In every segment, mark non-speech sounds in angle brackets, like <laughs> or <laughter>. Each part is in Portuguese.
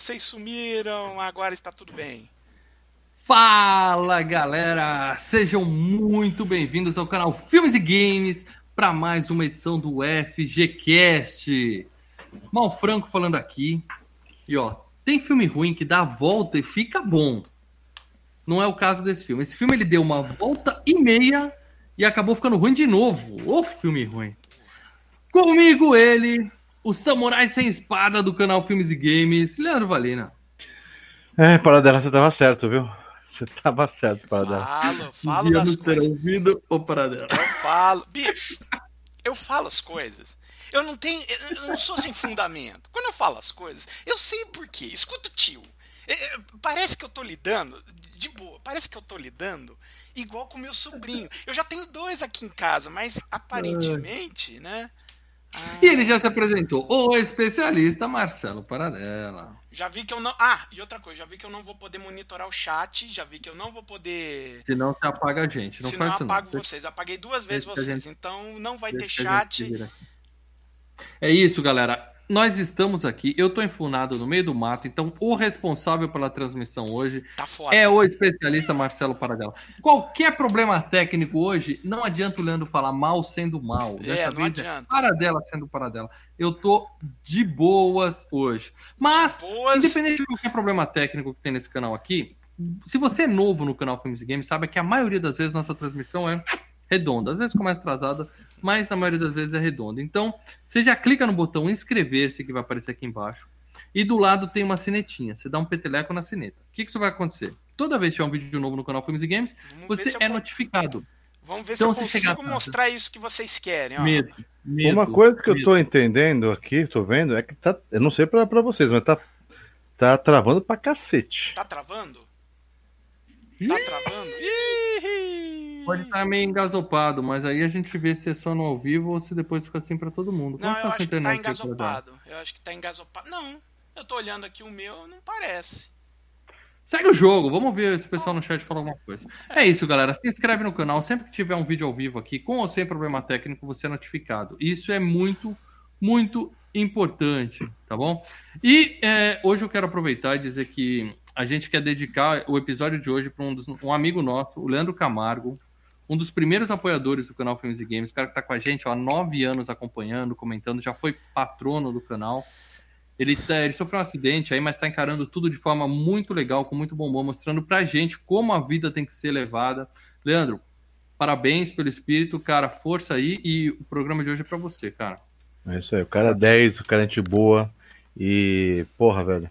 Vocês sumiram, agora está tudo bem. Fala galera, sejam muito bem-vindos ao canal Filmes e Games para mais uma edição do FGCast. Mal Franco falando aqui. E ó, tem filme ruim que dá a volta e fica bom. Não é o caso desse filme. Esse filme ele deu uma volta e meia e acabou ficando ruim de novo. Ô filme ruim. Comigo ele, o samurai sem espada do canal Filmes e Games, Leandro Valina. É, Paradela, você tava certo, viu? Você tava certo, Paradela. Falo, falo das coisas. ouvido o Paradela. Eu falo, bicho, eu falo as coisas. Eu não tenho, eu não sou sem fundamento. Quando eu falo as coisas, eu sei por quê. Escuta o tio. É, é, parece que eu tô lidando, de boa, parece que eu tô lidando igual com meu sobrinho. Eu já tenho dois aqui em casa, mas aparentemente, né? E ele já se apresentou, o especialista Marcelo Paradela. Já vi que eu não. Ah, e outra coisa, já vi que eu não vou poder monitorar o chat, já vi que eu não vou poder. Se não, você apaga a gente. Não Se não, apago não. vocês. Apaguei duas vezes vocês, gente- então não vai ter chat. É isso, galera. Nós estamos aqui. Eu tô enfunado no meio do mato, então o responsável pela transmissão hoje Tá é o especialista Marcelo Paradela. Qualquer problema técnico hoje, não adianta o Leandro falar mal sendo mal. Dessa É, vez adianta. é Paradela sendo Paradela. Eu tô de boas hoje. Mas, boas. independente de qualquer problema técnico que tem nesse canal aqui, se você é novo no canal Filmes e Games, sabe que a maioria das vezes nossa transmissão é redonda. Às vezes começa atrasada, mas na maioria das vezes é redonda. Então, você já clica no botão inscrever-se que vai aparecer aqui embaixo. E do lado tem uma sinetinha. Você dá um peteleco na sineta. O que, que isso vai acontecer? Toda vez que tiver um vídeo novo no canal Filmes e Games, Vamos você eu é con- notificado. Vamos ver Então, se eu consigo tarde. mostrar isso que vocês querem. Ó. Medo. medo Uma coisa que eu medo. tô entendendo aqui, tô vendo, é que tá. Eu não sei pra, pra vocês, mas tá, tá travando pra cacete. Tá travando? Tá travando? Ih! Pode estar meio engasopado, mas aí a gente vê se é só no ao vivo ou se depois fica assim pra todo mundo. Não, Como eu tá acho que tá engasopado. Eu acho que tá engasopado. Não, eu tô olhando aqui o meu, não parece. Segue o jogo, vamos ver se o pessoal no chat fala alguma coisa. É isso, galera. Se inscreve no canal. Sempre que tiver um vídeo ao vivo aqui, com ou sem problema técnico, você é notificado. Isso é muito, muito importante, tá bom? E é, hoje eu quero aproveitar e dizer que a gente quer dedicar o episódio de hoje para um, um amigo nosso, o Leandro Camargo, um dos primeiros apoiadores do canal Filmes e Games, o cara que tá com a gente ó, há nove anos acompanhando, comentando, já foi patrono do canal. Ele, tá- ele sofreu um acidente aí, mas está encarando tudo de forma muito legal, com muito bom humor, mostrando pra gente como a vida tem que ser levada. Leandro, parabéns pelo espírito, cara, força aí e o programa de hoje é pra você, cara. É isso aí, o cara é 10, o cara é gente boa. E, porra, velho.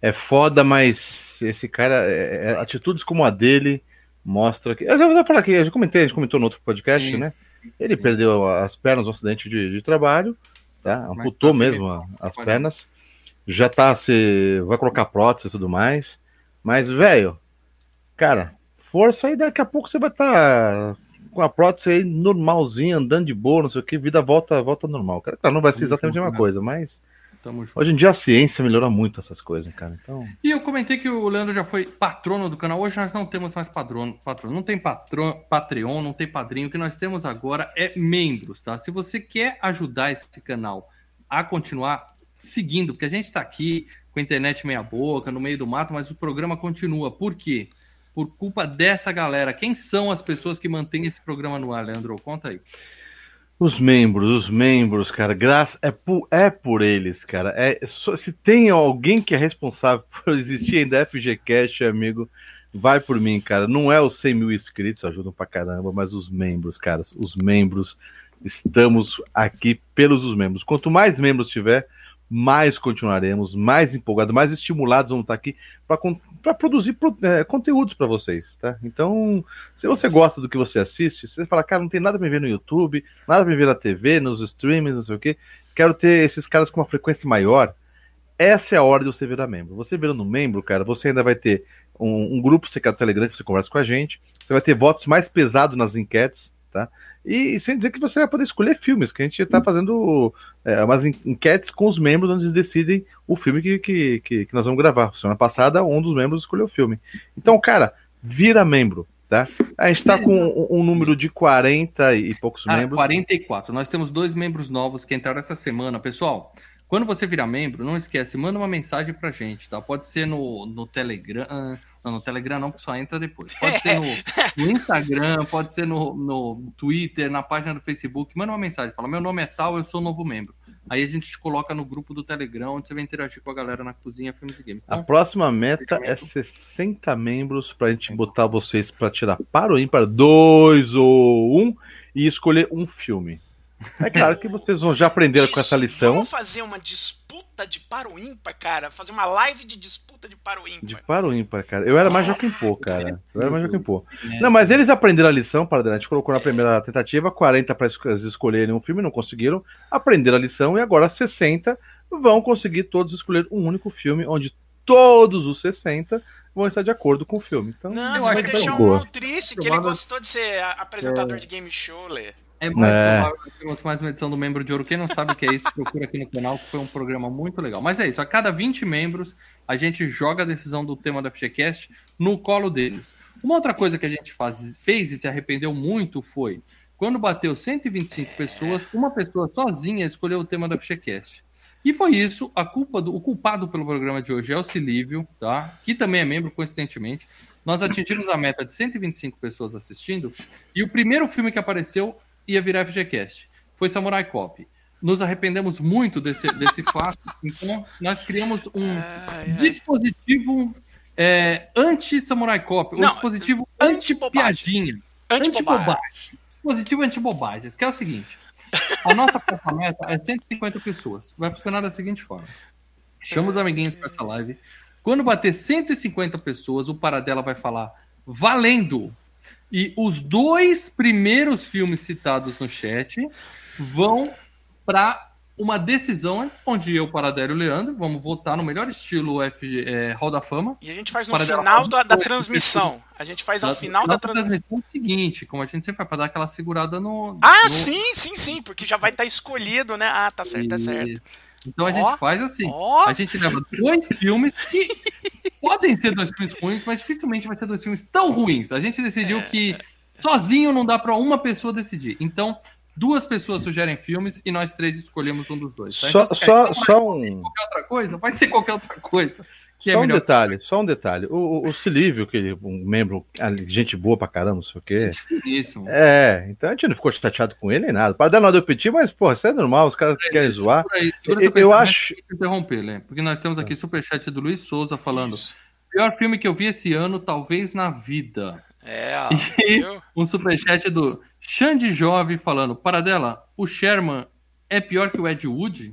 É foda, mas esse cara, é- é- atitudes como a dele mostra que. Eu já vou falar aqui, eu já comentei, a gente comentou no outro podcast, Sim. né? Ele Sim. perdeu as pernas no acidente de, de trabalho, tá? Amputou tá mesmo a- as pernas. Já tá se. Vai colocar prótese e tudo mais. Mas, velho, cara, força aí, daqui a pouco você vai estar com a prótese aí normalzinha, andando de boa, não sei o que, vida volta, volta normal. Cara, não vai ser exatamente a mesma coisa, mas Tamo junto. hoje em dia a ciência melhora muito essas coisas, cara. Então, E eu comentei que o Leandro já foi patrono do canal. Hoje nós não temos mais padrono, patrono. Não tem patron, Patreon, não tem padrinho. O que nós temos agora é membros, tá? Se você quer ajudar esse canal a continuar seguindo, porque a gente tá aqui com a internet meia boca, no meio do mato, mas o programa continua. Por quê? Por culpa dessa galera. Quem são as pessoas que mantêm esse programa no ar, Leandro? Conta aí. Os membros, os membros, cara, graça é por, é por eles, cara. É se tem alguém que é responsável <laughs> por existir ainda FGCast, amigo, vai por mim, cara. Não é os 100 mil inscritos, ajudam pra caramba, mas os membros, cara. Os membros, estamos aqui pelos os membros. Quanto mais membros tiver, mais continuaremos, mais empolgados, mais estimulados vamos estar aqui para produzir pro- é, conteúdos para vocês, tá? Então, se você gosta do que você assiste, você fala, cara, não tem nada me ver no YouTube, nada me ver na TV, nos streamings, não sei o quê, quero ter esses caras com uma frequência maior, essa é a hora de você virar membro. Você virando membro, cara, você ainda vai ter um, um grupo secreto Telegram que você conversa com a gente, você vai ter votos mais pesados nas enquetes, tá? E, sem dizer que você vai poder escolher filmes, que a gente tá fazendo é, umas en- enquetes com os membros onde eles decidem o filme que, que, que, nós vamos gravar. Semana passada, um dos membros escolheu o filme. Então, cara, vira membro, tá? A gente tá Sim. com um, um número de 40 e poucos Cara, membros. 44. Nós temos dois membros novos que entraram essa semana. Pessoal, Quando você virar membro, não esquece, manda uma mensagem pra gente, tá? Pode ser no, no Telegram. Não, no Telegram não, que só entra depois. <laughs> Pode ser no, no <laughs> Instagram, pode ser no, no Twitter, na página do Facebook. Manda uma mensagem, fala: meu nome é tal, eu sou novo membro. Aí a gente te coloca no grupo do Telegram, onde você vai interagir com a galera na cozinha Filmes e Games. Tá? A próxima meta é 60 membros pra gente botar vocês pra tirar para o ímpar, dois ou um, e escolher um filme. É claro que vocês vão já aprenderam Dis com essa lição. Vamos fazer uma disputa de para o ímpar, cara. Fazer uma live de disputa de para o ímpar. De para o ímpar, cara. Eu era mais Joaquim Pô, cara. Eu era mais Joaquim Pô. Não, mas eles aprenderam a lição, para a gente colocou na primeira tentativa 40 para escolherem um filme, não conseguiram. Aprenderam a lição e agora 60 vão conseguir todos escolher um único filme onde todos os 60 vão estar de acordo com o filme. Então, não, você vai deixar um triste que ele gostou de ser apresentador é. de game show, Lê. É muito é. provável que temos mais uma edição do Membro de Ouro. Quem não sabe o que é isso, procura aqui no canal, que foi um programa muito legal. Mas é isso, a cada 20 membros, a gente joga a decisão do tema da FGCast no colo deles. Uma outra coisa que a gente faz, fez e se arrependeu muito foi, quando bateu 125 pessoas, uma pessoa sozinha escolheu o tema da FGCast. E foi isso, a culpa do, o culpado pelo programa de hoje é o Silívio, tá? Que também é membro, coincidentemente. Nós atingimos a meta de 125 pessoas assistindo, e o primeiro filme que apareceu ia virar FGCast. Foi Samurai Cop. Nos arrependemos muito desse, desse <laughs> fato, então nós criamos um dispositivo é, anti-Samurai Cop, um dispositivo anti-piadinha. Anti-bobagem. Dispositivo anti-bobagens, que é o seguinte. A nossa próxima meta é 150 pessoas. Vai funcionar da seguinte forma. Chama os amiguinhos para essa live. Quando bater 150 pessoas, o Paradela vai falar valendo e os dois primeiros filmes citados no chat vão para uma decisão onde eu, Paradelo e o Leandro vamos votar no melhor estilo FG, é, Hall da Fama. E a gente faz no final da, da <laughs> transmissão. A gente faz ao final da transmissão. é o seguinte, como a gente sempre faz, para dar aquela segurada no. Ah, no... sim, sim, sim, porque já vai estar tá escolhido, né? Ah, tá certo, tá certo. Então a oh, gente faz assim: oh. a gente leva dois filmes que <laughs> podem ser dois filmes ruins, mas dificilmente vai ter dois filmes tão ruins. A gente decidiu é. que sozinho não dá para uma pessoa decidir. Então, duas pessoas sugerem filmes e nós três escolhemos um dos dois. Tá? Só, então, só, só um. Qualquer outra coisa? Vai ser qualquer outra coisa. Que é só é um detalhe, só um detalhe. O, o Silívio, que é um membro, gente boa pra caramba, não sei o quê. Isso. É, então a gente não ficou chateado com ele nem nada. Para dar nada eu pedi, mas, porra, isso é normal, os caras é, querem zoar. Aí, eu, eu acho. interromper, né? Porque nós temos aqui superchat do Luiz Souza falando. Isso. Pior filme que eu vi esse ano, talvez na vida. É, e um superchat do Xande Jovem falando: Paradela, o Sherman é pior que o Ed Wood?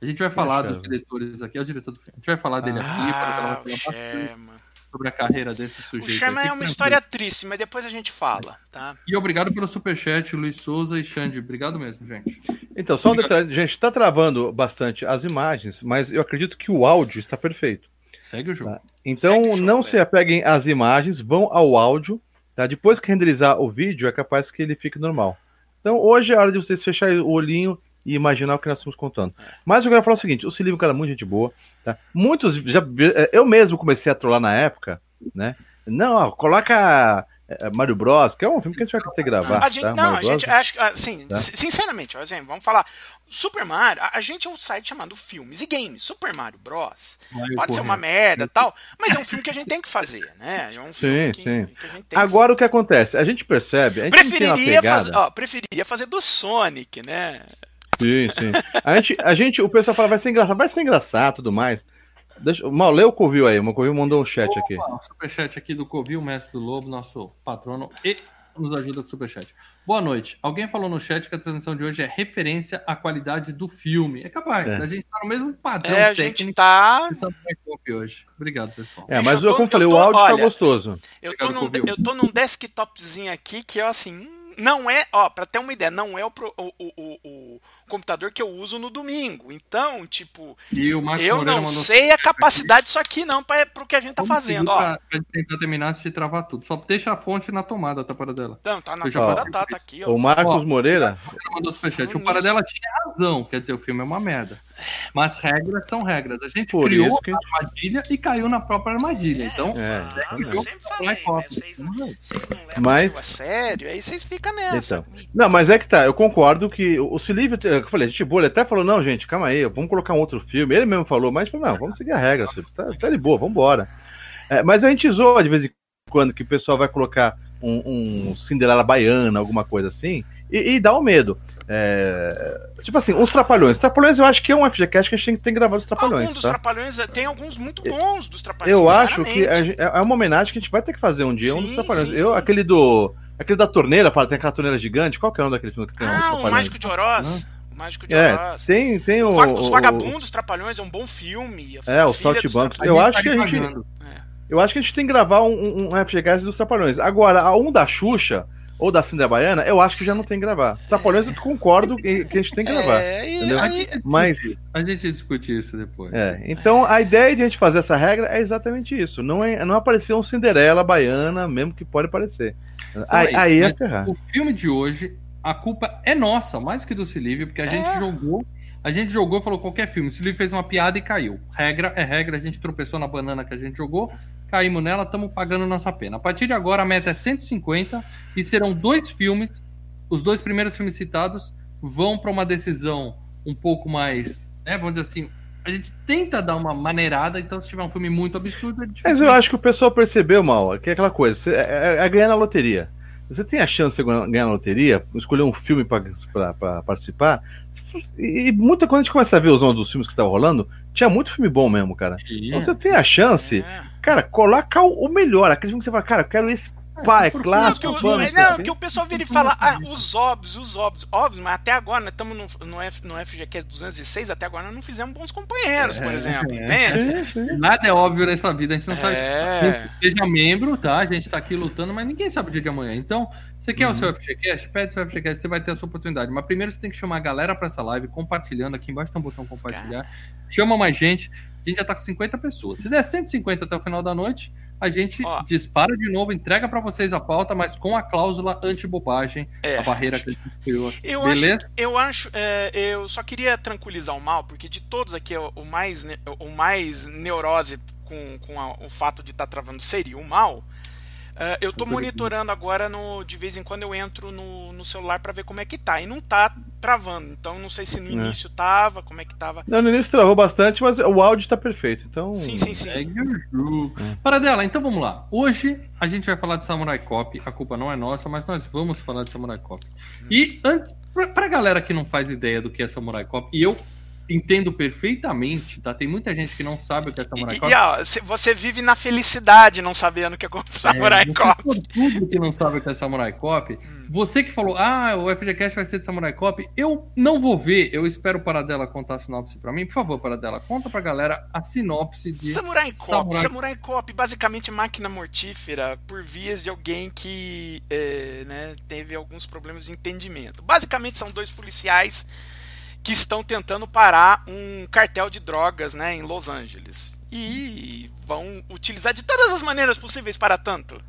A gente vai falar é, dos diretores aqui, é o diretor do filme. A gente vai falar dele ah, aqui para sobre a carreira desse sujeito. O Sherman é uma história triste, mas depois a gente fala, tá? E obrigado pelo superchat, Luiz Souza e Xande. Obrigado mesmo, gente. Então, só obrigado. um detalhe, gente, está travando bastante as imagens, mas eu acredito que o áudio está perfeito. Segue o jogo. Tá? Então, o jogo, não se apeguem às imagens, vão ao áudio, tá? Depois que renderizar o vídeo, é capaz que ele fique normal. Então, hoje é hora de vocês fecharem o olhinho e imaginar o que nós estamos contando. Mas eu quero falar o seguinte: o Silvio é um cara muito gente boa, tá? Muitos já. É, eu mesmo comecei a trollar na época, né? Não, ó, coloca é, Mario Bros, que é um filme que a gente vai ter que gravar. A gente, tá? não, Mario a gente acho assim, tá? sinceramente, exemplo, vamos falar. Super Mario, a, gente é um site chamado Filmes e Games. Super Mario Bros. Mario pode ser uma merda e tal, mas é um filme que a gente tem que fazer, né? É um filme sim, que, sim. Que a gente tem Agora que o que acontece? A gente percebe. A gente preferiria, fazer, ó, preferiria fazer do Sonic, né? Sim, sim. A gente, a gente, o pessoal fala, vai ser engraçado, vai ser engraçado tudo mais. Deixa, mal, lê o Covil aí, o Covil mandou um chat Opa, aqui. Um superchat aqui do Covil, mestre do Lobo, nosso patrono, e nos ajuda com o superchat. Boa noite. Alguém falou no chat que a transmissão de hoje é referência à qualidade do filme. É capaz, é. a gente tá no mesmo padrão é, a gente tá... hoje. Obrigado, pessoal. É, mas eu, tô, como eu falei, tô, o áudio tá olha, tá gostoso. Eu tô, num, eu tô num desktopzinho aqui que eu, assim, não é, ó, para ter uma ideia, não é o, o, o, o, computador que eu uso no domingo. Então, tipo, eu não sei a capacidade disso aqui não para o que a gente tá Como fazendo, ó. Pra, pra tentar terminar antes de travar tudo. Só deixa a fonte na tomada, tá para dela. Não, tá na tomada, tá, tá aqui, ó. O Marcos ó, Moreira mandou superchat. O para dela tinha razão, quer dizer, o filme é uma merda. Mas regras são regras. A gente Por criou a armadilha e caiu na própria armadilha. Então, é, é, eu sempre falei, né? Vocês não, vocês não levam mas... a sério, aí vocês ficam nessa. Então. Não, mas é que tá, eu concordo que o Silívio eu falei, gente boa, ele até falou, não, gente, calma aí, vamos colocar um outro filme. Ele mesmo falou, mas falou, não, vamos seguir a regra, tá, tá de boa, vamos embora. É, mas a gente zoa de vez em quando que o pessoal vai colocar um, um Cinderela baiana, alguma coisa assim, e, e dá o um medo. É, tipo assim, os Trapalhões. Trapalhões eu acho que é um FGCast que a gente tem que gravar dos Trapalhões. Algum dos tá? Trapalhões, tem alguns muito bons dos Trapalhões. Eu acho que é, é uma homenagem que a gente vai ter que fazer um dia, sim, um dos Trapalhões. Eu, aquele do. Aquele da torneira, tem aquela torneira gigante. Qual que é o nome daquele filme que tem? Ah, o Mágico de Oroz. O Mágico de é, Oroz. Tem, tem o, o, Os Vagabundos Trapalhões é um bom filme. É, o Saltimbancos. Eu acho que a gente. É. Eu acho que a gente tem que gravar um, um, um FGCast dos Trapalhões. Agora, a um da Xuxa ou da Cinderela Baiana, eu acho que já não tem que gravar. Trapalhões eu concordo que, que a gente tem que gravar. É, entendeu? Aí, Mas. A gente discute isso depois. É, então a ideia de a gente fazer essa regra é exatamente isso. Não, é, não aparecer um Cinderela Baiana, mesmo que pode aparecer. Então, aí, aí é ferrar. O filme de hoje, a culpa é nossa, mais que do Silívio, porque a é. gente jogou. A gente jogou, falou qualquer filme. O Silívio fez uma piada e caiu. Regra é regra, a gente tropeçou na banana que a gente jogou caímos nela, estamos pagando nossa pena. A partir de agora, a meta é 150 e serão dois filmes. Os dois primeiros filmes citados vão para uma decisão um pouco mais, né, vamos dizer assim, a gente tenta dar uma maneirada, então se tiver um filme muito absurdo, é Mas eu acho que o pessoal percebeu mal, que é aquela coisa, é, é, é ganhar na loteria. Você tem a chance de ganhar na loteria, escolher um filme para participar, e muita quando a gente começa a ver os nomes dos filmes que estavam rolando, tinha muito filme bom mesmo, cara. Então você tem a chance, é. Cara, coloca o melhor. Aquele filme que você fala, cara, eu quero esse Pá, é clássico. Não, que, o, não, que o pessoal vira e fala, ah, os óbvios, os óbvios. Óbvios, mas até agora, nós estamos no, no, F, no FGQ 206, até agora nós não fizemos bons companheiros, por é, exemplo, é, entende? Nada é óbvio nessa vida, a gente não sabe. É. Seja membro, tá? A gente tá aqui lutando, mas ninguém sabe o dia de amanhã. Então, você quer uhum. o seu FGCast? Pede seu FGCast, você vai ter a sua oportunidade. Mas primeiro você tem que chamar a galera para essa live, compartilhando. Aqui embaixo tem um botão compartilhar. Chama mais gente. A gente já tá com 50 pessoas. Se der 150 até o final da noite, a gente Ó, dispara de novo, entrega para vocês a pauta, mas com a cláusula anti-bobagem, é, a barreira que a gente criou. Eu Beleza? acho, eu acho, é, eu só queria tranquilizar o mal, porque de todos aqui, o mais, o mais neurose com, com a, o fato de estar tá travando seria o mal. Uh, eu estou monitorando agora, no, de vez em quando eu entro no, no celular para ver como é que tá. E não tá travando. Então não sei se no é. início tava, como é que tava. Não, no início travou bastante, mas o áudio está perfeito. Então. Sim, sim, sim. É. Para dela, então vamos lá. Hoje a gente vai falar de Samurai Cop. A culpa não é nossa, mas nós vamos falar de Samurai Cop. E antes, pra, pra galera que não faz ideia do que é Samurai Cop, e eu entendo perfeitamente, tá? Tem muita gente que não sabe o que é Samurai Cop. E, ó, você vive na felicidade não sabendo o que é <laughs> Samurai é, Cop. Tudo que não sabe o que é Samurai Cop. Hum. Você que falou, ah, o FGCast vai ser de Samurai Cop, eu não vou ver, eu espero para dela contar a sinopse para mim. Por favor, para dela, conta pra galera a sinopse de Samurai Cop. Samurai, Samurai Cop, basicamente máquina mortífera por vias de alguém que é, né, teve alguns problemas de entendimento. Basicamente são dois policiais que estão tentando parar um cartel de drogas né, em Los Angeles. E vão utilizar de todas as maneiras possíveis para tanto.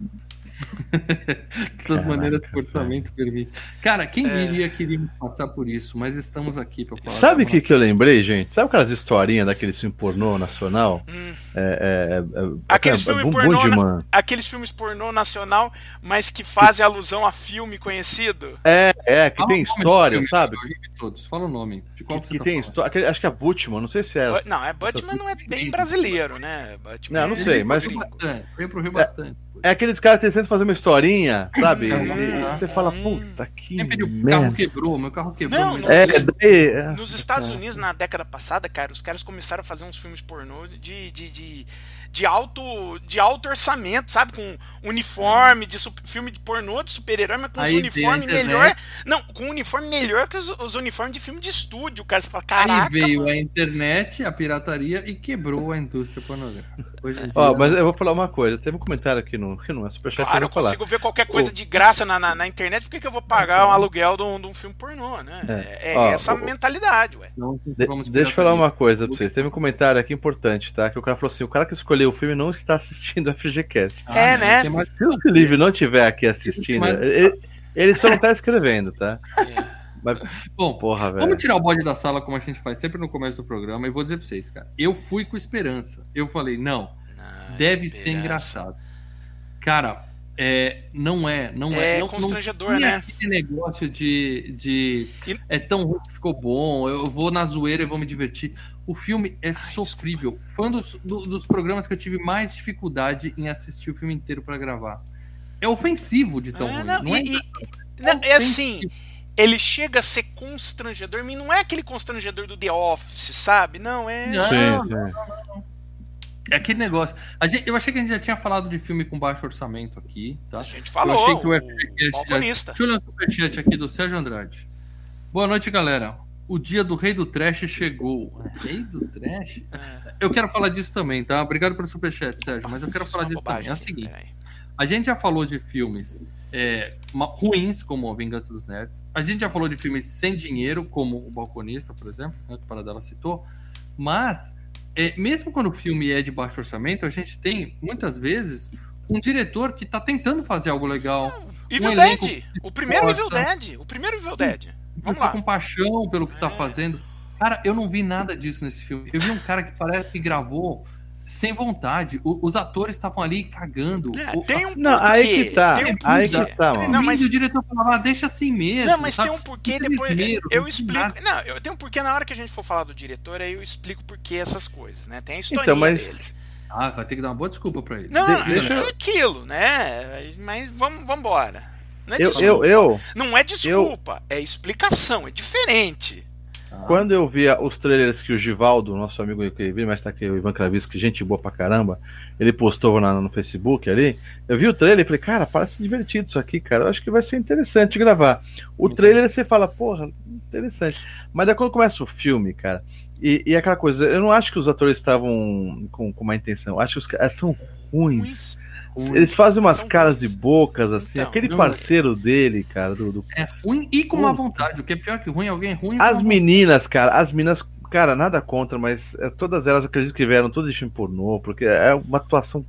<laughs> das maneiras de orçamento permite. Cara, quem é... diria que iríamos passar por isso? Mas estamos aqui para falar. Sabe o que, que eu lembrei, gente? Sabe aquelas historinhas daquele filme pornô nacional? Hum. É, é, é aqueles, filme bum, pornô, na... aqueles filmes pornô nacional, mas que fazem alusão a filme conhecido. É, é, que Fala tem história, filme, sabe? Todos. Fala o nome. De qual que, que tá tem história. Acho que é Butman, não sei se é. Não, é Butman não é bem brasileiro, né? Butman não, não sei, mas. Vem pro Rio bastante. É aqueles caras que tentam fazer uma historinha, sabe? E você fala, puta que. Quem pediu? Meu carro quebrou, meu carro quebrou. Não, nos, é, daí, nos Estados Unidos, na década passada, cara, os caras começaram a fazer uns filmes pornô de, de, de de alto, de alto orçamento, sabe? Com uniforme de filme de pornô de super-herói, mas com Aí os uniformes melhor. Não, com uniforme melhor que os, os, uniformes de filme de estúdio. Cara, você fala, caraca. Aí veio mano. a internet, a pirataria e quebrou a indústria pornográfica. Ó, mas eu vou falar uma coisa. Teve um comentário aqui no, que não é superchat. Claro, eu, consigo ver qualquer coisa o... de graça na, na, na, internet, por que, que eu vou pagar um aluguel de um, de um filme pornô, né? É, é Ó, essa mentalidade, ué. De, deixa eu falar uma coisa pra vocês. Teve um comentário aqui importante, tá? Que o cara falou assim: o cara que escolheu o filme não está assistindo a FGCast. Ah, é, né? Se o Felipe não estiver aqui assistindo, ele, ele, só não está escrevendo, tá? É. Mas, Bom, porra, velho. Vamos tirar o bode da sala como a gente faz sempre no começo do programa e vou dizer pra vocês, cara. Eu fui com esperança. Eu falei, não, não deve esperança. ser engraçado. Cara, é, não é, não é. É não, constrangedor, não né? Aquele negócio de, de E- é tão ruim que ficou bom, eu vou na zoeira e vou me divertir. O filme é sofrível. Foi um dos, do- dos programas que eu tive mais dificuldade em assistir o filme inteiro pra gravar. É ofensivo de tão É, ruim. não, não é e- e- não, é assim, ele chega a ser constrangedor, mas não é aquele constrangedor do The Office, sabe? Não, é. Não. Sim, Ah, sim. É aquele negócio. A gente- eu achei que a gente já tinha falado de filme com baixo orçamento aqui, tá? A gente Eu falou, achei que o o FGCast já-. Deixa eu ler um superchat aqui do Sérgio Andrade. Boa noite, galera. O dia do Rei do Trash chegou. Rei do Trash? É, Eu quero falar disso também, tá? Obrigado pelo superchat, Sérgio. Mas eu quero falar uma disso também. É o seguinte: a gente já falou de filmes é, ruins, como A Vingança dos Nerds. A gente já falou de filmes sem dinheiro, como O Balconista, por exemplo, né, que o Paradela citou. Mas, é, mesmo quando o filme é de baixo orçamento, a gente tem, muitas vezes, um diretor que tá tentando fazer algo legal. Evil um Dead! O primeiro possa- Evil Dead! O primeiro Evil Dead! Vamos lá. com paixão pelo que tá É. fazendo. Cara, eu não vi nada disso nesse filme. Eu vi um cara que parece que gravou sem vontade. O- os atores estavam ali cagando. É, O- tem um Não, porquê. aí que tá. Tem um Aí que tá, mano. Não, mas- E o diretor falava, ah, deixa assim mesmo. Não, mas sabe? tem um porquê Não tem depois. esmero, eu não tem explico. nada. Não, eu tenho um porquê na hora que a gente for falar do diretor, aí eu explico porquê essas coisas, né? Tem a historinha Então, mas- dele. Ah, vai ter que dar uma boa desculpa pra ele. Não, De- não, deixa é eu- aquilo, né? Mas vamos embora. Não é Eu, desculpa. eu, eu, Não é desculpa, é explicação, é diferente. Ah, quando eu via os trailers que o Givaldo, nosso amigo que vem, mas tá aqui, o Ivan Kravisky, gente boa pra caramba, ele postou na- no Facebook ali, eu vi o trailer e falei, cara, parece divertido isso aqui, cara, eu acho que vai ser interessante gravar. O Uhum. trailer você fala, porra, interessante. Mas aí quando começa o filme, cara, e, e aquela coisa, eu não acho que os atores estavam com, com uma intenção, eu acho que os caras são ruins. Eles fazem umas São caras ruins. e bocas, assim, Então, aquele parceiro dele, cara, do- do É ruim e com má Puta. vontade. O que é pior que ruim, alguém ruim. As meninas, cara, as meninas, cara, nada contra, mas é, todas elas acredito que vieram todas de filme pornô, porque é uma atuação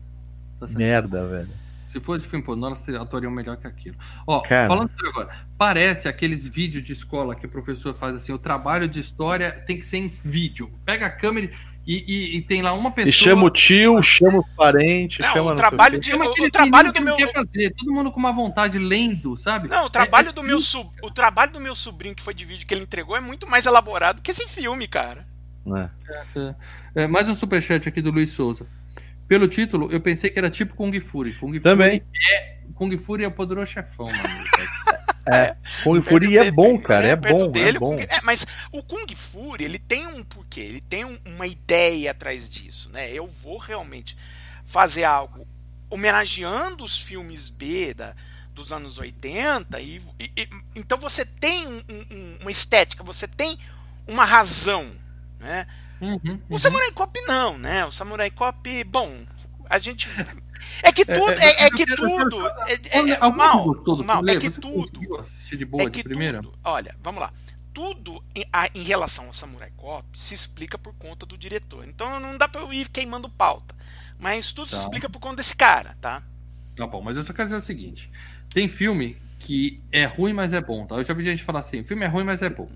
vontade. merda, velho. Se fosse filme pornô, elas atuariam melhor que aquilo. Ó, Cara. falando sério agora, parece aqueles vídeos de escola que o professor faz assim, o trabalho de história tem que ser em vídeo. Pega a câmera e, e- e tem lá uma pessoa... E chama o tio, chama os parentes, Não, chama o trabalho de- Chama o- trabalho do meu- quer fazer, todo mundo com uma vontade lendo, sabe? Não, o trabalho É- do meu sub, o trabalho do meu sobrinho que foi de vídeo que ele entregou é muito mais elaborado que esse filme, cara. né? É, mais um superchat aqui do Luiz Souza. Pelo título, eu pensei que era tipo Kung Fury. Kung Também. Fury é, Kung Fury é o poderoso chefão, mano. <laughs> Kung Perto Fury é bom, cara, é bom, dele, é o bom. Kung- é, mas o Kung Fury, ele tem um porquê, ele tem um- uma ideia atrás disso, né? Eu vou realmente fazer algo homenageando os filmes B da, dos anos 80 e, e- e- então você tem um- um- uma estética, você tem uma razão, né? Uhum, O uhum. Samurai Cop não, né? O Samurai Cop, bom, a gente é que tudo, é, é, é que tudo, é, é, mal, mal, é que tudo, de boa é que primeira? tudo, olha, vamos lá, tudo em, a- em relação ao Samurai Cop se explica por conta do diretor. Então não dá pra eu ir queimando pauta, mas tudo se Tá. explica por conta desse cara, tá? Tá bom, mas eu só quero dizer o seguinte: tem filme que é ruim, mas é bom, tá? Eu já vi gente falar assim: filme é ruim, mas é bom.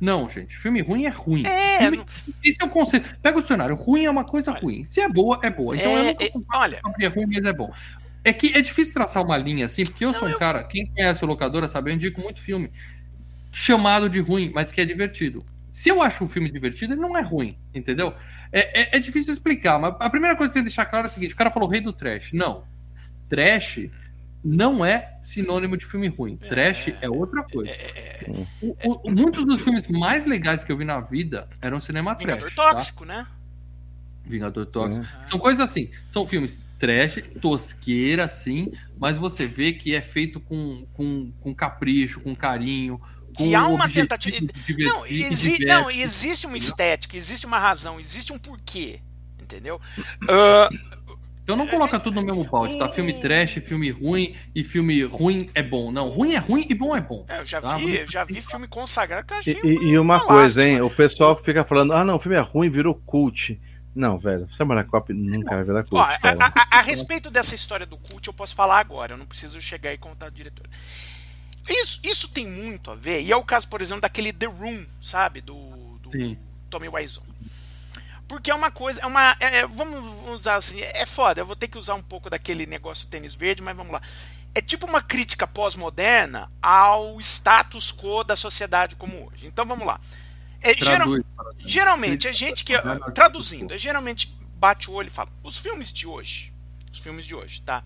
Não, gente, filme ruim é ruim. É, Filme- não- Esse é o conceito. Pega o dicionário: ruim é uma coisa ruim. Se é boa, é boa. Então É, eu nunca é, olha, que é ruim, mas é bom. É que é difícil traçar uma linha assim, porque eu sou um cara, quem conhece o locadora sabe, eu indico muito filme chamado de ruim, mas que é divertido. Se eu acho um filme divertido, ele não é ruim, entendeu? É, é, é difícil explicar, mas a primeira coisa que tem que deixar claro é o seguinte: o cara falou rei do trash. Não. Trash não é sinônimo de filme ruim. Trash é outra coisa. O- o- muitos dos filmes mais legais que eu vi na vida eram cinema Vingador trash. tá? Tóxico, né? Vingador Tóxico. Uhum. São coisas assim, são filmes trash, tosqueira, sim, mas você vê que é feito com, com, com capricho, com carinho. Que há uma tentativa- Não, exi não, existe uma estética, existe uma razão, existe um porquê, entendeu? Ah, Então não coloca tudo no mesmo balde, tá? Filme trash, filme ruim e filme ruim é bom. Não, ruim é ruim e bom é bom. eu já Tá, vi, eu já vi filme consagrado que eu E, achei e- e uma uma coisa, hein? lástima. O pessoal fica falando, ah não, o filme é ruim, virou cult. Não, velho, Samurai Cop nunca vai virar Ó, cult, a, cara. a- a- a respeito dessa história do cult, eu posso falar agora, eu não preciso chegar e contar do diretor. Isso, isso tem muito a ver, e é o caso, por exemplo, daquele The Room, sabe? Do, do Sim. Tommy Wiseau. Porque é uma coisa, é uma. é- é- vamos usar assim, é foda, eu vou ter que usar um pouco daquele negócio do tênis verde, mas vamos lá. É tipo uma crítica pós-moderna ao status quo da sociedade como hoje. Então vamos lá. É, geral- geralmente, a gente que. Traduzindo, é geralmente bate o olho e fala: os filmes de hoje. Os filmes de hoje, tá?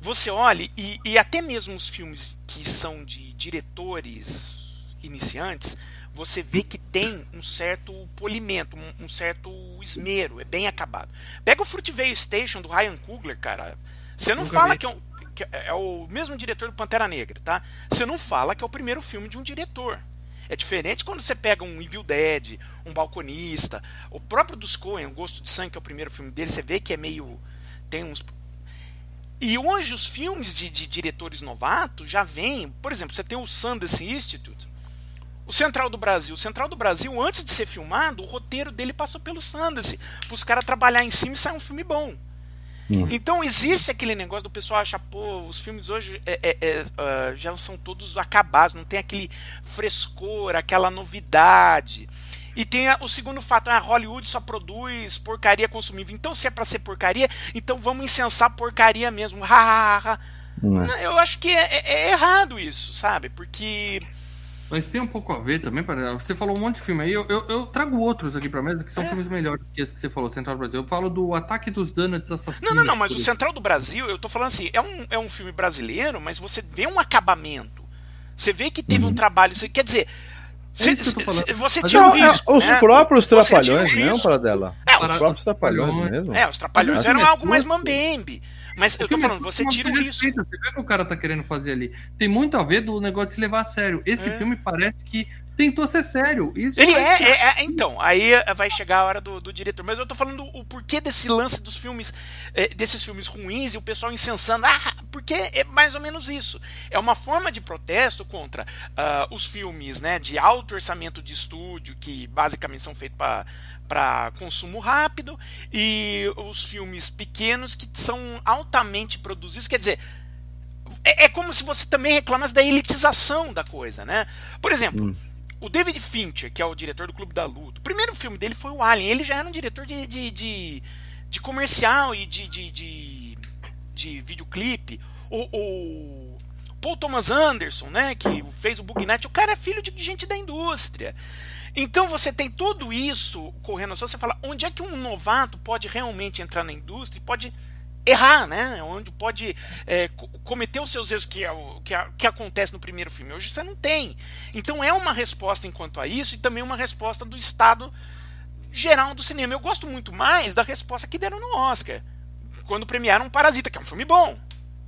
Você olha, e, e até mesmo os filmes que são de diretores iniciantes, você vê que tem um certo polimento, um, um certo esmero, é bem acabado. Pega o Fruitvale Station do Ryan Coogler, cara. Você não fala vi. que é, um- que é o mesmo diretor do Pantera Negra, tá? Você não fala que é o primeiro filme de um diretor. É diferente quando você pega um Evil Dead, um Balconista, o próprio dos Coen, o Gosto de Sangue, que é o primeiro filme dele, você vê que é meio. tem uns. E hoje os filmes de, de diretores novatos já vêm. Por exemplo, você tem o Sundance Institute, o Central do Brasil. O Central do Brasil, antes de ser filmado, o roteiro dele passou pelo Sundance, para os caras trabalhar em cima e sair um filme bom. Então existe aquele negócio do pessoal achar, pô, os filmes hoje é- é- é, ah, já são todos acabados, não tem aquele frescor, aquela novidade. E tem a- o segundo fato, a Hollywood só produz porcaria consumível. Então, se é pra ser porcaria, então vamos incensar porcaria mesmo. Ha, ha, ha, é. Eu acho que é, é- é errado isso, sabe? Porque. Mas tem um pouco a ver também, para você falou um monte de filme aí, eu, eu, eu trago outros aqui pra mesa que são É. filmes melhores que esse que você falou, Central do Brasil. Eu falo do Ataque dos Donuts Assassinos. Não, não, não, mas o. Central do Brasil, eu tô falando assim, é um, é um filme brasileiro, mas você vê um acabamento. Você vê que teve um trabalho. Você, quer dizer. Você, Uhum. É isso que eu tô falando. você- você Mas tira Não, o é, risco. os né? próprios Você trapalhões mesmo, risco. para dela. É, os os- próprios trapalhões mesmo. É, os trapalhões eram é algo mais mambembe. Mas eu tô falando, é você tira o coisa risco. Você vê o que o cara tá querendo fazer ali. Tem muito a ver do negócio de se levar a sério. Esse É. filme parece que tentou ser sério. Isso Ele é- é, é- é- então, aí vai chegar a hora do, do diretor. Mas eu tô falando o porquê desse lance dos filmes, eh, desses filmes ruins e o pessoal incensando. Ah, porque é mais ou menos isso. É uma forma de protesto contra ah, os filmes né, de alto orçamento de estúdio, que basicamente são feitos para consumo rápido, e os filmes pequenos que são altamente produzidos. Quer dizer, é, é como se você também reclamasse da elitização da coisa, né? Por exemplo, o David Fincher, que é o diretor do Clube da Luta, o primeiro filme dele foi o Alien. Ele já era um diretor de, de, de, de comercial e de, de, de, de videoclipe. O, o Paul Thomas Anderson, né, que fez o Bug Night, o cara é filho de gente da indústria. Então você tem tudo isso correndo assim, você fala, onde é que um novato pode realmente entrar na indústria e pode errar, né? Onde pode é, co- cometer os seus erros que, é o, que, a- que acontece no primeiro filme. Hoje você não tem. Então é uma resposta enquanto a isso e também uma resposta do estado geral do cinema. Eu gosto muito mais da resposta que deram no Oscar. Quando premiaram Parasita, que é um filme bom.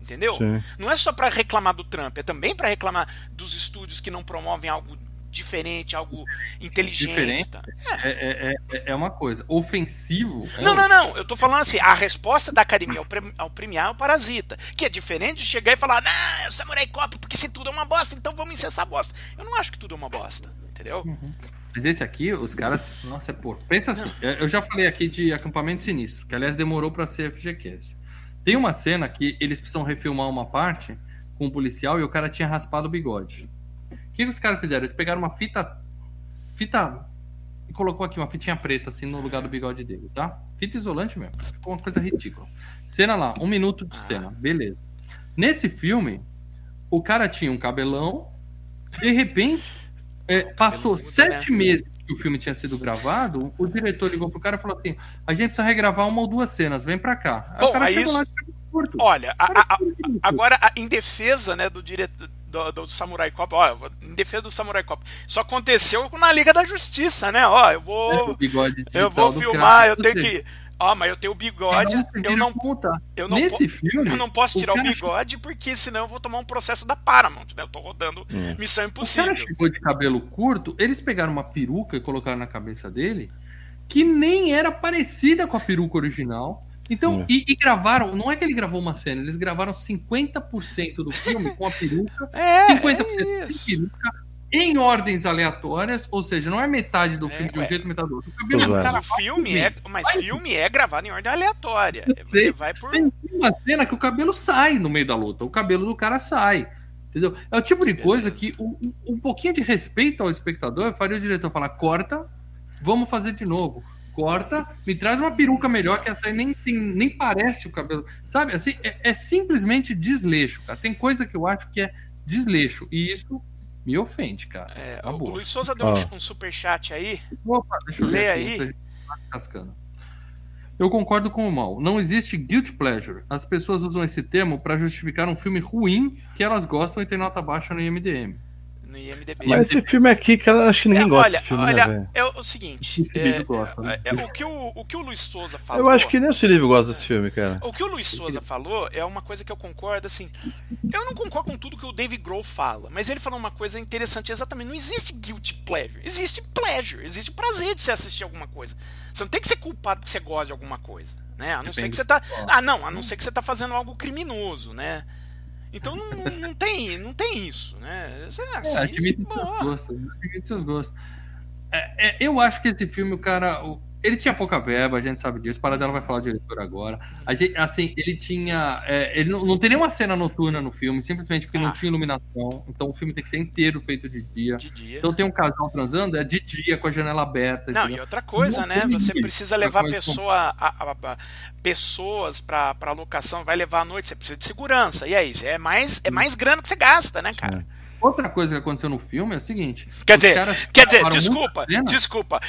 Entendeu? Sim. Não é só pra reclamar do Trump, é também pra reclamar dos estúdios que não promovem algo diferente, algo inteligente. Diferente. tá? É, é, é- é uma coisa. Ofensivo. é Não, não, não. Eu tô falando assim, a resposta da academia ao, ao premiar é o Parasita. Que é diferente de chegar e falar, não, é o Samurai Cop, porque se tudo é uma bosta, então vamos incensar a bosta. Eu não acho que tudo é uma bosta, entendeu? Mas esse aqui, os caras. Nossa, é porco. Pensa assim. Eu já falei aqui de acampamento sinistro, que aliás demorou pra ser FGCast. Tem uma cena que eles precisam refilmar uma parte com um policial e o cara tinha raspado o bigode. O que, que os caras fizeram? Eles pegaram uma fita. Fita. E colocou aqui uma fitinha preta, assim, no lugar do bigode dele, tá? Fita isolante mesmo. Ficou uma coisa ridícula. Cena lá, um minuto de cena. Beleza. Nesse filme, o cara tinha um cabelão, de repente, é, passou muda, sete né? meses que o filme tinha sido gravado, o diretor ligou pro cara e falou assim: a gente precisa regravar uma ou duas cenas, vem pra cá. Aí Bom, o cara aí chegou isso- lá curto. Olha, a- a- agora, a- em defesa né, do diretor do, do Samurai Cop, ó, em defesa do Samurai Cop, isso aconteceu na Liga da Justiça, né? Ó, eu É, o vou. bigode Eu vou filmar, cara. eu tenho que. Ó, mas eu tenho o bigode, eu não eu não Nesse po- filme. Eu não posso o tirar o, cara bigode porque senão eu vou tomar um processo da Paramount, né? Eu tô rodando Missão O cara Impossível. chegou de cabelo curto, eles pegaram uma peruca e colocaram na cabeça dele, que nem era parecida com a peruca original. Então, Hum. e, e gravaram, não é que ele gravou uma cena, eles gravaram 50% do filme com a peruca, <laughs> É, 50% é sem peruca, em ordens aleatórias, ou seja, não é metade do filme de um ué. jeito, metade do outro. O cabelo do é. cara Mas o filme é, mas filme é gravado em ordem aleatória. sei. Você vai por Tem uma cena que o cabelo sai no meio da luta. O cabelo do cara sai. Entendeu? É o tipo de coisa que um, um pouquinho de respeito ao espectador faria o diretor falar: corta, vamos fazer de novo. Corta, me traz uma peruca melhor, que essa aí nem, tem, nem parece o cabelo. Sabe, assim, é, é simplesmente desleixo, cara. Tem coisa que eu acho que é desleixo. E isso me ofende, cara. É, Tá o, boa. o Luiz Souza deu um, um superchat aí. Opa, deixa eu Lê ler aí. aqui, você tá cascando. Eu concordo com o Mal. Não existe guilt pleasure. As pessoas usam esse termo para justificar um filme ruim que elas gostam e tem nota baixa no IMDM. No IMDB. Mas esse filme aqui, cara, acho que ninguém É, gosta olha, filme, olha, né, é o seguinte. Esse é, gosta, né? é, é, o, que o, o que o Luiz Souza falou. Eu acho que nem o Silvio gosta desse filme, cara. O que o Luiz Souza falou é uma coisa que eu concordo, assim. Eu não concordo com tudo que o David Grohl fala, mas ele falou uma coisa interessante, exatamente. Não existe guilty pleasure, existe pleasure, existe prazer de você assistir alguma coisa. Você não tem que ser culpado porque você gosta de alguma coisa, né? A não ser Depende que você tá. Ah, não, a não ser que você tá fazendo algo criminoso, né? Então não, não tem, não tem isso, né? Você É, assiste, admite seus gostos. Admite seus gostos. É, é, eu acho que esse filme, o cara. o- ele tinha pouca verba, a gente sabe disso. Para dela vai falar de diretor agora. A gente, assim, ele tinha. é, ele não, não tem nenhuma cena noturna no filme, simplesmente porque Ah. não tinha iluminação. Então o filme tem que ser inteiro feito de dia. de dia. Então tem um casal transando, é de dia com a janela aberta. Não, e outra coisa, Não né? Você precisa levar pessoa, a- a- a- pessoas pra, pra locação, vai levar à noite, você precisa de segurança. E aí, é mais, é mais grana que você gasta, né, cara? Outra coisa que aconteceu no filme é o seguinte: Quer dizer, quer dizer, desculpa, desculpa.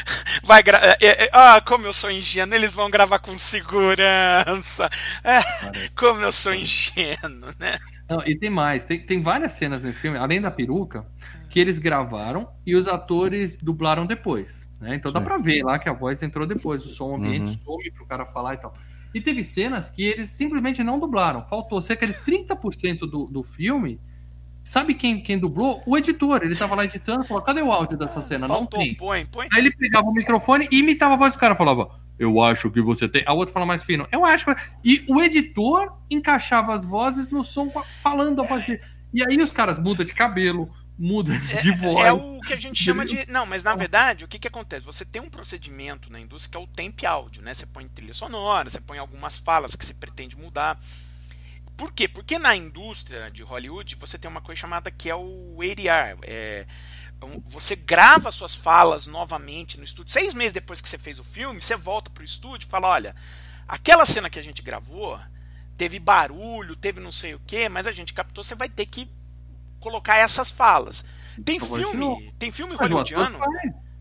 Vai gra... é, é, Ah, como eu sou ingênuo, eles vão gravar com segurança. É, como eu sou ingênuo, né? Não, e tem mais, tem, tem várias cenas nesse filme, além da peruca, que eles gravaram e os atores dublaram depois. Né? Então dá Sim. pra ver lá que a voz entrou depois, o som ambiente Uhum. some pro cara falar e tal. E teve cenas que eles simplesmente não dublaram. Faltou cerca de 30% do, do filme. Sabe quem, quem dublou? O editor. Ele tava lá editando e falou: cadê o áudio dessa cena? Faltou, não tem. põe, põe. Aí ele pegava o microfone e imitava a voz do cara, falava, eu acho que você tem. A outra fala mais fino, eu acho que. E o editor encaixava as vozes no som falando a voz dele. E aí os caras mudam de cabelo, mudam de voz. É o que a gente chama de. Não, mas na verdade, o que, que acontece? Você tem um procedimento na indústria que é o temp áudio, né? Você põe trilha sonora, você põe algumas falas que se pretende mudar. Por quê? Porque na indústria de Hollywood você tem uma coisa chamada que é o ADR. É, você grava suas falas novamente no estúdio. Seis meses depois que você fez o filme, você volta pro estúdio e fala: olha, aquela cena que a gente gravou teve barulho, teve não sei o que, mas a gente captou, você vai ter que colocar essas falas. Tem filme, tem filme hollywoodiano.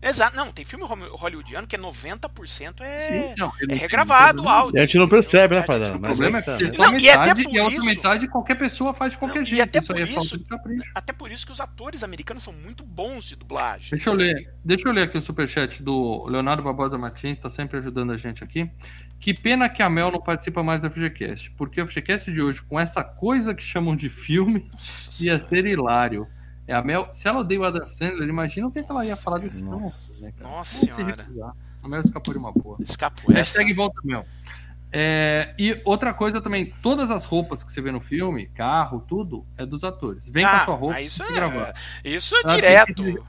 Exato, não, tem filme hollywoodiano que é 90% é, Sim, não, é regravado o áudio. E a gente não percebe, né, A não O problema é aí tá, que né? tem Não, e até metade por e a outra isso- metade qualquer pessoa faz de qualquer Não, e jeito. até Isso aí por é falta isso- de capricho. Até por isso que os atores americanos são muito bons de dublagem. Deixa eu ler, deixa eu ler aqui o superchat do Leonardo Barbosa Martins, está sempre ajudando a gente aqui. Que pena que a Mel não participa mais do FGCast, porque o FGCast de hoje, com essa coisa que chamam de filme, Nossa ia ser hilário. É a Mel, se ela odeia o Adam Sandler, imagina o que, ela ia Nossa, falar desse cara. filme. Né, cara? Nossa se senhora. A Mel escapou de uma boa. Escapou essa. Hashtag volta Mel. É, e outra coisa também, todas as roupas que você vê no filme, carro, tudo, é dos atores. Vem com Ah, a sua roupa mas isso e é, gravar. isso é Ela direto.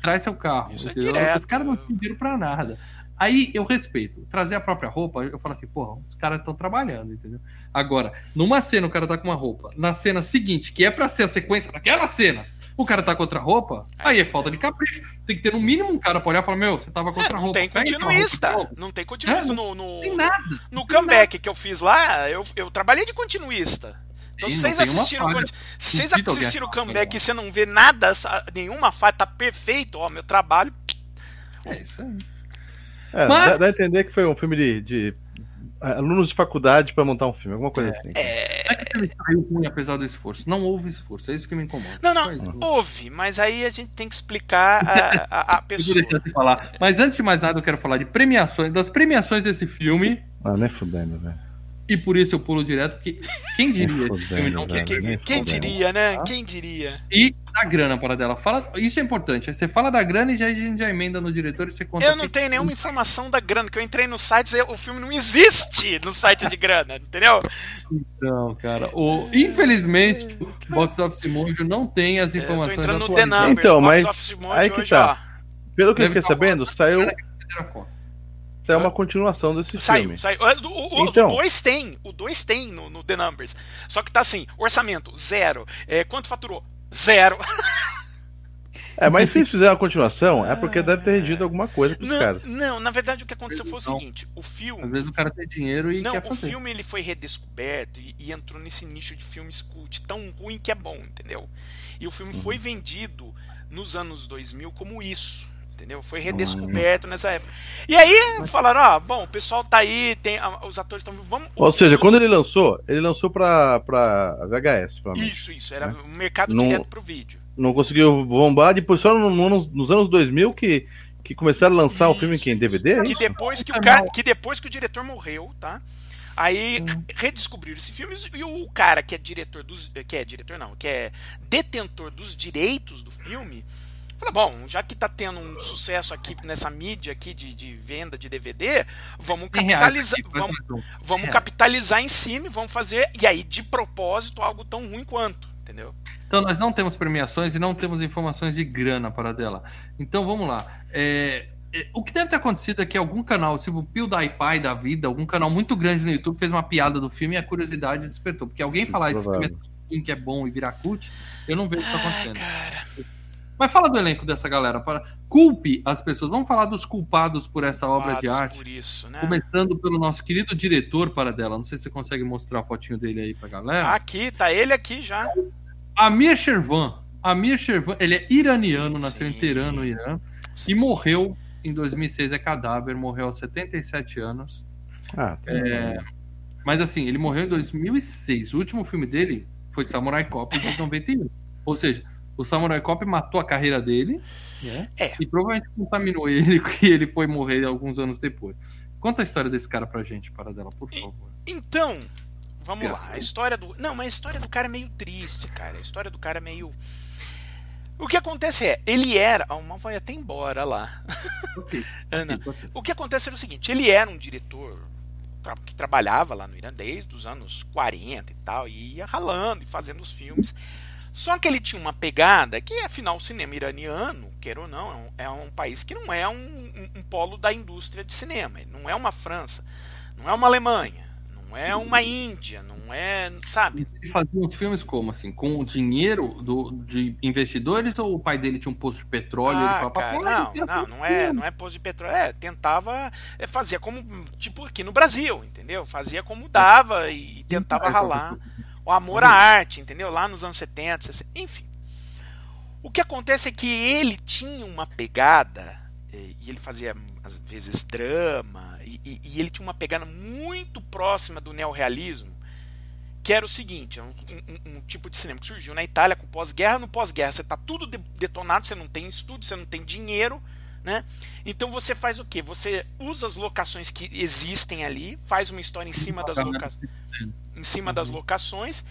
Traz seu carro. Isso é entendeu? direto. Os caras não pediram pra nada. Aí eu respeito. Trazer a própria roupa, eu falo assim, porra, os caras estão trabalhando, entendeu? Agora, numa cena o cara tá com uma roupa, na cena seguinte, que é pra ser a sequência daquela cena, o cara tá com outra roupa, aí é falta de capricho. Tem que ter no mínimo um cara pra olhar e falar, meu, você tava com É, outra não roupa. tem continuista. roupa. Não tem continuista É, no, no, Não tem nada. no não tem comeback que eu fiz lá. Eu, eu trabalhei de continuista. Então, se não vocês assistiram, vocês assistiram o comeback e você não vê nada, nenhuma falha, tá perfeito, ó, meu trabalho. É isso aí. É, Mas- dá, dá a entender que foi um filme de, de alunos de faculdade pra montar um filme, alguma coisa assim. É, Não é que filme saiu ruim apesar do esforço. Não houve esforço. É isso que me incomoda. Não, não, isso. houve, mas aí a gente tem que explicar a, a, a <laughs> Eu pessoa. deixar você falar. Mas antes de mais nada, eu quero falar de premiações, das premiações desse filme. Ah, nem fudendo, velho. E por isso eu pulo direto, porque quem diria esse filme não Fudendo, velho. Quem, diria, né? Ah. Quem diria? E da grana para dela. Fala, isso é importante. Você fala da grana e já, a já emenda no diretor e você conta. Eu não que- tenho nenhuma informação da grana, que eu entrei no site e o filme não existe no site de grana, entendeu? Não, cara. O, infelizmente, o Box Office Mojo não tem as É, Eu tô informações entrando no The. Numbers, Então, Box mas Office Mojo aí que hoje, tá. ó. Pelo que eu fiquei tá sabendo, saiu, Saiu uma continuação desse Saiu, filme. saiu. É, O Então. 2 tem, o 2 tem no, no The Numbers. Só que tá assim, orçamento, zero. É, quanto faturou? Zero. É, mas se eles fizeram a continuação, é porque deve ter rendido alguma coisa pros Não, caras. não, na verdade o que aconteceu foi o seguinte: o filme. Às vezes o cara tem dinheiro e Não, quer o fazer. filme ele foi redescoberto e, e entrou nesse nicho de filmes cult tão ruim que é bom, entendeu? E o filme foi vendido nos anos 2000 como isso, entendeu? Foi redescoberto nessa época. E aí falaram, ó, bom, o pessoal tá aí, tem ah, os atores estão vamos Ou seja, quando ele lançou, ele lançou pra, pra VHS, pra mim. Isso, isso, era um mercado Não- direto pro vídeo. Não conseguiu bombar, depois só no- no- nos anos 2000 que, que começaram a lançar o filme aqui em DVD. é Que isso? depois que o cara, que depois que o diretor morreu, tá? Aí redescobriram esse filme e o cara que é diretor dos. que é diretor não, que é detentor dos direitos do filme, falou, bom, já que tá tendo um sucesso aqui nessa mídia aqui de, de venda de DVD, vamos capitalizar. Vamos, vamos É. capitalizar em cima e vamos fazer. E aí, de propósito, algo tão ruim quanto, entendeu? Então nós não temos premiações e não temos informações de grana para dela. Então vamos lá. É, é, o que deve ter acontecido é que algum canal, tipo o PewDiePie da vida, algum canal muito grande no YouTube fez uma piada do filme e a curiosidade despertou. Porque alguém falar esse filme é que é bom e virar cult, eu não vejo isso acontecendo. Cara, Mas fala do elenco dessa galera. Para... Culpe as pessoas. Vamos falar dos culpados por essa obra de culpados arte. por isso, né? Começando pelo nosso querido diretor para dela. Não sei se você consegue mostrar a fotinho dele aí pra galera. Aqui, tá ele aqui já. Amir Shervan. Amir Shervan, ele é iraniano, nasceu em Sim. Teherã, no Irã, e morreu em 2006, é cadáver, morreu aos 77 anos. Ah, tá. É, mas assim, ele morreu em 2006. O último filme dele foi Samurai Cop de 91. Ou seja, o Samurai Cop matou a carreira dele né? É. e provavelmente contaminou ele <laughs> e ele foi morrer alguns anos depois. Conta a história desse cara pra gente, para dela, por favor. Então, vamos Graças lá. A história do. Não, mas a história do cara é meio triste, cara. A história do cara é meio. O que acontece é, ele era. Uma vai até embora lá. Ok, <laughs> Ana. ok, ok. O que acontece era o seguinte: ele era um diretor que trabalhava lá no Irã desde os anos 40 e tal, e ia ralando e fazendo os filmes. Só que ele tinha uma pegada que, afinal, o cinema iraniano, queira ou não, é um, é país que não é um, um- um polo da indústria de cinema. Ele não é uma França, não é uma Alemanha, não é uma Índia, não é. Sabe? Ele fazia uns filmes como, assim, com o dinheiro do, de investidores ou o pai dele tinha um posto de petróleo e ele Ah, falava, cara, "Pô, não, não, não é, filme." não é posto de petróleo. É, tentava é, fazia como tipo aqui no Brasil, entendeu? Fazia como dava e tentava Mas, ralar o amor à arte, entendeu? Lá nos anos 70, 60, enfim. O que acontece é que ele tinha uma pegada eh, e ele fazia às vezes drama e, e- e ele tinha uma pegada muito próxima do neorrealismo que era o seguinte, é um, um- um tipo de cinema que surgiu na Itália com pós-guerra. No pós-guerra você está tudo de- detonado, você não tem estúdio, você não tem dinheiro, né? Então você faz o quê? Você usa as locações que existem ali, faz uma história em cima das, loca... em cima das locações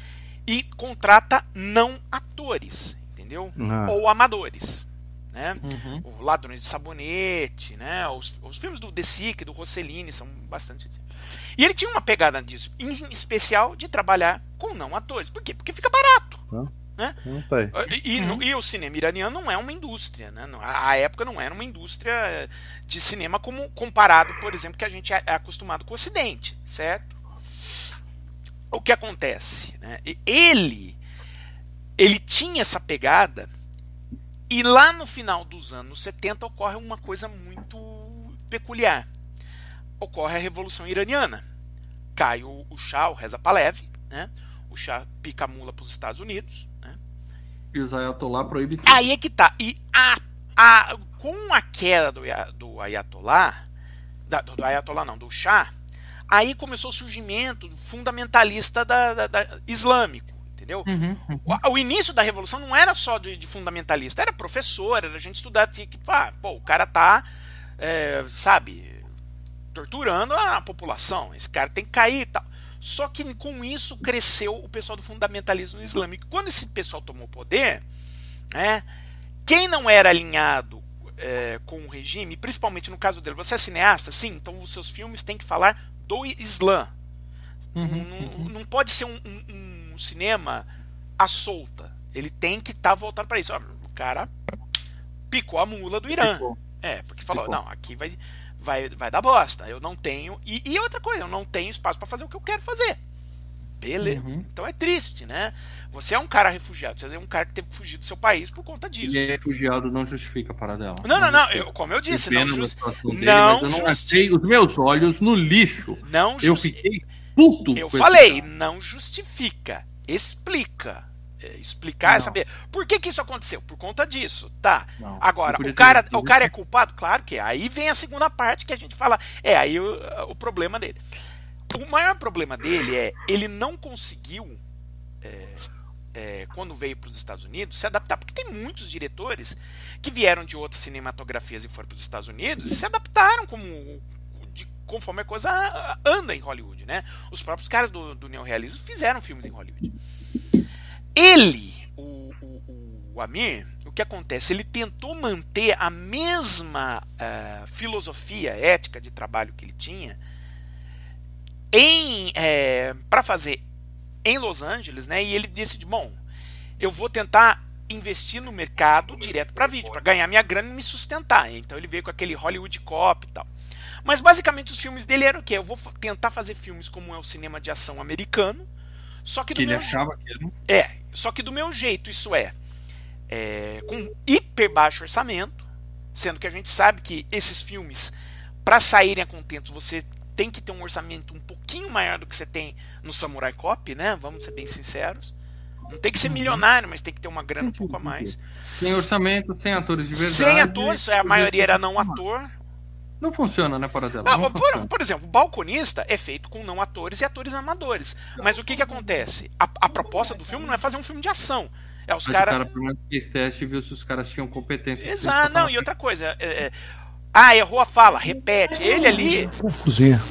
e contrata não atores, entendeu? Ah. Ou amadores, né? Uhum. o Ladrões de Sabonete, né? Os, os filmes do De Sica e do Rossellini são bastante. E ele tinha uma pegada disso, em especial de trabalhar com não atores. Por quê? Porque fica barato. Não tá aí. E, e no- e o cinema iraniano não é uma indústria, né? A época não era uma indústria eh, de cinema como comparado, por exemplo, que a gente é é acostumado com o Ocidente, certo? O que acontece? né? Ele, ele tinha essa pegada e lá no final dos anos 70 ocorre uma coisa muito peculiar. Ocorre a Revolução Iraniana. Cai o, o Shah, o Reza Pahlavi, né? O Shah pica a mula para os Estados Unidos, né? E o Zayatollah proíbe tudo. Aí é que tá. E a, a, com a queda do, do Ayatollah, da- do, do Ayatollah não, do Shah, aí começou o surgimento fundamentalista da, da- da- islâmico, entendeu? Uhum. O, o início da revolução não era só de, de fundamentalista, era professor, era gente estudar, que, que, ah, pô, o cara tá, é, sabe, torturando a população, esse cara tem que cair e tal. Só que com isso cresceu o pessoal do fundamentalismo islâmico. Quando esse pessoal tomou poder, né, quem não era alinhado é, com o regime, principalmente no caso dele, você é cineasta? Sim, então os seus filmes têm que falar do Islã. Uhum, Não, não pode ser um, um- um cinema à solta. Ele tem que estar voltado para isso. O cara picou a mula do Irã. Ficou. É, porque falou, Ficou. não, aqui vai, vai, vai dar bosta. Eu não tenho. E, e outra coisa, eu não tenho espaço para fazer o que eu quero fazer. Beleza. Uhum. Então é triste, né? Você é um cara refugiado, você é um cara que teve que fugir do seu país por conta disso. E refugiado não justifica a paradela. Não, não, não. justifica. Eu, como eu disse, Que não, pena da jus- situação dele, não mas eu não achei os meus olhos no lixo. não Eu justi- fiquei puto. Eu falei, cara. não justifica. Explica. É, explicar é Não. saber. Por que, que isso aconteceu? Por conta disso. Tá. Não, Agora, eu o cara, ter- o cara é culpado? Claro que é. Aí vem a segunda parte que a gente fala. É, aí o, o problema dele. O maior problema dele é ele não conseguiu, é, é, quando veio para os Estados Unidos, se adaptar. Porque tem muitos diretores que vieram de outras cinematografias e foram para os Estados Unidos e se adaptaram como conforme a coisa anda em Hollywood, né? Os próprios caras do, do neorrealismo fizeram filmes em Hollywood. Ele, o, o, o Amir, o que acontece? Ele tentou manter a mesma eh, filosofia ética de trabalho que ele tinha em para fazer em Los Angeles, né? E ele decide, bom, eu vou tentar investir no mercado direto para vídeo, para ganhar minha grana e me sustentar. Então ele veio com aquele Hollywood Cop e tal. Mas basicamente os filmes dele eram o quê? Eu vou tentar fazer filmes como é o cinema de ação americano, só que do Que ele meu achava que era. é, só que do meu jeito, isso é, é, com hiper baixo orçamento, sendo que a gente sabe que esses filmes, para saírem a contento, você tem que ter um orçamento um pouquinho maior do que você tem no Samurai Cop, né? Vamos ser bem sinceros. Não tem que ser milionário, mas tem que ter uma grana um pouco a mais. Sem orçamento, sem atores de verdade. Sem atores, a maioria era não ator. Não funciona, né, Paradela? Ah, não por, por exemplo, o balconista é feito com não atores e atores amadores. Mas o que, que acontece? A, a proposta do filme não é fazer um filme de ação. É os caras. o cara menos fez teste e viu se os caras tinham competência. Exato, não, e outra coisa. é- é- Ah, errou a fala, repete. Ele ali. Cozinha.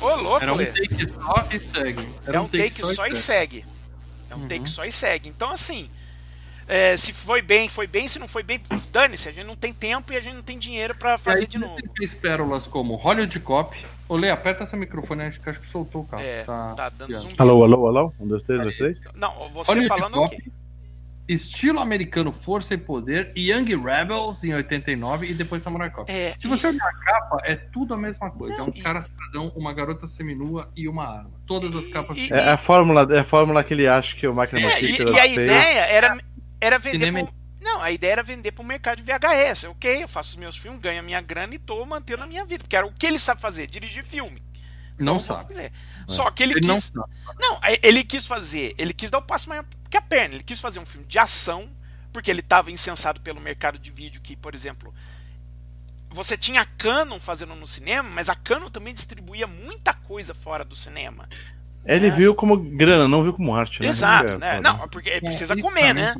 Ô, louco, Era um take só e segue. Era é um take só e segue. É um take só e segue. Então, assim. é, se foi bem, foi bem. Se não foi bem, dane-se. A gente não tem tempo e a gente não tem dinheiro pra fazer de novo. Fez pérolas como Hollywood Cop. Ô, Lê, aperta esse microfone, acho que acho que soltou o carro. É, tá dando aqui, ó. zumbi. Alô, alô, alô? Um, dois, três, dois, três. Não, você Hollywood falando o Cop, quê? Estilo americano Força e Poder, Young Rebels em 89 e depois Samurai Cop. É, Se você olhar a capa, é tudo a mesma coisa. Não, é um e- cara cidadão, uma garota seminua e uma arma. Todas as capas. e- É a fórmula, é a fórmula que ele acha que o máquina É, e, Matrix e a ideia era, era vender Cinema- pro, Não, a ideia era vender pro mercado de VHS. Ok, eu faço os meus filmes, ganho a minha grana e tô mantendo a minha vida. Porque era o que ele sabe fazer, dirigir filme. Não Então, sabe. fazer. Só que ele, Ele não quis. sabe. Não, aí ele quis fazer. Ele quis dar o passo maior que a perna. Ele quis fazer um filme de ação, porque ele estava incensado pelo mercado de vídeo, que, por exemplo. Você tinha a Canon fazendo no cinema, mas a Canon também distribuía muita coisa fora do cinema. Ele viu como grana, não viu como arte, né? Exato, É, né? Não, porque ele precisa É, isso comer, né?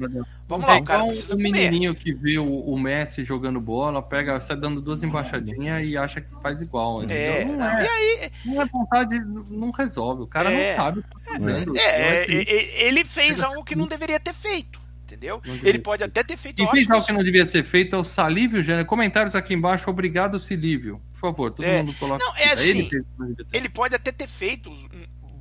Vamos é lá, o cara precisa o comer. menininho que vê o, o Messi jogando bola, pega, sai dando duas embaixadinhas e acha que faz igual. É, não, é, e aí, não é vontade, não resolve. O cara É. não sabe o que tá fazendo. é, e- e- ele fez algo que não deveria ter feito, entendeu? Ele pode até ter feito Quem fez algo que não devia ser feito é o Salívio Gênero. Comentários aqui embaixo. Obrigado, Silívio. Por favor, todo É. mundo coloca. Não, é Ele assim, ter ele pode até ter feito um,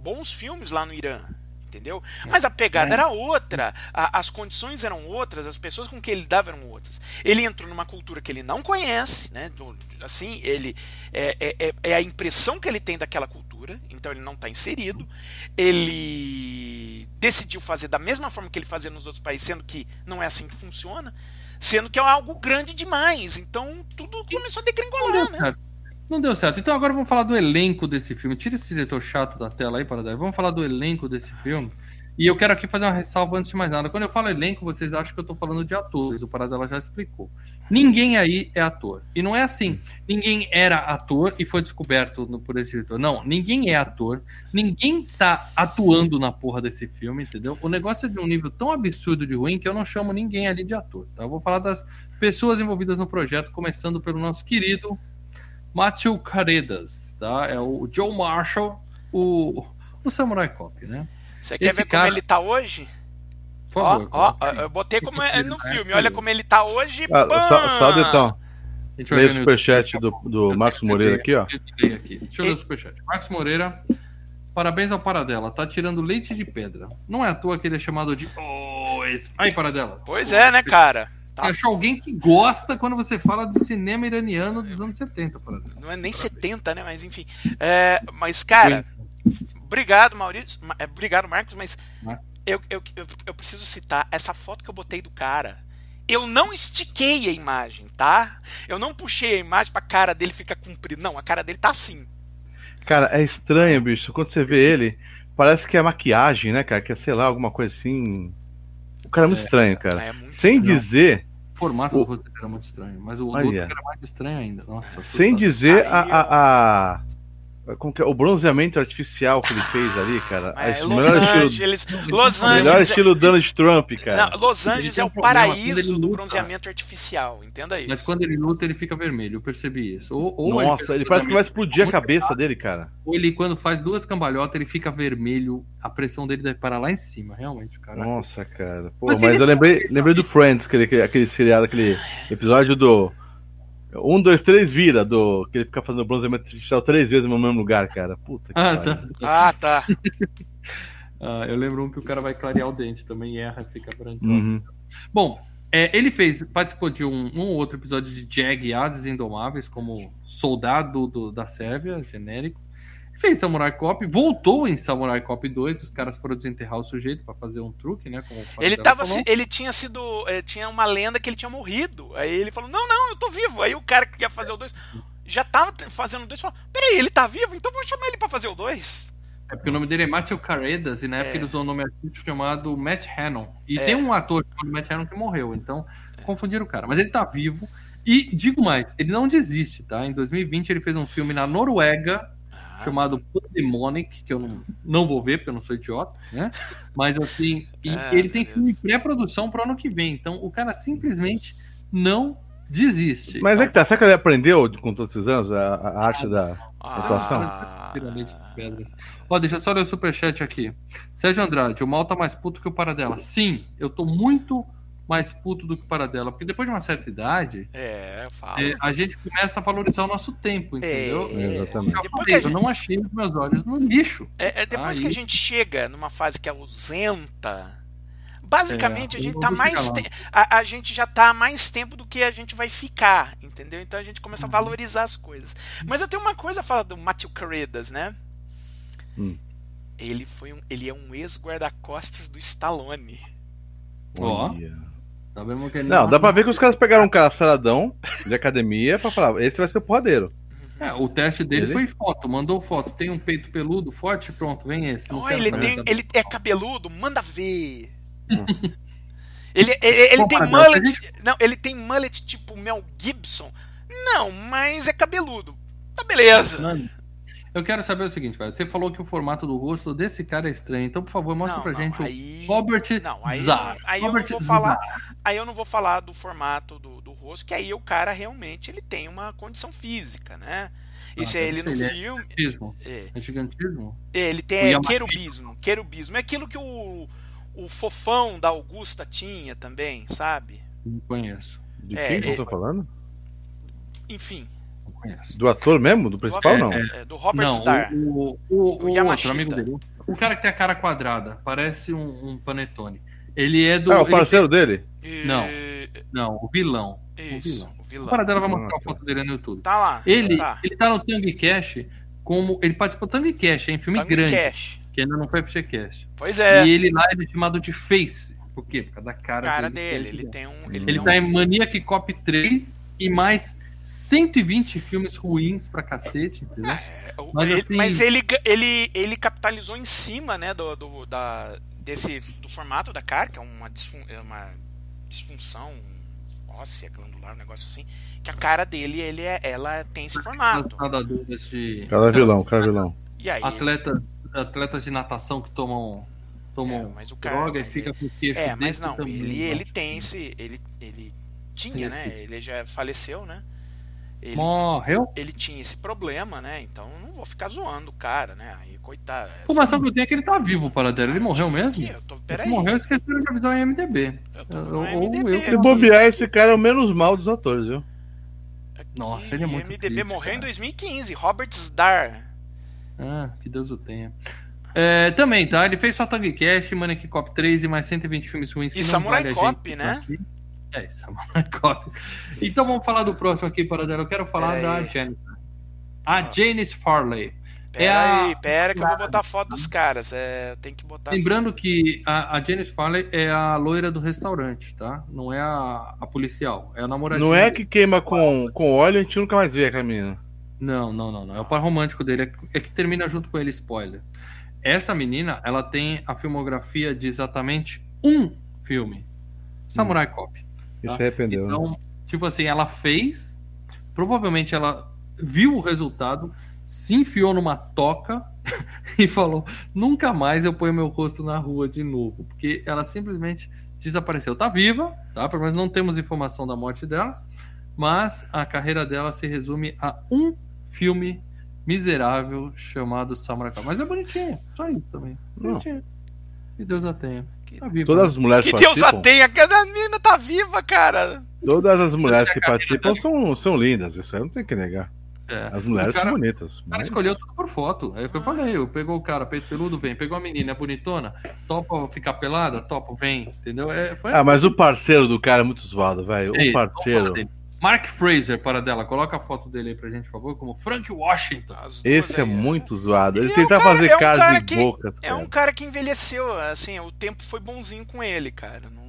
bons filmes lá no Irã, entendeu? Mas a pegada era outra, a- as condições eram outras, as pessoas com que ele lidava eram outras. Ele entrou numa cultura que ele não conhece, né? do- assim, ele é, é- é- é a impressão que ele tem daquela cultura, então ele não está inserido. Ele decidiu fazer da mesma forma que ele fazia nos outros países, sendo que não é assim que funciona, sendo que é algo grande demais. Então tudo começou a degringolar, né? Não deu certo. Então agora vamos falar do elenco desse filme. Tira esse diretor chato da tela aí, para dar. Vamos falar do elenco desse filme. E eu quero aqui fazer uma ressalva antes de mais nada. Quando eu falo elenco, vocês acham que eu tô falando de atores. O Paradela já explicou. Ninguém aí é ator. E não é assim. Ninguém era ator e foi descoberto por esse diretor. Não, ninguém é ator. Ninguém tá atuando na porra desse filme, entendeu? O negócio é de um nível tão absurdo de ruim que eu não chamo ninguém ali de ator. Tá? Eu vou falar das pessoas envolvidas no projeto, começando pelo nosso querido Matthew Caredas, tá? É o Joe Marshall, o, o Samurai Cop, né? Você quer Esse ver cara- como ele tá hoje? Por Ó, favor. ó, aí. eu botei como é no filme. Olha como ele tá hoje. Ah, só, só então. A gente vai Lê ver o superchat do, do Marcos Moreira aqui, ó. Aqui. Deixa eu ler o superchat. Marcos Moreira, parabéns ao Paradela. Tá tirando leite de pedra. Não é à toa que ele é chamado de. Oh, esse... Aí, Paradela. Pois é, né, cara? Tá- Achou alguém que gosta quando você fala de cinema iraniano dos anos 70, Paradela. Não é nem 70, né? Mas enfim. É, mas, cara, Obrigado, Maurício. Ma- é, Obrigado, Marcos, mas Mar- eu, eu, eu, eu preciso citar essa foto que eu botei do cara. Eu não estiquei a imagem, tá? Eu não puxei a imagem pra cara dele ficar comprido. Não, a cara dele tá assim. Cara, é estranho, bicho. Quando você vê ele, parece que é maquiagem, né, cara? Que é, sei lá, alguma coisa assim. O cara é muito estranho, cara. É muito Sem estranho. dizer, formato O- do roteiro era muito estranho, mas o Olha. outro era mais estranho ainda. Nossa, sem assustador. dizer a, Aí, a, a- como que é? o bronzeamento artificial que ele fez ali, cara. É, Esse Los melhor estilo, Angeles. Los melhor Angeles. é- estilo Donald Trump, cara. Não, Los Ele Angeles é o paraíso do bronzeamento artificial. Entenda isso. Mas quando ele luta, ele fica vermelho. Eu percebi isso. Ou, ou Nossa, ele parece que vai explodir a cabeça dele, cara. Ou ele, quando faz duas cambalhotas, ele fica vermelho. A pressão dele deve parar lá em cima, realmente, cara. Nossa, cara. Pô, Mas mas, eu lembrei, lembrei do Friends, aquele, aquele, aquele seriado, aquele episódio do. Um, dois, três, vira, do. Que ele fica fazendo bronzeamento artificial três vezes no mesmo lugar, cara. Puta que Ah, pariu. tá. Ah, tá. <laughs> Ah, eu lembro um que o cara vai clarear o dente também, erra e fica branco. Uhum. Bom, é, ele fez, participou de um, um ou outro episódio de Jag e Ases Indomáveis, como soldado do- da Sérvia, genérico. Fez Samurai Cop, voltou em Samurai Cop 2, os caras foram desenterrar o sujeito pra fazer um truque, né? Ele tava, falou. ele tinha sido, eh, tinha uma lenda que ele tinha morrido. Aí ele falou: "Não, não, eu tô vivo". Aí o cara que ia fazer o 2 já tava fazendo o 2 falou: "Peraí, ele tá vivo? Então vou chamar ele pra fazer o 2". É porque o nome dele é Matthew Caredas e na época É. ele usou um nome artístico chamado Matt Hannon. E É. tem um ator chamado Matt Hannon que morreu, então confundiram o cara. Mas ele tá vivo. E digo mais, ele não desiste, tá? Em 2020 ele fez um filme na Noruega chamado Pandemonic, que eu não, não vou ver porque eu não sou idiota, né? Mas assim, e <laughs> Ah, ele tem filme em pré-produção pro ano que vem. Então o cara simplesmente não desiste. Mas é que tá, será que ele aprendeu com todos esses anos a, a arte da. atuação? Ah, Pirâmide de pedras. Ó, deixa eu só ler o superchat aqui. Sérgio Andrade, o mal tá mais puto que o Paradela. Sim, eu tô muito mais puto do que o Paradela, porque depois de uma certa idade, é, fala. é, a gente começa a valorizar o nosso tempo, entendeu? É, Exatamente. Já Depois falei, que a eu gente- não achei os meus olhos no lixo. É, é depois Aí- que a gente chega numa fase que é ausenta, basicamente É, a gente eu tá mais te- a, a gente já tá há mais tempo do que a gente vai ficar, entendeu? Então a gente começa a Uhum. valorizar as coisas. Mas eu tenho uma coisa a falar do Matthew Caredas, né? Hum. Ele foi um, ele é um ex-guarda-costas do Stallone. Ó. Olha. Tá vendo que ele Não, dá pra ver que os caras pegaram um cara saradão de academia pra falar, esse vai ser o porradeiro. É, o teste dele Ele? foi foto, mandou foto. Tem um peito peludo forte, pronto, vem esse. Não Oh, ele tem, ele é cabeludo, manda ver. <laughs> ele ele, ele Bom, tem mullet, não, ele tem mullet tipo Mel Gibson. Não, mas é cabeludo. Tá beleza. Mano, Eu quero saber o seguinte, velho. Você falou que o formato do rosto desse cara é estranho. Então, por favor, mostra Não, pra não, gente aí- o Robert Não, aí, Zar. aí eu não Robert vou Zar. falar. Aí eu não vou falar do formato do, do rosto, que aí o cara realmente ele tem uma condição física, né? Isso Ah, é ele no ele é filme. Gigantismo. É, É gigantismo? ele O tem é, querubismo. Querubismo. É aquilo que o, o fofão da Augusta tinha também, sabe? Não conheço. De É, quem que é- eu tô falando? Enfim. Não conheço. Do ator mesmo? Do principal, É, não? é, do Robert não, Starr. o, o, o, o Yamashita. outro amigo dele. O cara que tem a cara quadrada. Parece um, um panetone. Ele é do. Ah, o ele parceiro dele? E- não. Não, o vilão. o Isso, vilão. o O vilão. Paradela vai mostrar Ah, a foto dele no YouTube. Tá lá. Ele tá. ele tá no Tangue Cash como. Ele participou do Tangue Cash, é em filme Tango grande, Cash. que ainda não foi FGCast. Pois é. E ele lá ele é chamado de Face. Por quê? Por causa da cara, cara dele. dele. Ele tem um. Ele, Ele tem tá um- em Maniac Cop 3 e mais 120 filmes ruins pra cacete, entendeu? O- Mas, ele- assim- mas ele, ele, ele capitalizou em cima, né, do, do, da, desse, do formato da cara, que é uma, disfun- é uma disfunção óssea, glandular, um negócio assim, que a cara dele, ele é, ela tem esse formato. De. Cara vilão, cara vilão. E aí, Atletas, atletas de natação que tomam, tomam É, mas o cara- droga e mas fica com o queixo é, mas não, ele, ele tem esse, ele, ele tinha, Tem né, esse- ele já faleceu, né, ele, Morreu? ele tinha esse problema, né, então eu não vou ficar zoando o cara, né, aí, coitado. A informação que eu tenho é que ele tá vivo, para dele. Ele morreu mesmo? Aqui, eu tô, Ele peraí, morreu, esqueceram de avisar o IMDB. eu tô Ou- no ou MDB eu aqui. bobear, esse cara é o menos mal dos atores, viu? Nossa, ele é muito MDB triste, morreu em cara. 2015. Robert Starr. Ah, que Deus o tenha. É, também, tá? Ele fez só Tag Cash, Manic Cop 3 e mais 120 filmes ruins. que E não Samurai vale a Cop, gente né? aqui. É, Samurai <laughs> Cop. Então vamos falar do próximo aqui, para dela. Eu quero falar Pera da aí. Jennifer. A Janice Farley. Pera É a- aí, pera que eu vou botar foto dos caras. É, tem que botar. Lembrando que a, a Janice Farley é a loira do restaurante, tá? Não é a, a policial, é a namoradinha. Não é que queima com, com óleo, a gente nunca mais vê aquela menina. Não, não, não, não. É o par romântico dele, é que- é que termina junto com ele, spoiler. Essa menina, ela tem a filmografia de exatamente um filme. Samurai Cop. Tá. se arrependeu. né? Então, tipo assim, ela fez, provavelmente ela viu o resultado, se enfiou numa toca <laughs> e falou: nunca mais eu ponho meu rosto na rua de novo, porque ela simplesmente desapareceu. Tá viva, tá? Pelo menos não temos informação da morte dela, mas a carreira dela se resume a um filme miserável chamado Samurai. Mas é bonitinho, só isso também. Não. Bonitinho. Que Deus a tenha. Tá viva. Todas as mulheres Que Deus a participam. tenha, cada menina tá viva, cara. Todas as mulheres que participam são, são lindas, isso aí não tem que negar. É. As mulheres cara- são bonitas. O cara mas- escolheu tudo por foto. É o que eu falei. Eu pegou o cara, peito peludo, vem. Pegou a menina, é bonitona. Topa ficar pelada? Topa, vem. Entendeu? É, foi Ah, mas o parceiro do cara é muito zoado, velho. O vamos falar parceiro. Mark Fraser, para dela. Coloca a foto dele aí pra gente, por favor. Como Frank Washington. Esse é aí, muito zoado. Ele Ele é um tentar cara- fazer é um cara, cara de que- boca. É um cara que envelheceu, assim, o tempo foi bonzinho com ele, cara. Não...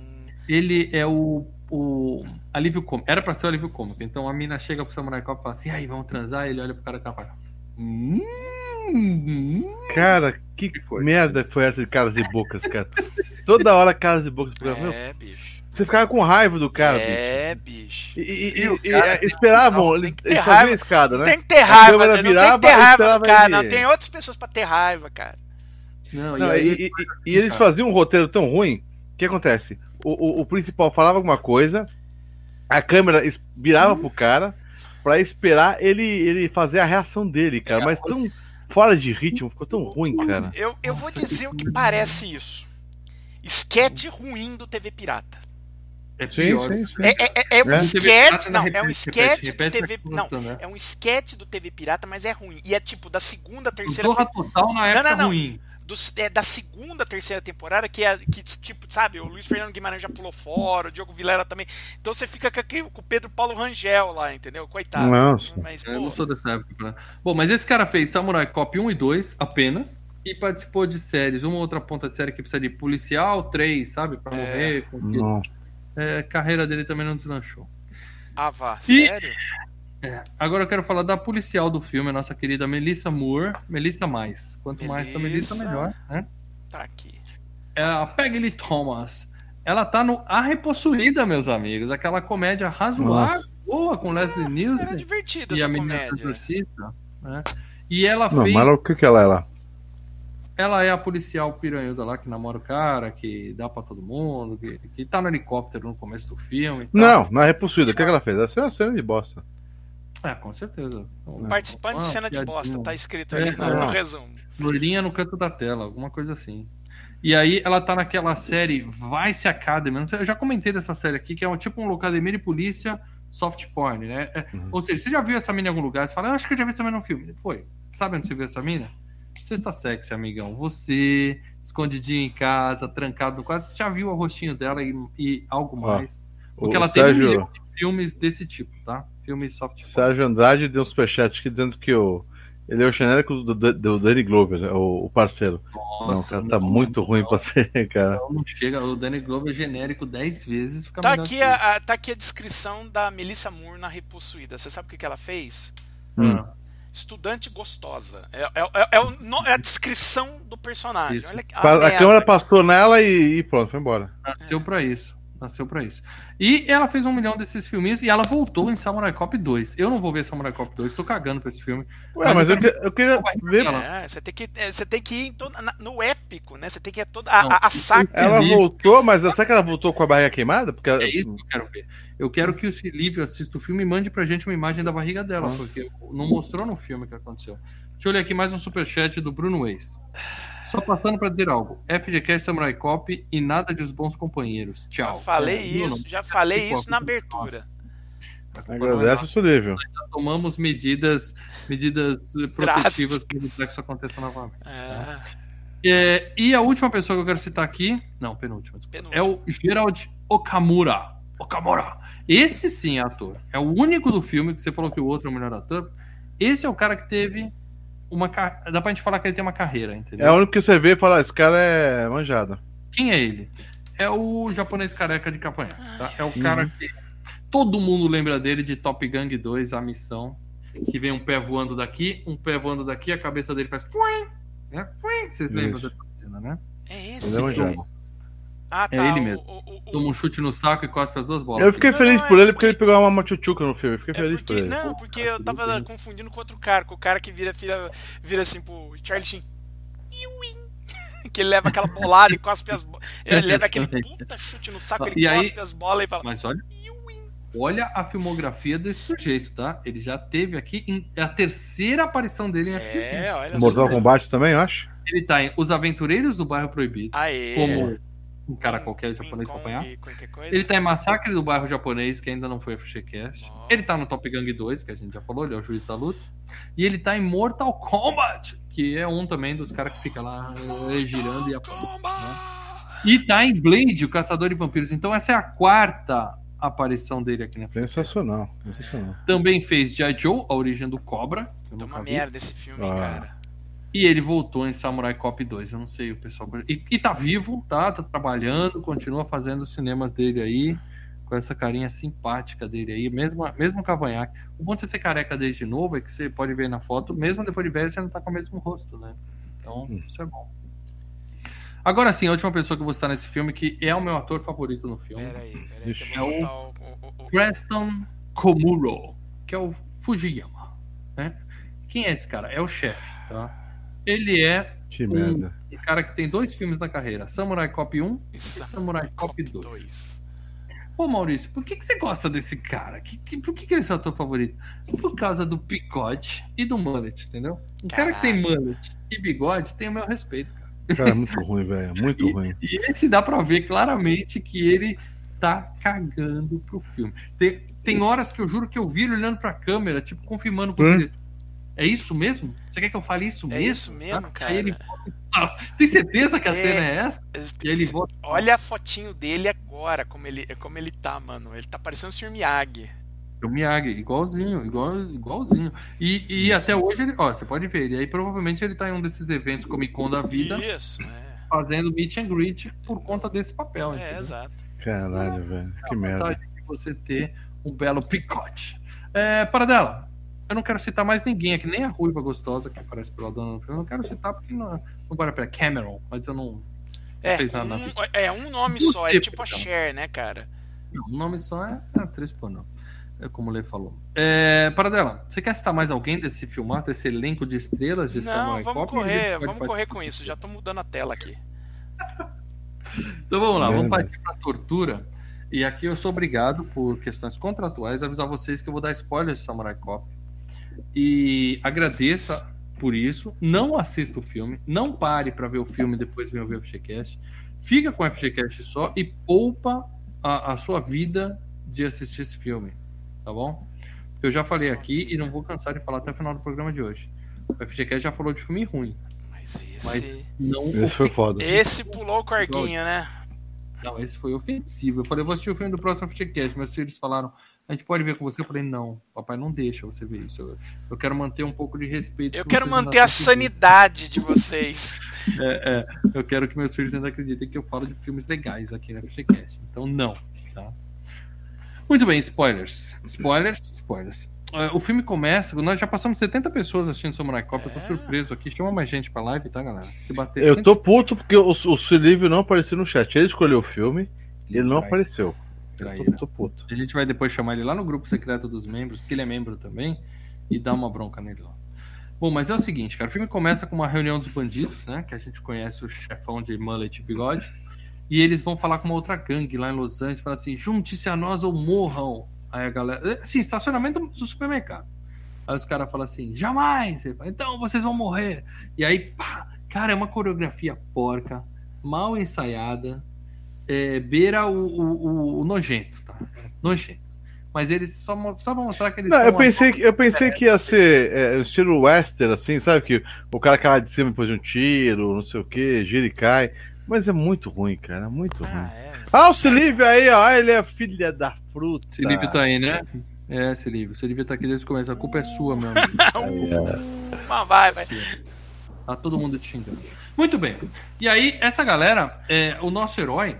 Ele é o, o alívio cômico. Era pra ser o alívio cômico. Então a mina chega pro Samurai Cop e fala assim: aí, vamos transar? Ele olha pro cara e fala: hum, hum. Cara, que Que foi? merda foi essa de caras e bocas, cara? Toda hora caras e bocas. Meu, É, bicho. Você ficava com raiva do cara, bicho. É, bicho. E, e- E e- cara e- tem- esperavam, tem eles que ter raiva. a escada, né? tem que ter raiva, né? não tem virava, que ter raiva do cara, não. Tem outras pessoas pra ter raiva, cara. Não, Não, e aí, e, e- e eles faziam um roteiro tão ruim, o que acontece? O, o, o principal falava alguma coisa, a câmera virava pro cara pra esperar ele, ele fazer a reação dele, cara. É, Mas tão fora de ritmo, ficou tão ruim, cara. Eu, eu vou dizer o que parece isso. Esquete ruim do TV Pirata. É Sim, pior. sim, sim. É, é, é um É. esquete, não, é um esquete do TV, não, né? é um esquete do TV Pirata, mas é ruim. E é tipo da segunda, terceira, Zorra Total na época não, não. ruim. do- é da segunda, terceira temporada que é que tipo, sabe, o Luiz Fernando Guimarães já pulou fora, o Diogo Vilela também. Então você fica com, com o Pedro Paulo Rangel lá, entendeu? Coitado. Nossa. Mas Eu pô, não sou dessa época. né? Bom, mas esse cara fez Samurai Cop 1 e 2 apenas. E participou de séries, uma outra ponta de série que precisa de policial, 3, sabe? Pra morrer. com aquilo. É, carreira dele também não deslanchou. ah, vá, E- sério? É, Agora eu quero falar da policial do filme, a nossa querida Melissa Moore. Melissa mais. Quanto mais da Melissa, Melissa. melhor. Né? Tá aqui. É a Peggy Lee Thomas. Ela tá no A Repossuída, meus amigos. Aquela comédia razoável, boa, com Leslie Era Nielsen divertida e essa a menina comédia. exorcista. Né? E ela Não, fez mas o que que ela é lá? Ela é a policial piranhuda lá que namora o cara, que dá pra todo mundo, que, que tá no helicóptero no começo do filme. tal. Não, na repulsida, o que que ela fez? Essa é uma cena de bosta. É, com certeza. Participante de cena de piadinha. bosta, tá escrito É, ali no, no não. resumo. Loirinha no canto da tela, alguma coisa assim. E aí ela tá naquela série Vice Academy. não sei, Eu já comentei dessa série aqui, que é um, tipo um academia de polícia soft porn, né? É- Uhum. Ou seja, você já viu essa mina em algum lugar? Você fala, eu acho que eu já vi essa mina no filme. Foi. Sabe onde você viu essa mina? Sexta sexy, amigão. Você, escondidinho em casa, trancado no quarto, já viu o rostinho dela e, e algo Ó, mais. Porque ela tem um Sérgio- milhão de filmes desse tipo, tá? Filmes soft. Sérgio Andrade deu um superchat aqui dizendo que o, ele é o genérico do, do, do Danny Glover, né, o, o parceiro. Nossa, não, cara, tá não, muito não, ruim pra ser, <laughs> cara. Não, não chega. O Danny Glover é genérico 10 vezes. Fica Tá aqui, a, a- tá aqui a descrição da Melissa Moore na Repossuída. Você sabe o que, que ela fez? Hum. Ah. Estudante gostosa. É, é- é- é o é a descrição do personagem. Olha que- Pa- a merda. câmera passou nela e, e pronto, foi embora. Nasceu pra isso. Nasceu pra isso. E ela fez um milhão desses filminhos e ela voltou em Samurai Cop 2. Eu não vou ver Samurai Cop 2, tô cagando pra esse filme. Ué, Mas mas, eu eu, que- eu queria ver. É, você tem que, é, você tem que ir em todo- na- no épico, né? Você tem que ir toda a, Não, a, a saca. Ela voltou, mas será que ela voltou com a barriga queimada? Porque É isso que eu quero ver. Eu quero que o Silívio assista o filme e mande pra gente uma imagem da barriga dela, Ah. porque não mostrou no filme o que aconteceu. Deixa eu ler aqui mais um superchat do Bruno Weiss. Só passando pra dizer algo. FGCast Samurai Cop e nada de os bons companheiros. Já Tchau. falei É, isso, já falei isso na abertura. agradece o seu nível. tomamos medidas, medidas protetivas para que isso aconteça novamente. É, É, e a última pessoa que eu quero citar aqui, não, penúltima, desculpa, é penúltimo. o Gerald Okamura. Okamura. Esse sim é ator. É o único do filme que você falou que o outro é o melhor ator. Esse é o cara que teve uma. Dá pra gente falar que ele tem uma carreira, entendeu? É o único que você vê e fala, esse cara é manjado. Quem é ele? É o japonês careca de capanha. Tá? É o cara que todo mundo lembra dele de Top Gang 2, a missão. Que vem um pé voando daqui, um pé voando daqui, a cabeça dele faz. Né? Vocês lembram Isso. dessa cena, né? É Ele esse? é manjado. Ah, É tá. ele o- mesmo. o- o- o- Toma um chute no saco e cospe as duas bolas. Eu fiquei Não, feliz não, por é ele porque porque- ele pegou uma machuchuca no filme. Eu fiquei É feliz por porque, ele. não, porque eu tava confundindo com outro cara, com o cara que vira, vira, vira assim pro Charlie Sheen. Iuim. <laughs> Que ele leva aquela bolada e cospe as bolas. Ele leva aquele puta chute no saco, ele E aí- cospe as bolas e fala. Mas olha, olha a filmografia desse sujeito, tá? Ele já teve aqui em, é a terceira aparição dele em. É, olha Mortal. Kombat também, eu acho. Ele tá em Os Aventureiros do Bairro Proibido, Aê. como um cara qualquer japonês pra Kong, apanhar. qualquer coisa. Ele tá em Massacre do Bairro Japonês, que ainda não foi FGCast. Ó. Ele tá no Top Gang 2, que a gente já falou, ele é o juiz da luta. E ele tá em Mortal Kombat, que é um também dos caras que fica lá eh, girando e apanhando. né? E tá em Blade, o Caçador de Vampiros. Então essa é a quarta aparição dele aqui na Sensacional. Sensacional. Também fez G.I. Joe, a origem do Cobra. que eu nunca uma vi. merda esse filme, Ah. cara. E ele voltou em Samurai Cop 2. Eu não sei o pessoal. E, e tá vivo, tá? Tá trabalhando, continua fazendo os cinemas dele aí. Com essa carinha simpática dele aí, mesmo, mesmo cavanhaque. O bom de você ser careca desde novo é que você pode ver na foto, mesmo depois de velho, você não tá com o mesmo rosto, né? Então, Hum. isso é bom. Agora sim, a última pessoa que eu vou citar nesse filme, que é o meu ator favorito no filme. Pera aí, pera aí. que eu É o, o, o, o- Preston Komuro, que é o Fujiyama. Né? Quem é esse cara? É o chefe, tá? Ele é Que um, merda. cara que tem dois filmes na carreira: Samurai Cop 1 e Samurai Samurai Cop Cop 2. 2. Pô, Maurício, por que, que você gosta desse cara? Que, que- por que, que ele é seu ator favorito? Por causa do bigode e do mullet, entendeu? Um cara que tem mullet e bigode tem o meu respeito, cara. Cara, é muito ruim, velho. Muito <laughs> ruim. E esse dá pra ver claramente que ele tá cagando pro filme. Tem, tem horas que eu juro que eu vi ele olhando pra câmera, tipo, confirmando com Hum. ele. É isso mesmo? Você quer que eu fale isso É mesmo? isso mesmo, Tá? cara. Aí ele Tem certeza que a É. cena é essa? Aí ele. Olha a fotinho dele agora, como ele, como ele tá, mano. Ele tá parecendo o Sr. Miyagi. O Miyagi, igualzinho, igual, igualzinho. E, e até hoje, ele, ó, você pode ver, e aí provavelmente ele tá em um desses eventos Comic Con da vida, Isso, é. fazendo meet and greet por conta desse papel. É, entendeu? exato. Caralho, velho. Que a merda. vantagem de você ter um belo picote. É, para dela, eu não quero citar mais ninguém aqui, nem a ruiva gostosa que aparece pela dona no filme. Eu não quero citar porque não, não vale a pena. Cameron, mas eu não. É, fez nada na um, é um nome só, é Você, tipo a então. Cher, né, cara? não o nome só é ah, três por não. É como o Lê falou. É, para dela, você quer citar mais alguém desse filmar, desse elenco de estrelas de Não, Samurai vamos Cop? Correr, vamos partir correr com isso. Já tô mudando a tela aqui. Então vamos lá, vamos partir para tortura. E aqui eu sou obrigado, por questões contratuais, a avisar vocês que eu vou dar spoilers de Samurai Cop. E agradeça por isso. Não assista o filme. Não pare para ver o filme depois venha ver o FGCast. Fica com o FGCast só e poupa a, a sua vida de assistir esse filme. Tá bom? Eu já falei aqui e não vou cansar de falar até o final do programa de hoje. O FGCast já falou de filme ruim. Mas Mas esse. não Esse foi foda. Esse pulou o corguinho, né? Não, esse foi ofensivo. Eu falei, eu vou assistir o filme do próximo FGCast. Meus filhos falaram, a gente pode ver com você? Eu falei, não, papai não deixa você ver isso. Eu, eu quero manter um pouco de respeito. Eu que quero manter a sanidade de vocês. <laughs> É, é, eu quero que meus filhos ainda acreditem que eu falo de filmes legais aqui no FGCast. Então, não. Tá? Muito bem, spoilers. Spoilers, spoilers. É, o filme começa, nós já passamos 70 pessoas assistindo Samurai Cop, eu tô É. surpreso aqui. Chama mais gente pra live, tá, galera? Se bater Eu tô 100, puto porque o, o Silívio não apareceu no chat. Ele escolheu o filme e ele não apareceu. Eu traíra. tô, tô puto. A gente vai depois chamar ele lá no grupo secreto dos membros, porque ele é membro também, e dar uma bronca nele lá. Bom, mas é o seguinte, cara, o filme começa com uma reunião dos bandidos, né? Que a gente conhece o chefão de mullet e bigode. E eles vão falar com uma outra gangue lá em Los Angeles, fala assim, junte-se a nós ou morram. Aí a galera. Assim, estacionamento do supermercado. Aí os caras falam assim, jamais! Fala, então vocês vão morrer. E aí, pá, cara, é uma coreografia porca, mal ensaiada, é, beira o, o- o- o nojento, tá? Nojento. Mas eles só, só vão mostrar que eles Não, eu pensei, que, eu pensei que ia ser é, estilo western, assim, sabe? Que o cara cai lá de cima depois de um tiro, não sei o que, gira e cai. Mas é muito ruim, cara, muito ruim. Ah, é. Ah, o Silívio aí, ó, ele é filha da fruta. Livro tá aí, né? É. Você devia estar aqui desde o começo. A culpa é sua, meu amigo. Mas vai, vai. Tá todo mundo te xingando. Muito bem. E aí, essa galera, é, o nosso herói,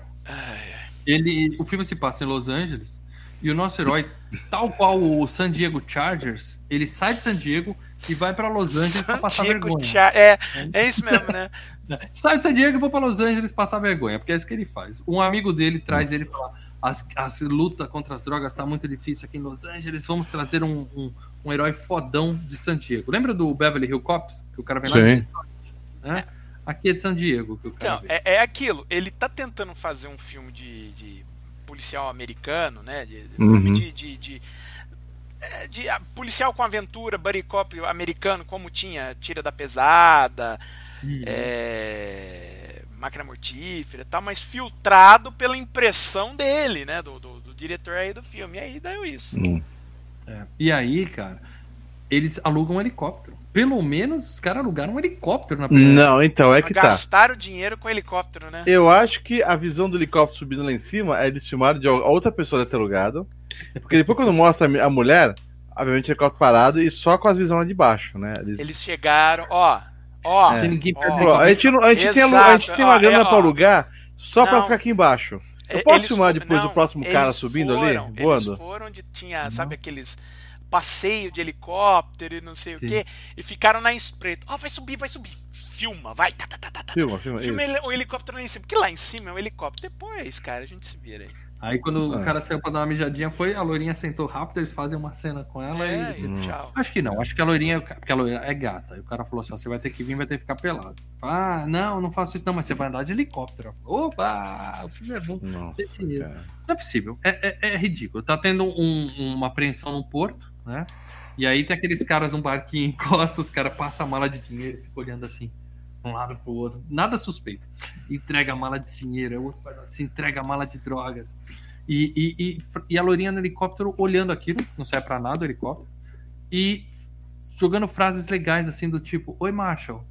ele, o filme se passa em Los Angeles e o nosso herói, tal qual o San Diego Chargers, ele sai de San Diego e vai pra Los Angeles pra passar Santiago vergonha. Cha- É, é isso mesmo, né? <laughs> Sai de San Diego e vou pra Los Angeles passar vergonha, porque é isso que ele faz. Um amigo dele traz ele e fala: as, as luta contra as drogas tá muito difícil aqui em Los Angeles, vamos trazer um, um, um herói fodão de San Diego. Lembra do Beverly Hills Cops? Que o cara vem lá de Sim. né? Aqui é de San Diego que o cara Então, é, é aquilo. Ele tá tentando fazer um filme de, de policial americano, né? De, de Uhum. filme de. de, de, é, de, ah, policial com aventura, buddy cop americano, como tinha Tira da Pesada, Hum. é, Máquina Mortífera e tal, mas filtrado pela impressão dele, né? Do, do, do diretor aí do filme. E aí deu isso. Hum. É. E aí, cara, eles alugam um helicóptero. Pelo menos os caras alugaram um helicóptero na primeira Não, então, é que tá. Gastaram dinheiro com helicóptero, né? Eu acho que a visão do helicóptero subindo lá em cima é eles filmaram de outra pessoa deve ter alugado. Porque depois quando mostra a mulher, obviamente o helicóptero parado e só com as visões lá de baixo, né? Eles- Eles chegaram, ó, ó. É. Ninguém Ó, a gente, não- a gente tem, a gente tem uma grana é, pra alugar só pra Não. ficar aqui embaixo. Eu É, posso eles filmar depois do próximo cara subindo ali, foram, voando? Eles foram onde tinha, sabe, aqueles passeio de helicóptero e não sei Sim. o quê, e ficaram na espreita. Ó, vai subir, vai subir. Filma, vai. Tá, tá, tá, tá, tá. Filma, filma. Filma isso. ele- o helicóptero lá em cima, porque lá em cima é um helicóptero. Depois, cara, a gente se vira aí. Aí quando Ah. o cara saiu pra dar uma mijadinha, foi, a loirinha sentou rápido, eles fazem uma cena com ela É, e. e Hum. tchau. Acho que não, acho que a loirinha, porque a loirinha é gata. Aí o cara falou assim: ó, você vai ter que vir, vai ter que ficar pelado. Ah, não, não faço isso, não, mas você vai andar de helicóptero. Opa, o filme é bom. Não, Tem dinheiro. cara. Não é possível, é, é- é ridículo. Tá tendo um- uma apreensão no porto, né? E aí tem aqueles caras, um barquinho encosta, os caras passam a mala de dinheiro ficam olhando assim, um lado pro outro. Nada suspeito. Entrega a mala de dinheiro, o outro faz assim, entrega a mala de drogas. E, e, e, e a loirinha no helicóptero olhando aquilo, não serve pra nada o helicóptero, e jogando frases legais assim do tipo: Oi, Marshall,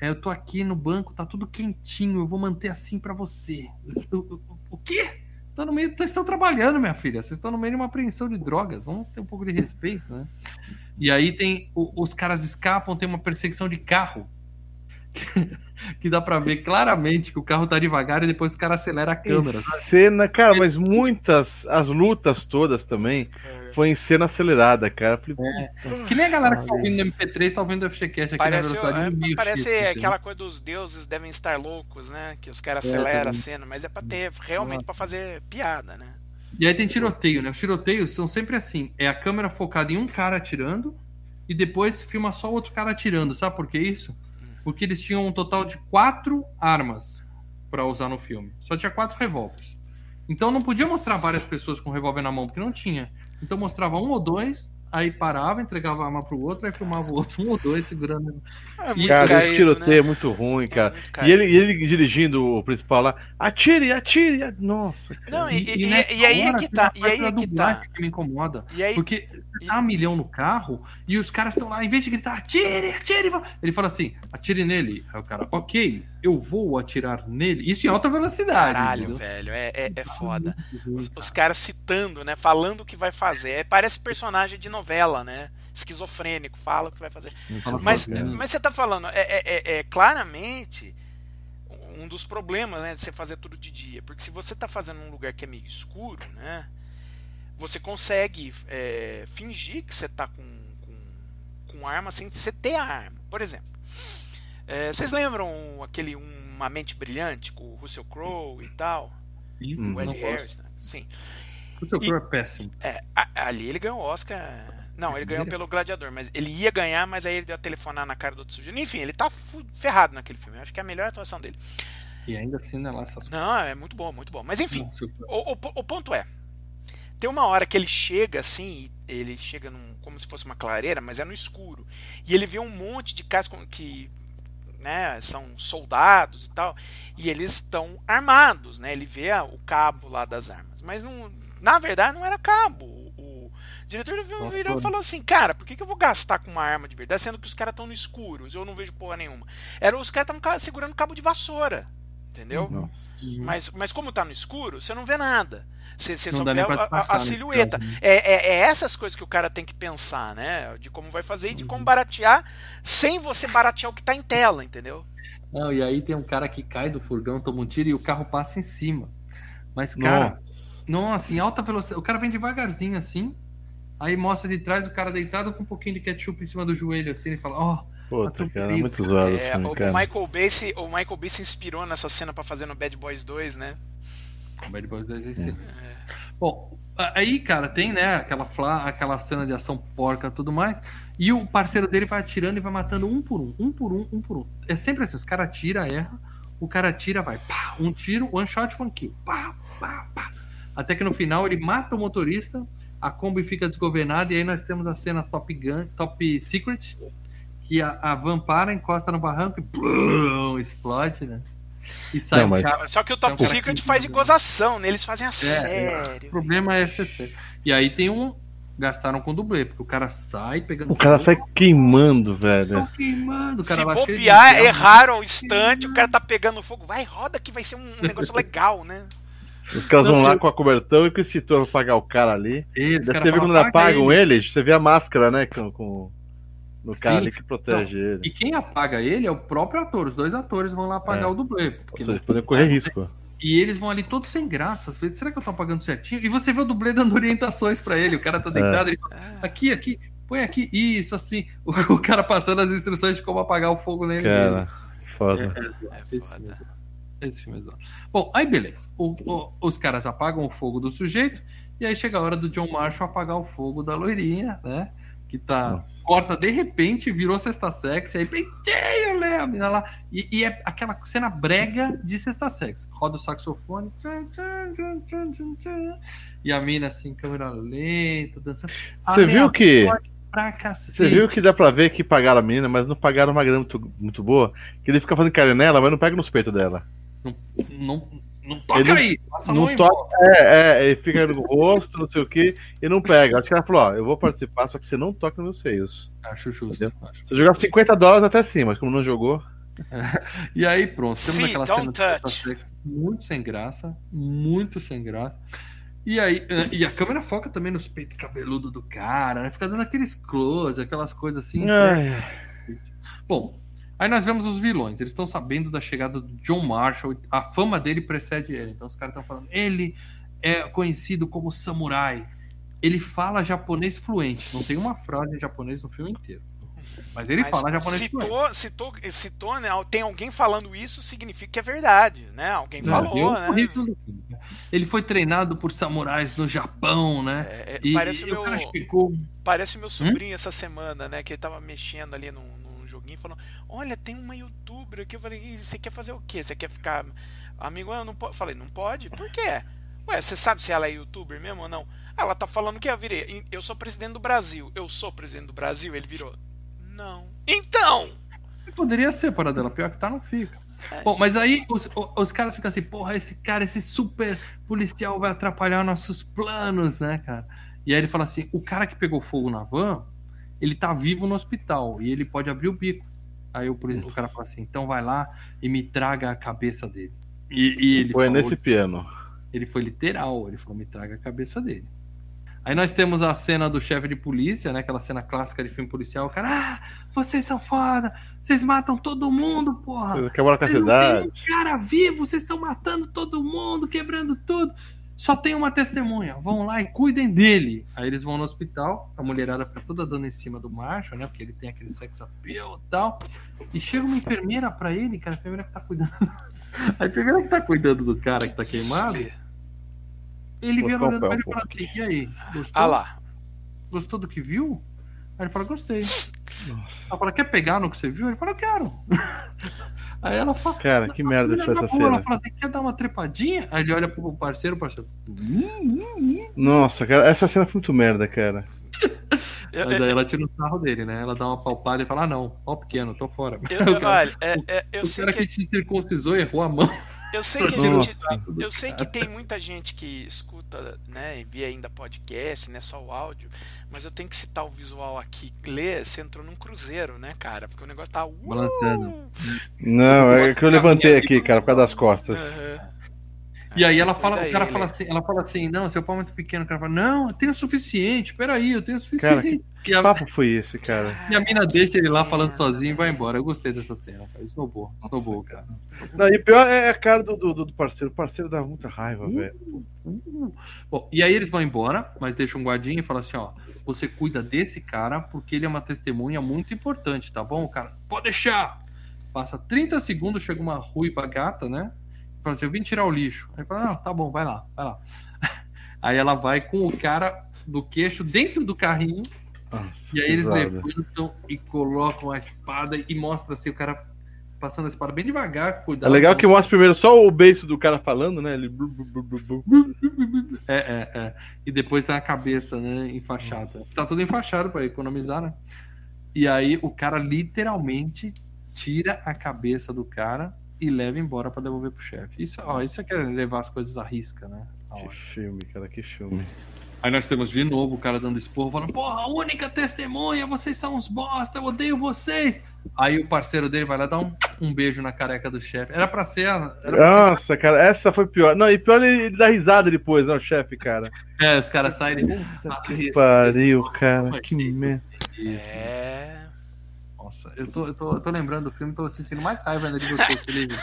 é, eu tô aqui no banco, tá tudo quentinho, eu vou manter assim pra você. O, o, o quê? Tô no meio, vocês estão trabalhando, minha filha. Vocês estão no meio de uma apreensão de drogas. Vamos ter um pouco de respeito, né? E aí tem os caras escapam, tem uma perseguição de carro. <laughs> que dá pra ver claramente que o carro tá devagar e depois o cara acelera a câmera. Cena, cara, mas muitas, as lutas todas também, É. foi em cena acelerada, cara. Falei, Que nem a galera que tá ouvindo no MP3 tá ouvindo o FGCast aqui Parece, na velocidade é, de meio parece aquela coisa dos deuses devem estar loucos, né? Que os caras É, aceleram a cena, mas é pra ter, realmente pra fazer piada, né? E aí tem tiroteio, né? Os tiroteios são sempre assim: é a câmera focada em um cara atirando e depois filma só outro cara atirando. Sabe por que isso? Porque eles tinham um total de quatro armas pra usar no filme. Só tinha quatro revólveres. Então não podia mostrar várias pessoas com revólver na mão, porque não tinha. Então mostrava um ou dois, aí parava, entregava a arma pro outro, aí filmava o outro, um ou dois segurando. É E, cara, caído, esse tiroteio é né? muito ruim, cara. muito E ele, e ele dirigindo o principal lá, atire, atire. a- Nossa, cara. Não, e, e- e aí é hora, que tá, e aí é que tá. que me incomoda. E aí, Porque você tá a milhão no carro e os caras estão lá, em vez de gritar, atire, atire, vá." ele fala assim, atire nele. Aí o cara, ok, eu vou atirar nele. Isso em alta velocidade. caralho, entendeu? velho, é, é, é foda. Os, os caras citando, né? Falando o que vai fazer. É, parece personagem de novela, né? Esquizofrênico, fala o que vai fazer. Mas, sozinho. mas você tá falando, é, é- é- é claramente um dos problemas, né, de você fazer tudo de dia. Porque se você tá fazendo num lugar que é meio escuro, né? Você consegue fingir que você tá com, com, com arma sem você ter a arma. Por exemplo, é, vocês lembram aquele Uma Mente Brilhante com o Russell Crowe e tal? Hum. O Ed. Harris, né? Sim. Seu cor é péssimo. É, ali ele ganhou o Oscar. Não, ele ganhou pelo Gladiador, mas ele ia ganhar, mas aí ele deu a telefonar na cara do outro sujeito. Enfim, ele tá ferrado naquele filme. Eu acho que é a melhor atuação dele. E ainda assim, né, lá essas Não, é muito bom, muito bom. Mas enfim, o, o, o ponto é: tem uma hora que ele chega assim, ele chega num, como se fosse uma clareira, mas é no escuro. E ele vê um monte de caras com- que né, são soldados e tal, e eles estão armados, né? Ele vê o cabo lá das armas. Mas não, na verdade não era cabo. O, o diretor Nossa, virou e falou assim: Cara, por que, que eu vou gastar com uma arma de verdade, sendo que os caras estão no escuro? Eu não vejo porra nenhuma. Era os caras estavam segurando cabo de vassoura. Entendeu? Mas, mas como tá no escuro, você não vê nada. Você, você Não só vê a, a- silhueta. caso, né? É, é- é essas coisas que o cara tem que pensar, né? De como vai fazer e Uhum. de como baratear sem você baratear o que tá em tela, entendeu? Não, e aí tem um cara que cai do furgão, toma um tiro e o carro passa em cima. Mas, cara, nossa, em alta velocidade. O cara vem devagarzinho assim. Aí mostra de trás o cara deitado com um pouquinho de ketchup em cima do joelho, assim, e fala, ó, Puta, cara, muito zoado É, assim, o, cara. Michael Bay se, o Michael Bay se inspirou nessa cena pra fazer no Bad Boys 2, né? Bad Boys 2 é esse. Bom, a- aí, cara, tem, né, aquela, fla, aquela cena de ação porca e tudo mais. E o parceiro dele vai atirando e vai matando um por um, um por um, um por um. É sempre assim, os caras atiram, erra, o cara atira, vai, pá, um tiro, one shot, one kill, pá, pá, pá. Até que no final ele mata o motorista, a Kombi fica desgovernada e aí nós temos a cena Top Gun, Top Secret, que a, a van para, encosta no barranco e plum, explode, né? E sai Não, um mas- cara Só que o Top Então, cara, Secret que- faz de gozação, né? Eles fazem a o sério. problema é SCC. E aí tem um. Gastaram com dublê, porque o cara sai pegando. O cara fogo, sai queimando, velho. queimando. O cara Se bobear, erraram ao instante, o cara tá pegando fogo. Vai, roda que vai ser um <laughs> negócio legal, né? Os caras vão lá eu- com a cobertão e com o extintor pra pagar o cara ali. Esse Deve cara ter quando "Apaga apagam ele. você vê a máscara, né? Com, com- no cara Sim. ali que protege ele. E quem apaga ele é o próprio ator. Os dois atores vão lá apagar É. o dublê. Ou Porque seja, não- podem correr risco. E eles vão ali todos sem graça. Às vezes, será que eu tô apagando certinho? E você vê o dublê dando <laughs> orientações pra ele. O cara tá deitado, ele fala, aqui, aqui, põe aqui, isso, assim. O, o cara passando as instruções de como apagar o fogo nele. mesmo. Cara, foda. É Esse foda. filme é zoado. Esse filme é zoado. Bom, aí beleza. O- o- os caras apagam o fogo do sujeito e aí chega a hora do John Marshall apagar o fogo da loirinha, né? Que tá. Corta de repente, virou sexta sexy, aí penteio, né? A mina lá. E, e é aquela cena brega de sexta sexy. Roda o saxofone. E a mina assim, câmera lenta, dançando. Você viu que. Você viu que dá pra ver que pagaram a menina, mas não pagaram uma grana muito, muito boa? Que ele fica fazendo carinho nela, mas não pega nos peitos dela. Não, não toca Ele aí. Passa a mão Não e toca, é, é, ele fica no rosto, não sei o que, e não pega. Acho que ela falou, ó, eu vou participar, só que você não toca nos meus seios. Acho justo. acho. Você jogar 50 dólares até sim, mas como não jogou. <laughs> E aí, pronto, temos See, aquela don't cena touch. muito sem graça, muito sem graça. E aí, eh, e a câmera foca também nos peitos cabeludos do cara, né? Fica dando aqueles close, aquelas coisas assim. Ai, Bom, aí nós vemos os vilões. Eles estão sabendo da chegada do John Marshall. A fama dele precede ele. Então os caras estão falando. Ele é conhecido como samurai. Ele fala japonês fluente. Não tem uma frase em japonês no filme inteiro. Mas ele Mas fala japonês fluente. citou, citou, citou, né? Tem alguém falando isso, significa que é verdade, né? Alguém Não, falou, né? né? Ele foi treinado por samurais no Japão, né? É, é, E, parece, e o o meu, parece Hum? meu sobrinho essa semana, né? Que ele tava mexendo ali num joguinho falando: Olha, tem uma youtuber aqui. Eu falei: "E Você quer fazer o quê? Você quer ficar. Amigo, eu não posso. Falei: Não pode? Por quê? Ué, você sabe se ela é youtuber mesmo ou não? Ela tá falando que eu virei. Eu sou presidente do Brasil. Eu sou presidente do Brasil? Ele virou: Não. Então! Poderia ser para dela, pior que tá, não fica. É. Bom, mas aí os, os caras ficam assim, porra, esse cara, esse super policial vai atrapalhar nossos planos, né, cara? E aí ele fala assim: o cara que pegou fogo na van, ele tá vivo no hospital e ele pode abrir o bico. Aí o, cara fala assim: então vai lá e me traga a cabeça dele. E, e ele foi falou nesse piano. Ele foi literal, ele falou: me traga a cabeça dele. Aí nós temos a cena do chefe de polícia, né? Aquela cena clássica de filme policial. O cara, ah, vocês são foda, vocês matam todo mundo, porra. Vocês com a Vocês não cidade. um cara vivo, vocês estão matando todo mundo, quebrando tudo. Só tem uma testemunha, vão lá e cuidem dele. Aí eles vão no hospital, a mulherada fica toda dando em cima do macho, né? Porque ele tem aquele sex appeal e tal. E chega uma enfermeira pra ele, cara, a enfermeira que tá cuidando. <laughs> A enfermeira que tá cuidando do cara que tá queimado, ele vira olhando pra ele e fala assim: e aí, gostou? Ah lá. Gostou do que viu? Aí ele fala, gostei. Ela fala, quer pegar no que você viu? Ele fala, quero. <laughs> Aí ela fala, Cara, que merda foi essa na boa, ela cena. fala assim, quer dar uma trepadinha? Aí ele olha pro parceiro, o parceiro. "Hum, Nossa, cara, essa cena foi muito merda, cara. <laughs> Mas aí ela tira o sarro dele, né? Ela dá uma palpada e fala, ah não, ó pequeno, tô fora. eu- <laughs> O cara- é- é- eu o sei cara que que te circuncisou errou a mão. Eu sei que gente, eu sei que tem muita gente que escuta, né, e vê ainda podcast, né, só o áudio, mas eu tenho que citar o visual aqui. Lê, você entrou num cruzeiro, né, cara? Porque o negócio tá uh, Balançando. Não, é que eu levantei aqui, cara, por causa das costas. Aham. E aí ela fala, o cara ele. fala assim, ela fala assim, não, seu pau é muito pequeno. O cara fala, não, eu tenho o suficiente, peraí, eu tenho o suficiente. <laughs> e, Que a, papo foi esse, cara? e a mina deixa ele lá falando sozinho e vai embora. Eu gostei dessa cena, cara. Snowball, snowball, cara. Não, e pior é a cara do, do, do parceiro. O parceiro dá muita raiva, velho. Uh. Bom, e aí eles vão embora, mas deixam um guardinha e falam assim, ó, você cuida desse cara porque ele é uma testemunha muito importante, tá bom? Cara, pode deixar. Passa 30 segundos, chega uma ruiva gata, né? Fala assim, eu vim tirar o lixo. Aí fala, não, tá bom, vai lá, vai lá. <laughs> Aí ela vai com o cara do queixo dentro do carrinho Nossa, e aí eles pesado. levantam e colocam a espada e mostra assim o cara passando a espada bem devagar, É cuidado. legal que mostra primeiro só o beiço do cara falando, né? Ele... É, é, é. E depois tem a cabeça, né, enfaixada. Tá tudo enfaixado pra economizar, né? E aí o cara literalmente tira a cabeça do cara e leva embora pra devolver pro chefe. Isso, ó, isso é que é levar as coisas à risca, né? Que filme, cara, que filme. Aí nós temos de novo o cara dando esporro, falando, porra, a única testemunha, vocês são uns bosta, eu odeio vocês. Aí o parceiro dele vai lá dar um, um beijo na careca do chefe. Era pra ser. a- Era pra ser Nossa, cara, essa foi pior. Não, e pior ele, ele dá risada depois, né, o chefe, cara. É, os caras saem e. Ah, esse- Pariu, cara, que merda. É. Nossa, eu tô, eu, tô, eu tô lembrando do filme, tô sentindo mais raiva ainda de você, <laughs> Felipe.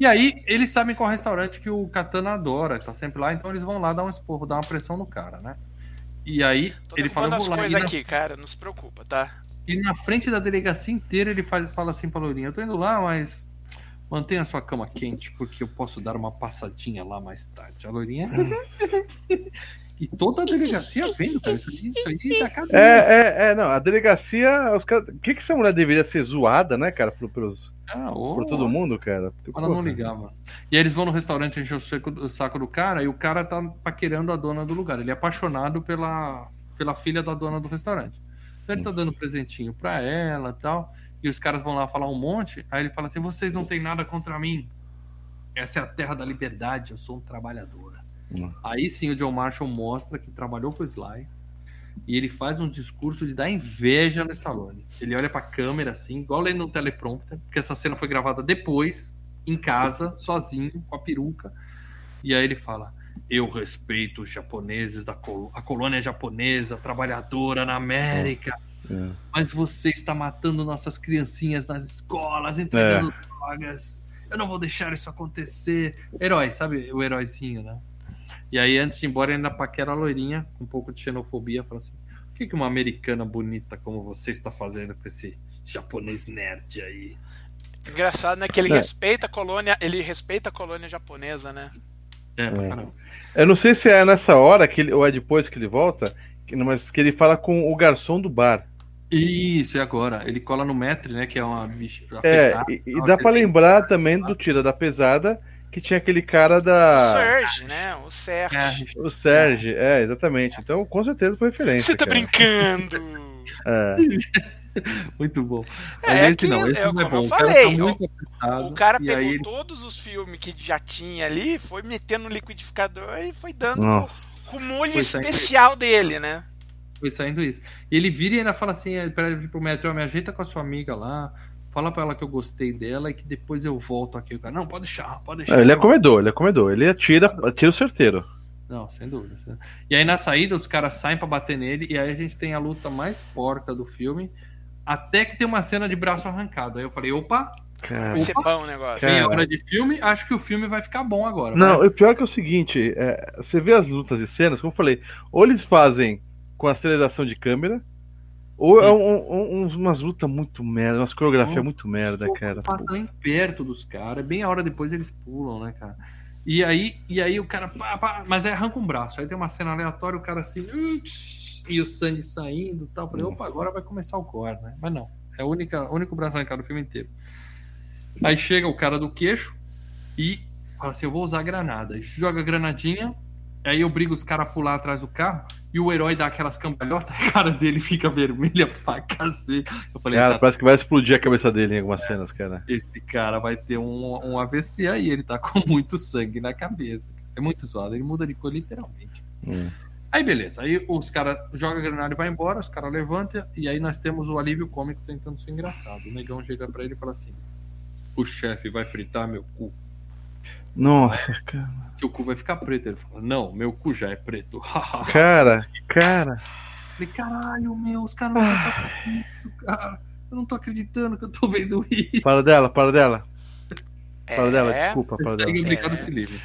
E aí, eles sabem qual restaurante que o Katana adora, tá sempre lá, então eles vão lá dar um esporro, dar uma pressão no cara, né? E aí, Tô ele fala, as coisas na, aqui, cara, não se preocupa, tá? e na frente da delegacia inteira ele faz, fala assim pra Lourinha, eu tô indo lá, mas mantenha a sua cama quente, porque eu posso dar uma passadinha lá mais tarde. A Lourinha... <laughs> e toda a delegacia vendo, cara, isso aí, isso aí dá cadeia. É, é, é, não, a delegacia, os caras. O que, que essa mulher deveria ser zoada, né, cara, por, pelos, Ah, por todo mundo, cara? Ela não ligava. E aí eles vão no restaurante encher o saco, o saco do cara e o cara tá paquerando a dona do lugar. Ele é apaixonado pela, pela filha da dona do restaurante. Então ele tá dando presentinho pra ela e tal. E os caras vão lá falar um monte. Aí ele fala assim: vocês não têm nada contra mim. Essa é a terra da liberdade, eu sou um trabalhador. Hum. Aí sim o John Marshall mostra que trabalhou com o Sly. E ele faz um discurso de dar inveja no Stallone. Ele olha pra câmera assim, igual lendo no teleprompter, porque essa cena foi gravada depois, em casa, sozinho, com a peruca. E aí ele fala: Eu respeito os japoneses da col a colônia japonesa, trabalhadora na América, É. mas você está matando nossas criancinhas nas escolas, entregando drogas. Eu não vou deixar isso acontecer. Herói, sabe? O heróizinho, né? E aí, antes de ir embora, ele ainda paquera a loirinha, com um pouco de xenofobia, fala assim: O que, que uma americana bonita como você está fazendo com esse japonês nerd aí? Engraçado, né? Que ele É. respeita a colônia, ele respeita a colônia japonesa, né? É, pra É. caramba. Eu não sei se é nessa hora que ele, ou é depois que ele volta, que- mas que ele fala com o garçom do bar. Isso, e agora? Ele cola no Metre, né? Que é uma bicha É, afetada, e, e dá ele- lembrar também do Tira da Pesada, que tinha aquele cara O da. Serge, né? O Serge. É, O Sérgio, é, exatamente. Então, com certeza foi referência. Você tá cara. brincando? <laughs> É. <laughs> muito bom. É, Mas esse que- não, esse é não como é bom. eu O cara falei, tá O cara pegou ele- todos os filmes que já tinha ali, foi metendo no liquidificador e foi dando com o molho Foi saindo- especial dele, né? Foi saindo isso. E ele vira e ainda fala assim é, pra, pro Metro, me ajeita com a sua amiga lá, fala pra ela que eu gostei dela e que depois eu volto aqui. O cara, não, pode deixar, pode deixar. É, ele é comedor, ele é comedor. Ele atira, atira o certeiro. Não, sem dúvida. E aí na saída os caras saem pra bater nele e aí a gente tem a luta mais porca do filme, até que tem uma cena de braço arrancado. Aí eu falei, opa, Cara. Vai ser bom o negócio. Cara. meia hora de filme, acho que o filme vai ficar bom agora. Não, o pior que é o seguinte, é, você vê as lutas e cenas, como eu falei, ou eles fazem com aceleração de câmera, ou é um- um- um- umas lutas muito merda, umas coreografias muito merda, cara. Passa nem perto dos caras, bem a hora depois eles pulam, né, cara? E aí, e aí o cara, pá, pá, mas aí arranca um braço. Aí tem uma cena aleatória, o cara assim, e o sangue saindo e tal. Falei, opa, agora vai começar o gore, né? Mas não, é o única, único braço arrancado do filme inteiro. Aí chega o cara do queixo e fala assim: Eu vou usar granada. Joga a granadinha, aí obriga os caras a pular atrás do carro. E o herói dá aquelas cambalhotas, a cara dele fica vermelha pra cacete. Eu falei, Cara, "Exato, parece que vai explodir a cabeça dele em algumas cenas, cara. esse cara vai ter um, um AVC aí, ele tá <laughs> com muito sangue na cabeça. É muito zoado, ele muda de cor literalmente. Hum. Aí beleza, aí os caras jogam a granada e vai embora, os caras levantam, e aí nós temos o alívio cômico tentando ser engraçado. O negão chega pra ele e fala assim: O chefe vai fritar meu cu. Nossa, cara. Seu cu vai ficar preto. Ele fala: Não, meu cu já é preto. <laughs> Cara, cara. Falei, caralho, meu, os caras não estão fazendo isso, cara. Eu não tô acreditando que eu tô vendo isso. Para dela, para dela. Para dela, É. desculpa, para dela. É. se livre.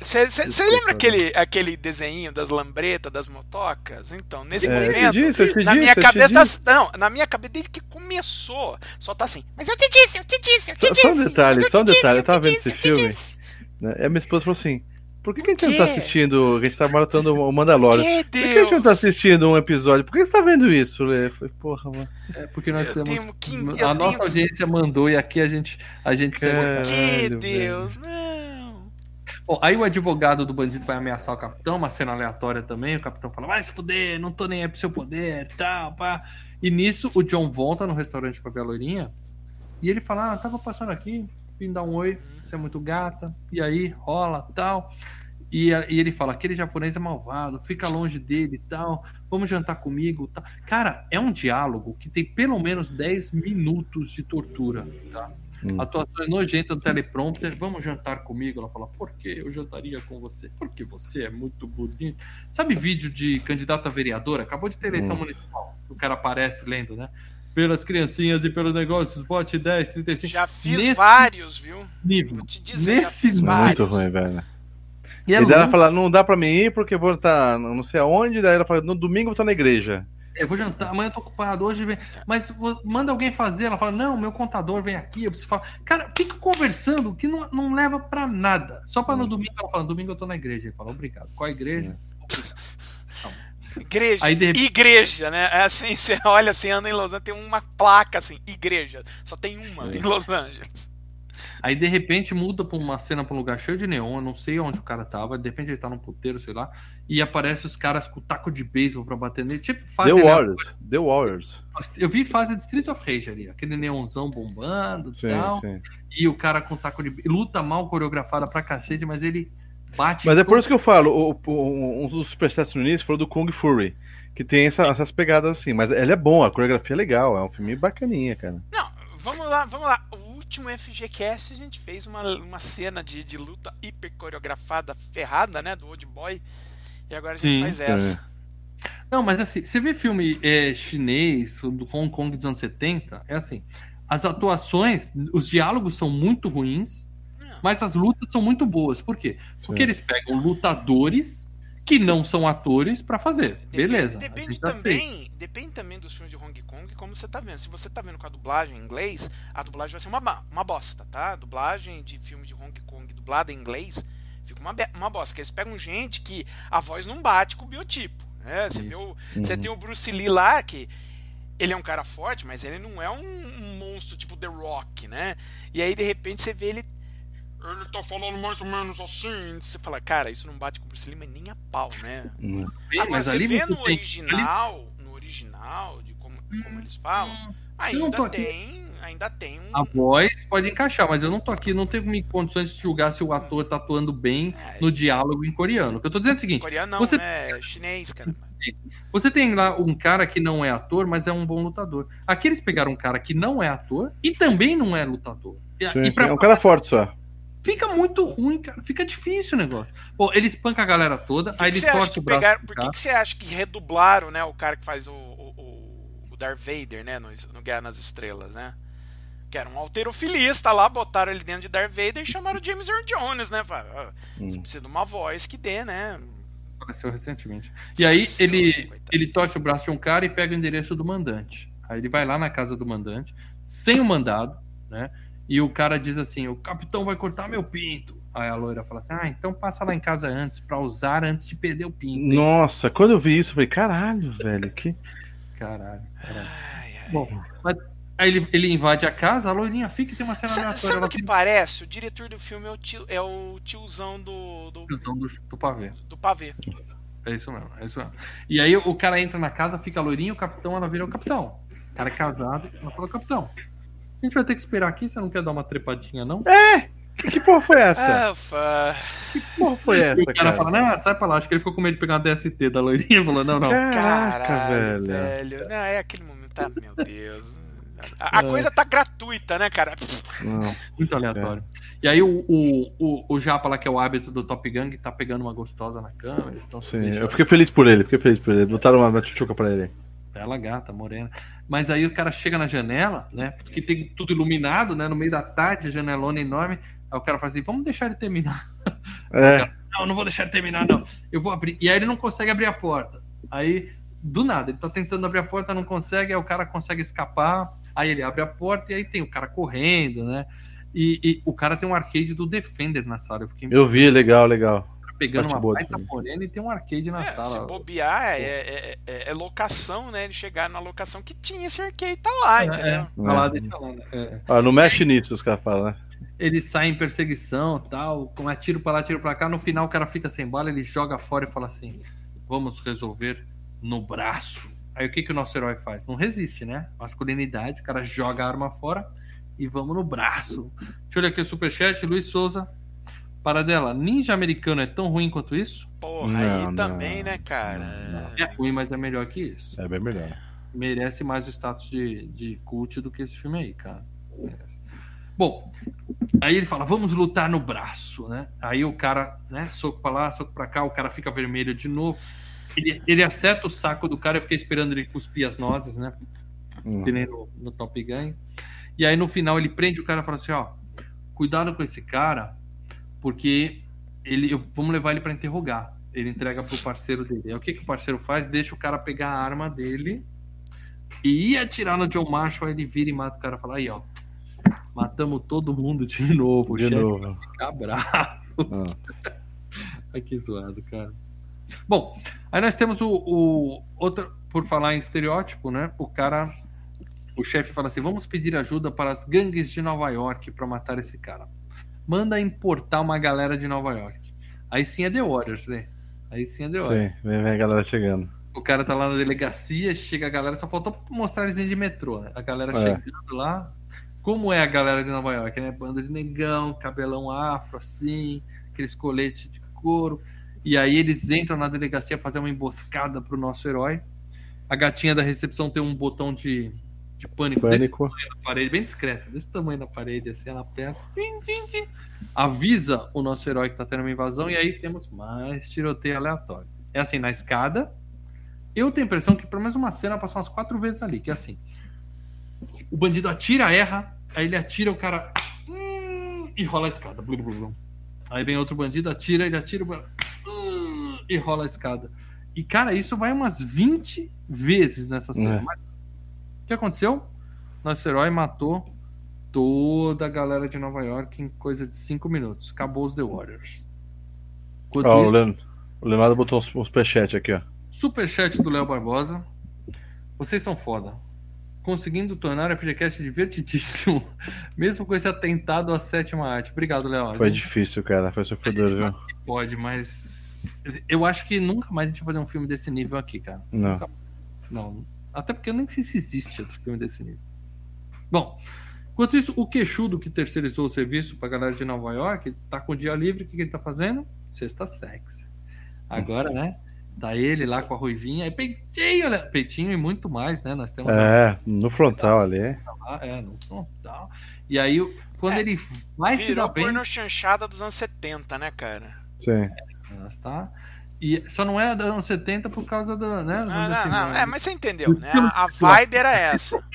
Você Desculpa, lembra né? aquele, aquele desenho das lambretas, das motocas? Então, nesse É, eu te momento, disse, eu te na disse, minha eu te cabeça. disse. Não, na minha cabeça, desde que começou, só tá assim. Mas eu te disse, eu te disse, eu te Só- disse. só um detalhe, só um detalhe, eu tava vendo esse filme. Né? Aí minha esposa falou assim: por que, que a gente não tá assistindo? A gente tá maratando o Mandalorian. Que Por que a gente não tá assistindo um episódio? Por que você tá vendo isso, Lê? Eu falei, porra, mano. É porque nós Eu temos. que- a eu nossa tenho- audiência mandou e aqui a gente. A gente segue- Cara. Que Caralho, Deus, não. Bom, aí o advogado do bandido vai ameaçar o capitão, uma cena aleatória também. O capitão fala: vai se fuder, não tô nem aí pro seu poder, tal, pá. E nisso o John volta no restaurante pra ver a loirinha. E ele fala: ah, tava passando aqui, vim dar um oi, você é muito gata. E aí rola, tal. E, e ele fala: aquele japonês é malvado, fica longe dele e tal. Vamos jantar comigo. Tal. Cara, é um diálogo que tem pelo menos 10 minutos de tortura, tá? Hum. Atuações nojentas do teleprompter. Vamos jantar comigo? Ela fala, por quê? Eu jantaria com você. Porque você é muito bonito. Sabe vídeo de candidato a vereador? Acabou de ter eleição Hum. municipal. O cara aparece lendo, né? Pelas criancinhas e pelos negócios, vote 10, 35. Já fiz Nesse vários, viu? nível. Vou te dizer, já Nesse fiz nível. Muito vários. ruim, velho. E é E daí ela fala, não dá pra mim ir porque eu vou estar não sei aonde. Daí ela fala, no domingo eu vou estar na igreja. Eu vou jantar, amanhã eu tô ocupado, hoje vem. Mas vou- manda alguém fazer. Ela fala, não, meu contador vem aqui, eu preciso falar. Cara, fica conversando que não, não leva pra nada. Só pra no Hum. domingo ela fala, no domingo eu tô na igreja. Ele fala, obrigado. Qual a igreja? Igreja. Aí, de Igreja, né? É assim, <laughs> você olha assim, anda em Los Angeles, tem uma placa assim, igreja. Só tem uma É. em Los Angeles. Aí de repente muda pra uma cena pra um lugar cheio de neon, eu não sei onde o cara tava, de repente ele tá num puteiro, sei lá, e aparece os caras com taco de beisebol pra bater nele, tipo The fase Warriors. The Warriors. Eu vi fase de Streets of Rage ali, aquele neonzão bombando e tal, sim. e o cara com taco de luta mal coreografada pra cacete, mas ele bate Mas é por isso que eu falo, o, o- um dos superchats no início falou do Kung Fury. Que tem essa- essas pegadas assim, mas ele é bom, a coreografia é legal, é um filme bacaninha, cara. Não, vamos lá, vamos lá. O último FGCast a gente fez uma, uma cena de, de luta hiper coreografada, ferrada, né? Do Old Boy. E agora a gente Sim, faz essa. Não, mas assim, você vê filme é, chinês, do Hong Kong dos anos 70, é assim, as atuações, os diálogos são muito ruins. Mas as lutas são muito boas. Por quê? Porque Sim. eles pegam lutadores que não são atores pra fazer. Depende- Beleza. Depende aceita. também, depende também dos filmes de Hong Kong, como você tá vendo. Se você tá vendo com a dublagem em inglês, a dublagem vai ser uma, uma bosta, tá? A dublagem de filme de Hong Kong dublada em inglês fica uma, uma bosta. Que eles pegam gente que a voz não bate com o biotipo. Né? Você, o- Uhum. você tem o Bruce Lee lá, que ele é um cara forte, mas ele não é um, um monstro tipo The Rock, né? E aí, de repente, você vê ele. Ele tá falando mais ou menos assim. Você fala, cara, isso não bate com o Bruce Lee, mas nem a pau, né? Hum. Bem, Agora, mas você ali vê no ali- original, no original, de como, como eles falam, não tô ainda aqui. tem, ainda tem um... A voz pode encaixar, mas eu não tô aqui, não tenho me condições de julgar se o ator tá atuando bem É, no diálogo em coreano. O que eu tô dizendo é o seguinte: coreano não, você- né? É chinês, cara. você tem lá um cara que não é ator, mas é um bom lutador. Aqui eles pegaram um cara que não é ator e também não é lutador. Sim, e sim. pra É um cara forte só. Fica muito ruim, cara. Fica difícil o negócio. Pô, ele espanca a galera toda, Por aí que, ele que torce que o braço. pegaram, por que, que você acha que redublaram, né, o cara que faz o, o, o- o Darth Vader, né, no, no Guerra nas Estrelas, né? Que era um alterofilista lá, botaram ele dentro de Darth Vader e chamaram o James Earl Jones, né? "Ah, Você Hum. precisa de uma voz que dê, né? Apareceu recentemente. E aí né, ele, coitado. ele torce o braço de um cara e pega o endereço do mandante. Aí ele vai lá na casa do mandante, sem o mandado, né? E o cara diz assim: o capitão vai cortar meu pinto. Aí a loira fala assim: ah, então passa lá em casa antes, pra usar antes de perder o pinto. hein?" Nossa, quando eu vi isso, eu falei, caralho, velho, que. Caralho, caralho. Ai, ai. Bom, mas aí ele, ele invade a casa, a loirinha fica e tem uma cena Sa- aleatória. Sabe o que tem parece? O diretor do filme é o, tio, é o tiozão do, do, visão do, do pavê. do pavê. É isso mesmo, é isso mesmo. E aí o cara entra na casa, fica loirinho, o capitão, ela vira o capitão. O cara é casado, ela fala, capitão, a gente vai ter que esperar aqui, você não quer dar uma trepadinha, não? É! Que porra foi essa? Ah. Que porra foi essa, <laughs> E o cara, cara? fala, não, sai pra lá. Acho que ele ficou com medo de pegar uma DST da loirinha. Falou, não, não. Caraca, Caralho, velho. velho. Não, é aquele momento. Ah, meu Deus. A, a É. coisa tá gratuita, né, cara? Não. Muito aleatório. E aí o, o, o, o Japa lá, que é o hábito do Top Gang, tá pegando uma gostosa na cama. Eles Sim, eu fiquei feliz por ele, fiquei feliz por ele. Botaram uma, uma tchutchuca pra ele. Ela gata, morena. Mas aí o cara chega na janela, né? Porque tem tudo iluminado, né? No meio da tarde, a janelona enorme. Aí o cara fala assim: vamos deixar ele terminar. É, Não, não vou deixar ele terminar, não. Eu vou abrir. E aí ele não consegue abrir a porta. Aí, do nada, ele tá tentando abrir a porta, não consegue, aí o cara consegue escapar. Aí ele abre a porta e aí tem o cara correndo, né? E, e o cara tem um arcade do Defender na sala. Eu fiquei eu vi, legal, legal. Pegando uma baita morena e tem um arcade na É, se sala. bobear, é, é, é- é locação, né? Ele chegar na locação que tinha esse arcade, tá lá, É, entendeu? é, tá lá, deixa lá, né? É. Ah, não mexe nisso, os caras falam, né? Ele sai em perseguição tal, com é tiro pra lá, tiro pra cá. No final o cara fica sem bala, ele joga fora e fala assim: vamos resolver no braço. Aí o que, que o nosso herói faz? Não resiste, né? Masculinidade, o cara joga a arma fora e vamos no braço. Deixa eu olhar aqui o superchat, Luiz Souza. Paradela, ninja americano é tão ruim quanto isso? Porra, Não, aí não, também, né, cara? não, não. É ruim, mas é melhor que isso. É bem melhor. merece mais o status de, de cult do que esse filme aí, cara. Merece. Bom, aí ele fala, vamos lutar no braço, né? Aí o cara, né, soco pra lá, soco pra cá, o cara fica vermelho de novo. Ele, ele acerta o saco do cara, eu fiquei esperando ele cuspir as nozes, né? Hum. Que nem no, no Top Gun. E aí no final ele prende o cara e fala assim, ó, cuidado com esse cara, porque ele, eu- vamos levar ele pra interrogar. Ele entrega pro parceiro dele. Aí o que, que o parceiro faz? Deixa o cara pegar a arma dele e ia atirar no John Marshall, aí ele vira e mata o cara e fala, aí ó, matamos todo mundo de novo, De novo. vai ficar bravo. Ah. <laughs> Ai, que zoado, cara. Bom, aí nós temos o, o outro, por falar em estereótipo, né? O cara, o chefe fala assim: vamos pedir ajuda para as gangues de Nova York para matar esse cara. Manda importar uma galera de Nova York. Aí sim é The Warriors, né? Aí sim é The Warriors. Sim, vem, a galera chegando. O cara tá lá na delegacia, chega a galera, só faltou mostrar eles de metrô, né? A galera É. chegando lá. Como é a galera de Nova York, né? Banda de negão, cabelão afro, assim, aqueles coletes de couro. E aí eles entram na delegacia fazer uma emboscada pro nosso herói. A gatinha da recepção tem um botão de, de pânico, desse Pânico. tamanho na parede, bem discreto, desse tamanho na parede, assim, ela tim. Avisa o nosso herói que tá tendo uma invasão, e aí temos mais tiroteio aleatório. É assim, na escada, eu tenho a impressão que pelo menos uma cena passou umas quatro vezes ali, que é assim. O bandido atira, erra, aí ele atira, o cara. hum, e rola a escada. Blu, blu, blu. Aí vem outro bandido, atira, ele atira, hum, e rola a escada. E, cara, isso vai umas 20 vezes nessa cena. É. Mas o que aconteceu? Nosso herói matou toda a galera de Nova York em coisa de 5 minutos. Acabou os The Warriors. Enquanto Ó, o, isso, Leon, o Leonardo botou uns superchat aqui, ó. Superchat do Léo Barbosa. Vocês são foda. Conseguindo tornar o FGCast divertidíssimo, <laughs> mesmo com esse atentado à sétima arte. Obrigado, Léo. Foi difícil, cara. Foi sofredor, viu? Pode, mas eu acho que nunca mais a gente vai fazer um filme desse nível aqui, cara. Não. Não. Até porque eu nem sei se existe outro filme desse nível. Bom, enquanto isso, o queixudo que terceirizou o serviço pra galera de Nova York tá com o dia livre, o que, que ele tá fazendo? Sexta sex. Agora, né? Tá ele lá com a ruivinha, e peitinho, olha, peitinho e muito mais, né? Nós temos a É, no frontal ali. lá, é, no frontal. E aí, quando É, ele vai se dar Virou bem, porno chanchada dos anos 70, né, cara? Sim. Mas tá. E só não é da anos 70 por causa da, né? Ah, não, assim, não, né? é, mas você entendeu, né? A, a vibe era essa. <laughs>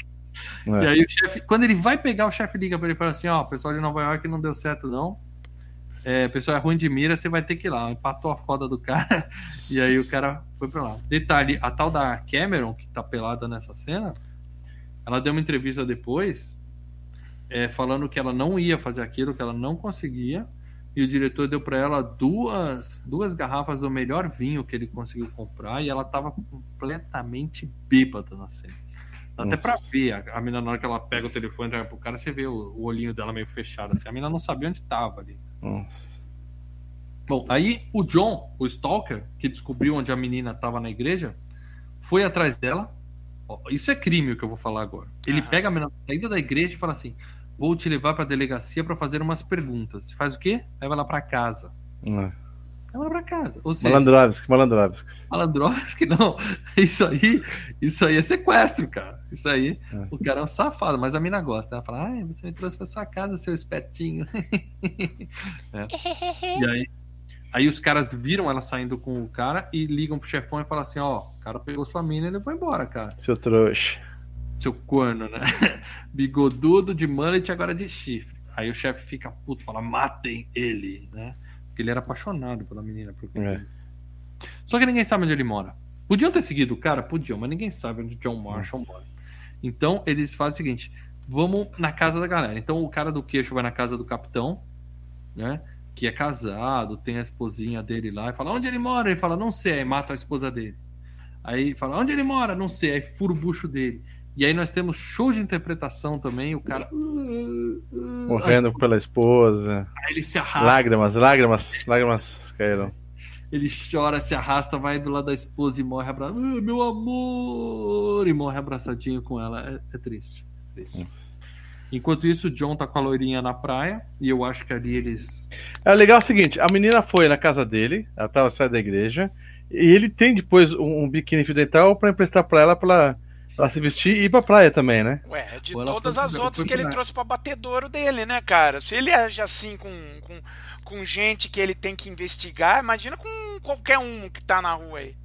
E É. aí o chefe, quando ele vai pegar, o chefe liga pra ele e fala assim, ó, o pessoal de Nova York não deu certo não. É, o pessoal é ruim de mira, você vai ter que ir lá. Empatou a foda do cara. <laughs> E aí o cara foi pra lá. Detalhe, a tal da Cameron, que tá pelada nessa cena, ela deu uma entrevista depois, é, falando que ela não ia fazer aquilo, que ela não conseguia. E o diretor deu pra ela duas, duas garrafas do melhor vinho que ele conseguiu comprar e ela tava completamente bêbada na cena. Dá até pra ver a, a mina na hora que ela pega o telefone e olha pro cara, você vê o, o olhinho dela meio fechado assim. A mina não sabia onde tava ali. Hum. Bom, aí o John, o Stalker, que descobriu onde a menina estava na igreja, foi atrás dela. Isso é crime o que eu vou falar agora. Ele Aham. pega a menina na saída da igreja e fala assim: Vou te levar pra delegacia pra fazer umas perguntas. Você faz o quê? Leva ela pra casa. Ah. Leva ela pra casa. Ou seja, Malandrovski, Malandrovski. Malandrovski <laughs> não. Isso aí, isso aí é sequestro, cara. Isso aí, É. o cara é um safado, mas a mina gosta. Ela fala, ai, você me trouxe pra sua casa, seu espertinho. <laughs> É. E aí, aí os caras viram ela saindo com o cara e ligam pro chefão e falam assim, ó, o cara pegou sua mina e levou embora, cara. Seu trouxa. Seu corno, né? <laughs> Bigodudo de mullet agora de chifre. Aí o chefe fica puto, fala, matem ele, né? Porque ele era apaixonado pela menina. Por É. Só que ninguém sabe onde ele mora. Podiam ter seguido o cara? Podiam, mas ninguém sabe onde John Marshall mora. Então eles fazem o seguinte: vamos na casa da galera. Então o cara do queixo vai na casa do capitão, né? Que é casado, tem a esposinha dele lá, e fala: onde ele mora? Ele fala: não sei, aí mata a esposa dele. Aí fala: onde ele mora? Não sei, aí fura o bucho dele. E aí nós temos show de interpretação também, o cara. Morrendo pela esposa. Aí ele se arrasta. Lágrimas, lágrimas, lágrimas caíram. Ele chora, se arrasta, vai do lado da esposa e morre abraçado. Ah, meu amor! E morre abraçadinho com ela. É, é triste. é triste. Enquanto isso, o John tá com a loirinha na praia. E eu acho que ali eles. É legal o seguinte, a menina foi na casa dele, ela tava saindo da igreja, e ele tem depois um, um biquíni fio dental pra emprestar pra ela, pra ela, pra se vestir e ir pra praia também, né? Ué, de todas as outras que ele trouxe pra batedouro dele, né, cara? Se ele age assim com, com, com gente que ele tem que investigar, imagina com qualquer um que tá na rua aí.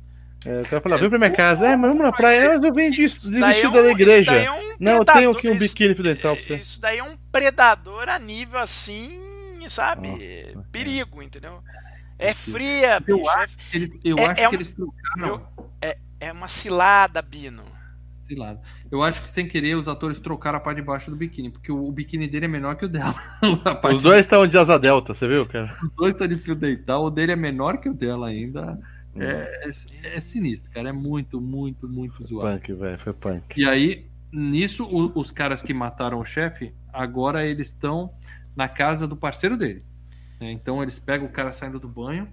É, então ela falou, vem pra minha casa, é, mas vamos na praia, mas eu venho de, de Isso daí é vestido um- da isso igreja. daí é um Não, eu tenho aqui um isso- biquíni fio dental pra você. Isso daí é um predador a nível assim, sabe? Nossa, perigo, entendeu? É fria, Eu bicho. acho, ele- eu É- acho é que um- eles trocaram. É, é uma cilada, Bino. Eu acho que sem querer os atores trocaram a parte de baixo do biquíni, porque o, o biquíni dele é menor que o dela. <laughs> Os dois estão de asa delta, você viu, cara? Os dois estão de fio dental, o dele é menor que o dela ainda. É, é- é sinistro, cara. É muito, muito, muito zoado. Punk, velho, foi punk. E aí, nisso, o- os caras que mataram o chefe, agora eles estão na casa do parceiro dele. né? Então eles pegam o cara saindo do banho,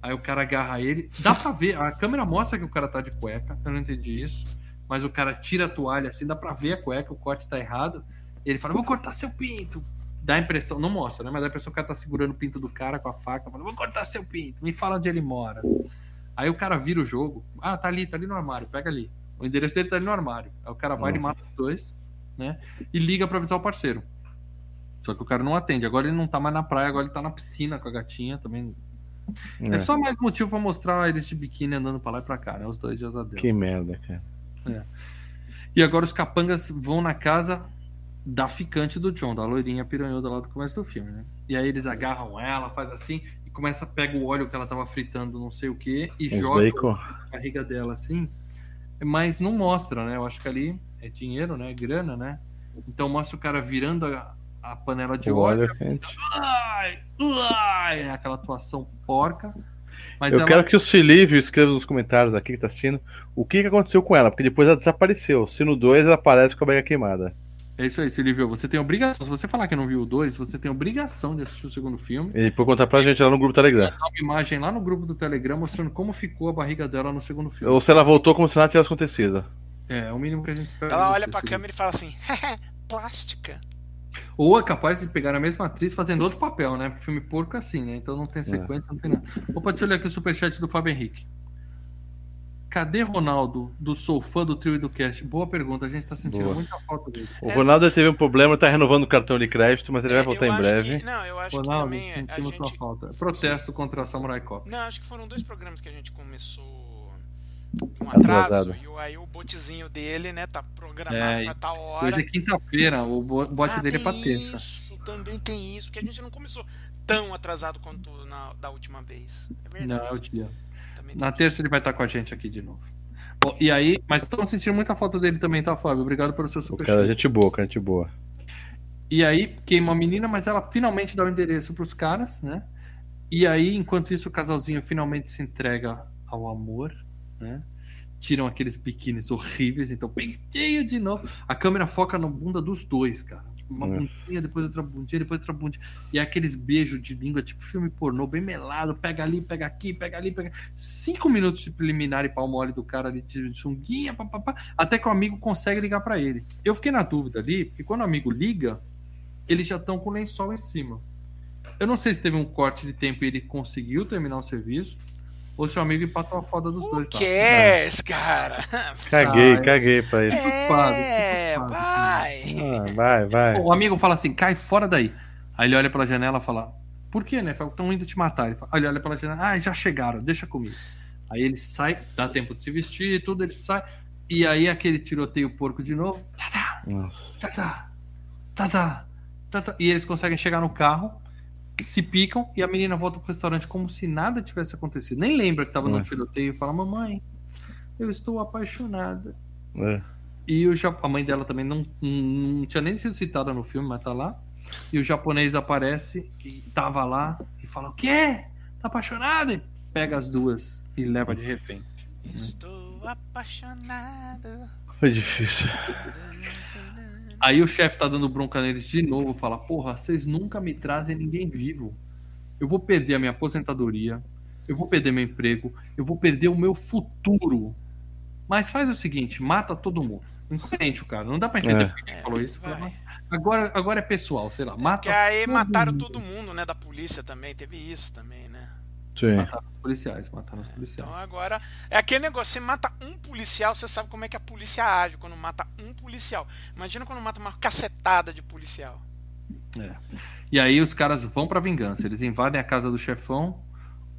aí o cara agarra ele. Dá pra ver, a câmera mostra que o cara tá de cueca, eu não entendi isso. Mas o cara tira a toalha assim, dá pra ver a cueca, o corte tá errado. Ele fala: Vou cortar seu pinto. Dá a impressão, não mostra, né? Mas dá a impressão que o cara tá segurando o pinto do cara com a faca, fala, vou cortar seu pinto, me fala onde ele mora. Aí o cara vira o jogo. Ah, tá ali, tá ali no armário, pega ali. O endereço dele tá ali no armário. Aí o cara vai e mata os dois, né? E liga pra avisar o parceiro. Só que o cara não atende. Agora ele não tá mais na praia, agora ele tá na piscina com a gatinha também. É, É, só mais motivo pra mostrar eles de biquíni andando pra lá e pra cá, né? Os dois asa delta. Que merda, cara. E agora os capangas vão na casa da ficante do John, da loirinha piranhuda lá do começo do filme, né? E aí eles agarram ela, faz assim, e começa a pega o óleo que ela tava fritando, não sei o que, e Uns joga bacon. na barriga dela assim. Mas não mostra, né? Eu acho que ali é dinheiro, né? Grana, né? Então mostra o cara virando a, a panela de O óleo. óleo é aquela atuação porca. Mas Eu ela quero que o Silívio escreva nos comentários aqui que tá assistindo o que, que aconteceu com ela, porque depois ela desapareceu. Se no 2 ela aparece com a barriga queimada. É isso aí, Silvio. Você tem obrigação. Se você falar que não viu o 2, você tem obrigação de assistir o segundo filme. E depois contar pra gente lá no grupo Telegram. Dá uma imagem lá no grupo do Telegram mostrando como ficou a barriga dela no segundo filme. Ou se ela voltou como se nada tivesse acontecido. É, é o mínimo que a gente espera. Ela olha pra Silvio. câmera e fala assim: <laughs> plástica. Ou é capaz de pegar a mesma atriz fazendo outro papel, né? Porque filme porco é assim, né? Então não tem sequência, não tem nada. Opa, deixa eu ler aqui o superchat do Fábio Henrique. Cadê Ronaldo do Sou Fã do Trio e do Cast? Boa pergunta, a gente tá sentindo Boa. muita falta dele. O Ronaldo teve um problema, tá renovando o cartão de crédito, mas ele vai É, voltar em breve. que- não, eu acho que Ronaldo, também a gente. falta. Protesto contra a Samurai Cop. Não, acho que foram dois programas que a gente começou com atraso. Atrasado. E aí o botezinho dele, né, tá programado É, pra tal hora. Hoje é quinta-feira, o bo- bote Ah, dele é pra terça. Isso, também tem isso, porque a gente não começou tão atrasado quanto na, da última vez. É verdade. Não, é o dia. Também Na terça ele vai estar com a gente aqui de novo. Bom, e aí, mas estamos sentindo muita falta dele também, tá, Fábio? Obrigado pelo seu O superchat. cara, é gente boa, cara, gente boa. E aí queima a menina, mas ela finalmente dá o endereço pros caras, né? E aí, enquanto isso, o casalzinho finalmente se entrega ao amor, né? Tiram aqueles biquínis horríveis, então peitinho de novo. A câmera foca na bunda dos dois, cara. uma É. bundinha, depois outra bundinha, depois outra bundinha. E é aqueles beijos de língua, tipo filme pornô, bem melado, pega ali, pega aqui, pega ali, pega. Cinco minutos de preliminar e pau mole do cara ali de sunguinha, papapá, até que o amigo consegue ligar pra ele. Eu fiquei na dúvida ali, porque quando o amigo liga, eles já estão com o lençol em cima. Eu não sei se teve um corte de tempo e ele conseguiu terminar o serviço, ou se o amigo empatou a foda dos O dois. tá? que é esse cara? <laughs> Caguei, Ah, caguei pra ele. culpado, É, culpado. vai. Ah, vai, vai. O amigo fala assim, cai fora daí. Aí ele olha pela janela e fala, por que, né? Estão indo te matar. Ele, fala, aí ele olha pela janela, ah, já chegaram, deixa comigo. Aí ele sai, dá tempo de se vestir e tudo, ele sai. E aí aquele tiroteio porco de novo. Tá, tá, tá, tá, tá, tá. E eles conseguem chegar no carro, se picam e a menina volta pro restaurante como se nada tivesse acontecido. Nem lembra que tava no É. tiroteio e fala, mamãe, eu estou apaixonada. É. E o, a mãe dela também não, não tinha nem sido citada no filme, mas tá lá. E o japonês aparece e tava lá e fala: O quê? Tá apaixonado? E pega as duas e leva de refém. Estou apaixonado. Foi difícil. <laughs> Aí o chefe tá dando bronca neles de novo, fala: Porra, vocês nunca me trazem ninguém vivo. Eu vou perder a minha aposentadoria, eu vou perder meu emprego, eu vou perder o meu futuro. Mas faz o seguinte: mata todo mundo. Incoerente o cara, não dá pra entender É. por que ele falou isso. Vai. Agora, agora é pessoal, sei lá, mata. Porque aí todo mataram mundo. todo mundo, né? Da polícia também. Teve isso também, né? Sim. Mataram os policiais, mataram os policiais. Então agora. É aquele negócio, você mata um policial, você sabe como é que a polícia age quando mata um policial. Imagina quando mata uma cacetada de policial. É. E aí os caras vão pra vingança. Eles invadem a casa do chefão.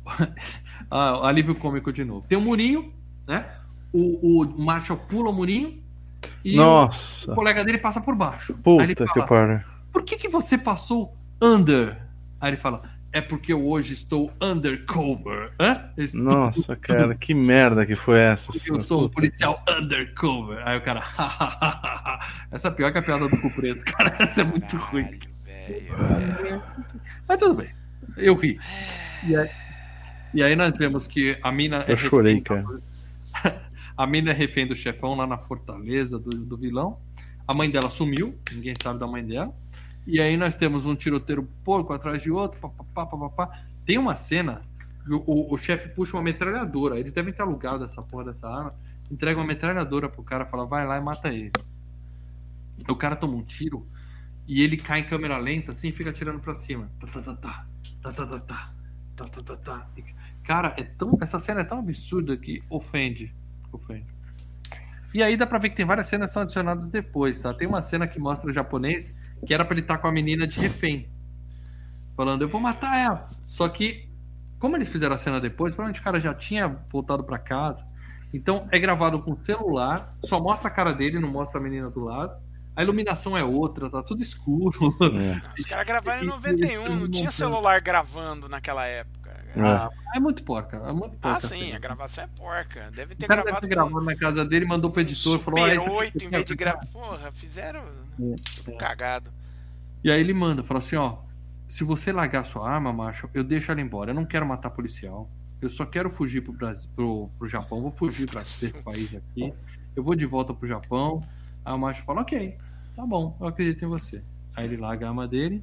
<laughs> ah, alívio cômico de novo. Tem um murinho, né? O, o Marshall pula o murinho e o, Nossa. o colega dele passa por baixo. Aí ele Puta que fala, pariu. por que, que você passou under? Aí ele fala, é porque eu hoje estou undercover. Hã? Nossa, cara, que merda que foi essa? Eu sou um policial undercover. Aí o cara, <laughs> essa é pior que a piada do cu preto, <laughs> cara. Essa é muito ruim. Caralho, velho. Mas tudo bem. Eu ri. E aí, e aí nós vemos que a mina é Eu chorei, refém do- <laughs> A mina é refém do chefão lá na fortaleza do, do vilão. A mãe dela sumiu, ninguém sabe da mãe dela. E aí nós temos um tiroteiro porco atrás de outro, papapá. Tem uma cena que o, o, o chefe puxa uma metralhadora. Eles devem ter alugado essa porra dessa arma. Entrega uma metralhadora pro cara, fala, vai lá e mata ele. O cara toma um tiro e ele cai em câmera lenta assim e fica atirando pra cima. Cara, é tão, essa cena é tão absurda que ofende. Ofende. E aí dá pra ver que tem várias cenas que são adicionadas depois, tá? Tem uma cena que mostra o japonês que era pra ele estar com a menina de refém. Falando, eu vou matar ela. Só que, como eles fizeram a cena depois, provavelmente o cara já tinha voltado pra casa. Então é gravado com celular, só mostra a cara dele, não mostra a menina do lado. A iluminação é outra, tá tudo escuro. É. Os caras gravaram em <laughs> E- e- 91, não tinha celular gravando naquela época. Ah, é muito porca, é muito porca. Ah, sim, assim. a gravação é porca. Devem ter O cara deve gravado ter gravado na casa dele, mandou pro editor, com falou: "Ah, Super esse aqui 8 em vez de gravar. Porra, fizeram É. cagado. E aí ele manda, fala assim, ó, se você largar sua arma, macho, eu deixo ela embora. Eu não quero matar policial. Eu só quero fugir pro Brasil, pro, pro Japão. Vou fugir pra esse país aqui. Eu vou de volta pro Japão. Aí o macho fala, ok, tá bom, eu acredito em você. Aí ele larga a arma dele.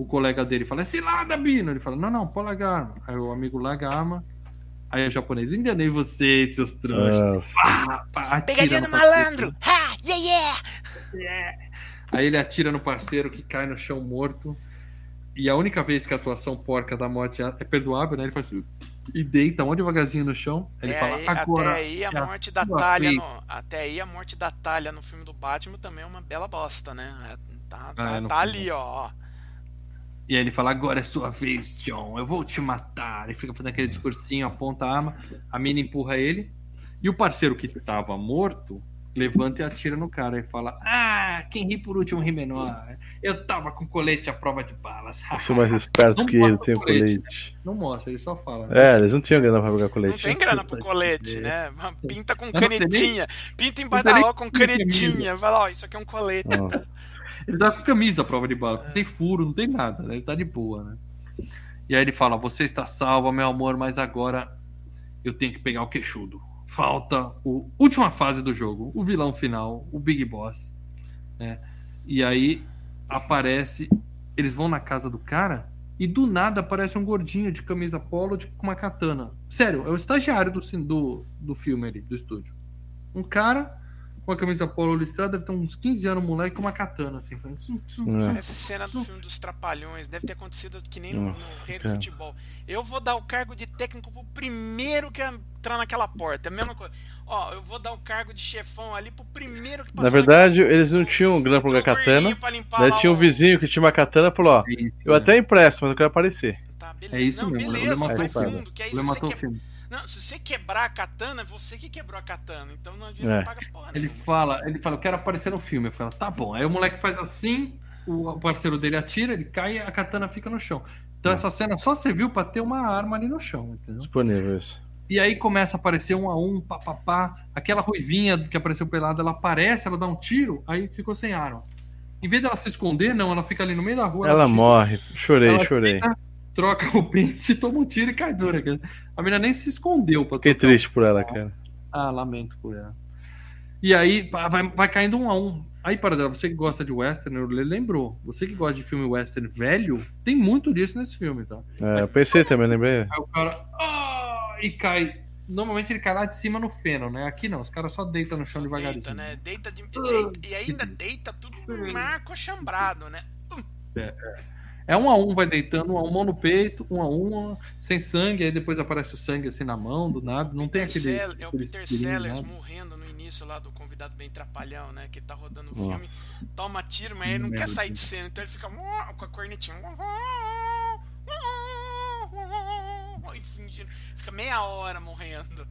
O colega dele fala, é cilada, Bino. Ele fala, não, não, pode largar a arma. Aí o amigo larga a arma. Aí o japonês, enganei vocês, seus trouxas. Ah, atira Pegadinha do malandro! Ha! Yeah, yeah! Aí ele atira no parceiro que cai no chão morto. E a única vez que a atuação porca da morte é perdoável, né? Ele faz e deita um devagarzinho no chão. Aí ele Até fala, aí, agora. até aí a é a morte da Talha vez." no, até aí a morte da Talha no filme do Batman também é uma bela bosta, né? É, Tá, tá, é, no tá filme. ali, ó. E aí ele fala, agora é sua vez, John, eu vou te matar. Ele fica fazendo aquele discursinho, aponta a arma, a mina empurra ele. E o parceiro que tava morto levanta e atira no cara e fala: Ah, quem ri por último ri menor. Eu tava com colete à prova de balas. eu sou mais esperto Não que ele, tenho colete. colete. Não mostra, ele só fala. É, eles não tinham grana pra pegar Não colete. tem grana pro colete, né? Pinta com não canetinha. Pinta não sei roca com que canetinha. Fala, ó, isso aqui é um colete. Nossa. Ele tá com camisa à prova de bala, não tem furo, não tem nada, né? Ele tá de boa, né? E aí ele fala: Você está salva, meu amor, mas agora eu tenho que pegar o queixudo. Falta a última fase do jogo, o vilão final, o Big Boss. Né? E aí aparece. Eles vão na casa do cara e do nada aparece um gordinho de camisa polo de, com uma katana. Sério, é o estagiário do, do, do filme ali, do estúdio. Um cara com a camisa polo listrada, deve ter uns 15 anos, moleque, com uma katana, assim. É. Essa cena do filme dos Trapalhões deve ter acontecido que nem no, no Rei do. Futebol. Eu vou dar o cargo de técnico pro primeiro que entrar naquela porta. É a mesma coisa. Ó, eu vou dar o cargo de chefão ali pro primeiro que Na passar verdade, eles não tinham grana pra katana. Daí tinha um vizinho que tinha uma katana e falou: Ó, É isso, eu né? até empresto, mas eu quero aparecer. Tá, beleza. É isso não, mesmo, beleza, ele matou vai fundo. Que aí Ele se você, matou o que... filme. Não, se você quebrar a katana, é você que quebrou a katana. Então não adianta É. pagar porra Ele nenhuma. fala, ele fala, eu quero aparecer no filme. Eu falo, tá bom. Aí o moleque faz assim, o parceiro dele atira, ele cai e a katana fica no chão. Então essa cena só serviu pra ter uma arma ali no chão, entendeu? Disponível isso. E aí começa a aparecer um a um, pá, pá, pá. Aquela ruivinha que apareceu pelada, ela aparece, ela dá um tiro, aí ficou sem arma. Em vez dela se esconder, não, ela fica ali no meio da rua. Ela tira, morre. Chorei, ela chorei. tira, troca o pente, toma um tiro e cai dura. cara. A menina nem se escondeu pra Fiquei o triste por ela, cara. ah, lamento por ela. E aí vai, vai caindo um a um. Aí, para dela, você que gosta de western, eu le- lembrou. Você que gosta de filme western velho, tem muito disso nesse filme, tá? É, eu pensei também, lembrei. Aí o cara. Ah, e cai. Normalmente ele cai lá de cima no feno, né? Aqui não, os caras só deitam no chão Só devagarzinho. deita, né? Deita de... deita- E ainda deita tudo marco achambrado, né? É um a um, vai deitando, um a um mão no peito, um a um, sem sangue, aí depois aparece o sangue assim na mão, do nada. Não tem Peter aquele. Sell- é o Peter Sellers morrendo no início lá do convidado bem trapalhão, né? Que ele tá rodando o Nossa. filme, toma tiro, mas ele não quer sair de cena, então ele fica com a cornetinha. Fica meia hora morrendo.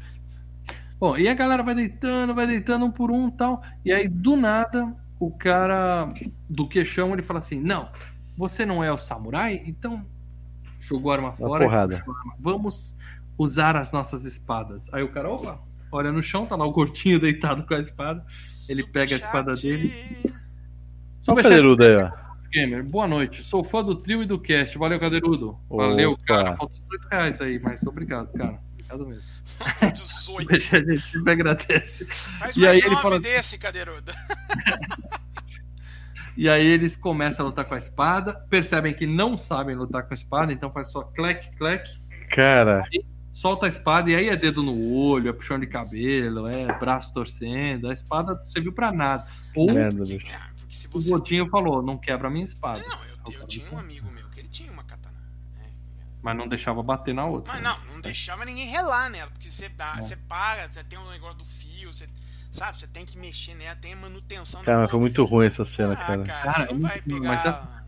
Bom, e a galera vai deitando, vai deitando um por um e tal. E aí, do nada, o cara do queixão ele fala assim: Não, você não é o samurai, então jogou a arma fora. porrada. puxou a arma. Vamos usar as nossas espadas. Aí o cara, opa, olha no chão, tá lá o gordinho <laughs> deitado com a espada. Ele pega a espada dele. Só o Cadeirudo aí, ó. Gamer, boa noite. Sou fã do trio e do cast. Valeu, Cadeirudo. Valeu, Opa. cara. Faltam 18 reais aí, mas obrigado, cara. Obrigado mesmo. 18. <laughs> Deixa a gente sempre agradece. Faz E mais aí ele nove fala- desse, cadeirudo. <laughs> E aí eles começam a lutar com a espada, percebem que não sabem lutar com a espada, então faz só clec, clec, Cara, solta a espada e aí é dedo no olho, é puxão de cabelo, é braço torcendo, a espada não serviu pra nada. Ou merda. Ah, se o você. Gordinho falou, não quebra a minha espada. Não, eu, eu tinha um amigo meu que ele tinha uma katana. Mas não deixava bater na outra. Mas não, não deixava ninguém relar nela, porque você, dá- É. você paga, você tem um negócio do fio, você, sabe, você tem que mexer nela, tem a manutenção Cara, mas foi muito ruim essa cena, Ah, cara. cara, Cara, você é não vai pegar. mas essa-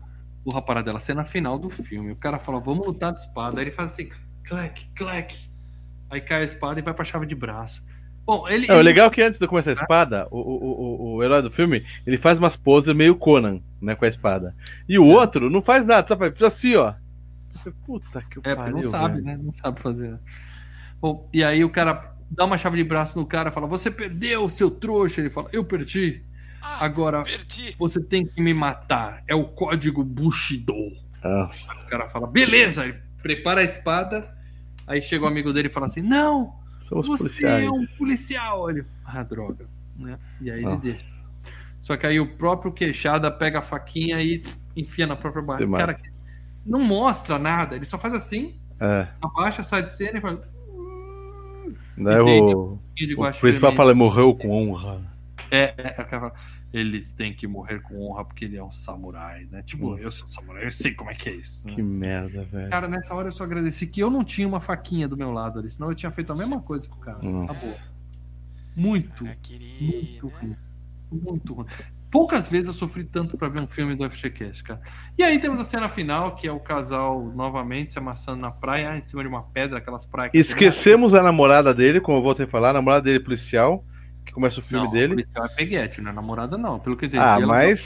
Porra, parada dela, cena final do filme. O cara fala, vamos lutar de espada. Aí ele faz assim, clec, clec. Aí cai a espada e vai pra chave de braço. Bom, ele. É, o ele- legal é que antes de começar a espada, o, o, o, o herói do filme, ele faz umas poses meio Conan, né, com a espada. E o outro não faz nada, só faz assim, ó. Puta que É, porque pariu, não sabe, velho. né? Não sabe fazer. Bom, e aí o cara dá uma chave de braço no cara fala: Você perdeu, seu trouxa. Ele fala: Eu perdi. Ah, Agora perdi. você tem que me matar. É o código Bushido. Ah, O cara fala: Beleza. Ele prepara a espada. Aí chega o amigo dele e fala assim: Não, somos você policiais. é um policial. Ele, ah, droga. Né? E aí ele Ah. deixa. Só que aí o próprio queixada pega a faquinha e enfia na própria barriga. Cara, não mostra nada. Ele só faz assim, É. abaixa, sai de cena e faz. Tem o, de o principal fala, ele morreu com honra. É, é, é, eles têm que morrer com honra porque ele é um samurai, né? Tipo, Hum. eu sou samurai, eu sei como é que é isso. né? Que merda, velho. Cara, nessa hora eu só agradeci que eu não tinha uma faquinha do meu lado ali, senão eu tinha feito a mesma coisa com o cara. Hum. Acabou. Muito, queria. muito né? ruim. Muito ruim. Poucas vezes eu sofri tanto pra ver um filme do FGCast, cara. E aí temos a cena final, que é o casal novamente se amassando na praia, em cima de uma pedra, aquelas praias que Esquecemos a namorada dele, como eu voltei a falar, a namorada dele é policial, que começa o filme não, dele. O policial é peguete, não é namorada, não. Pelo que eu entendi, Ah, ela mas-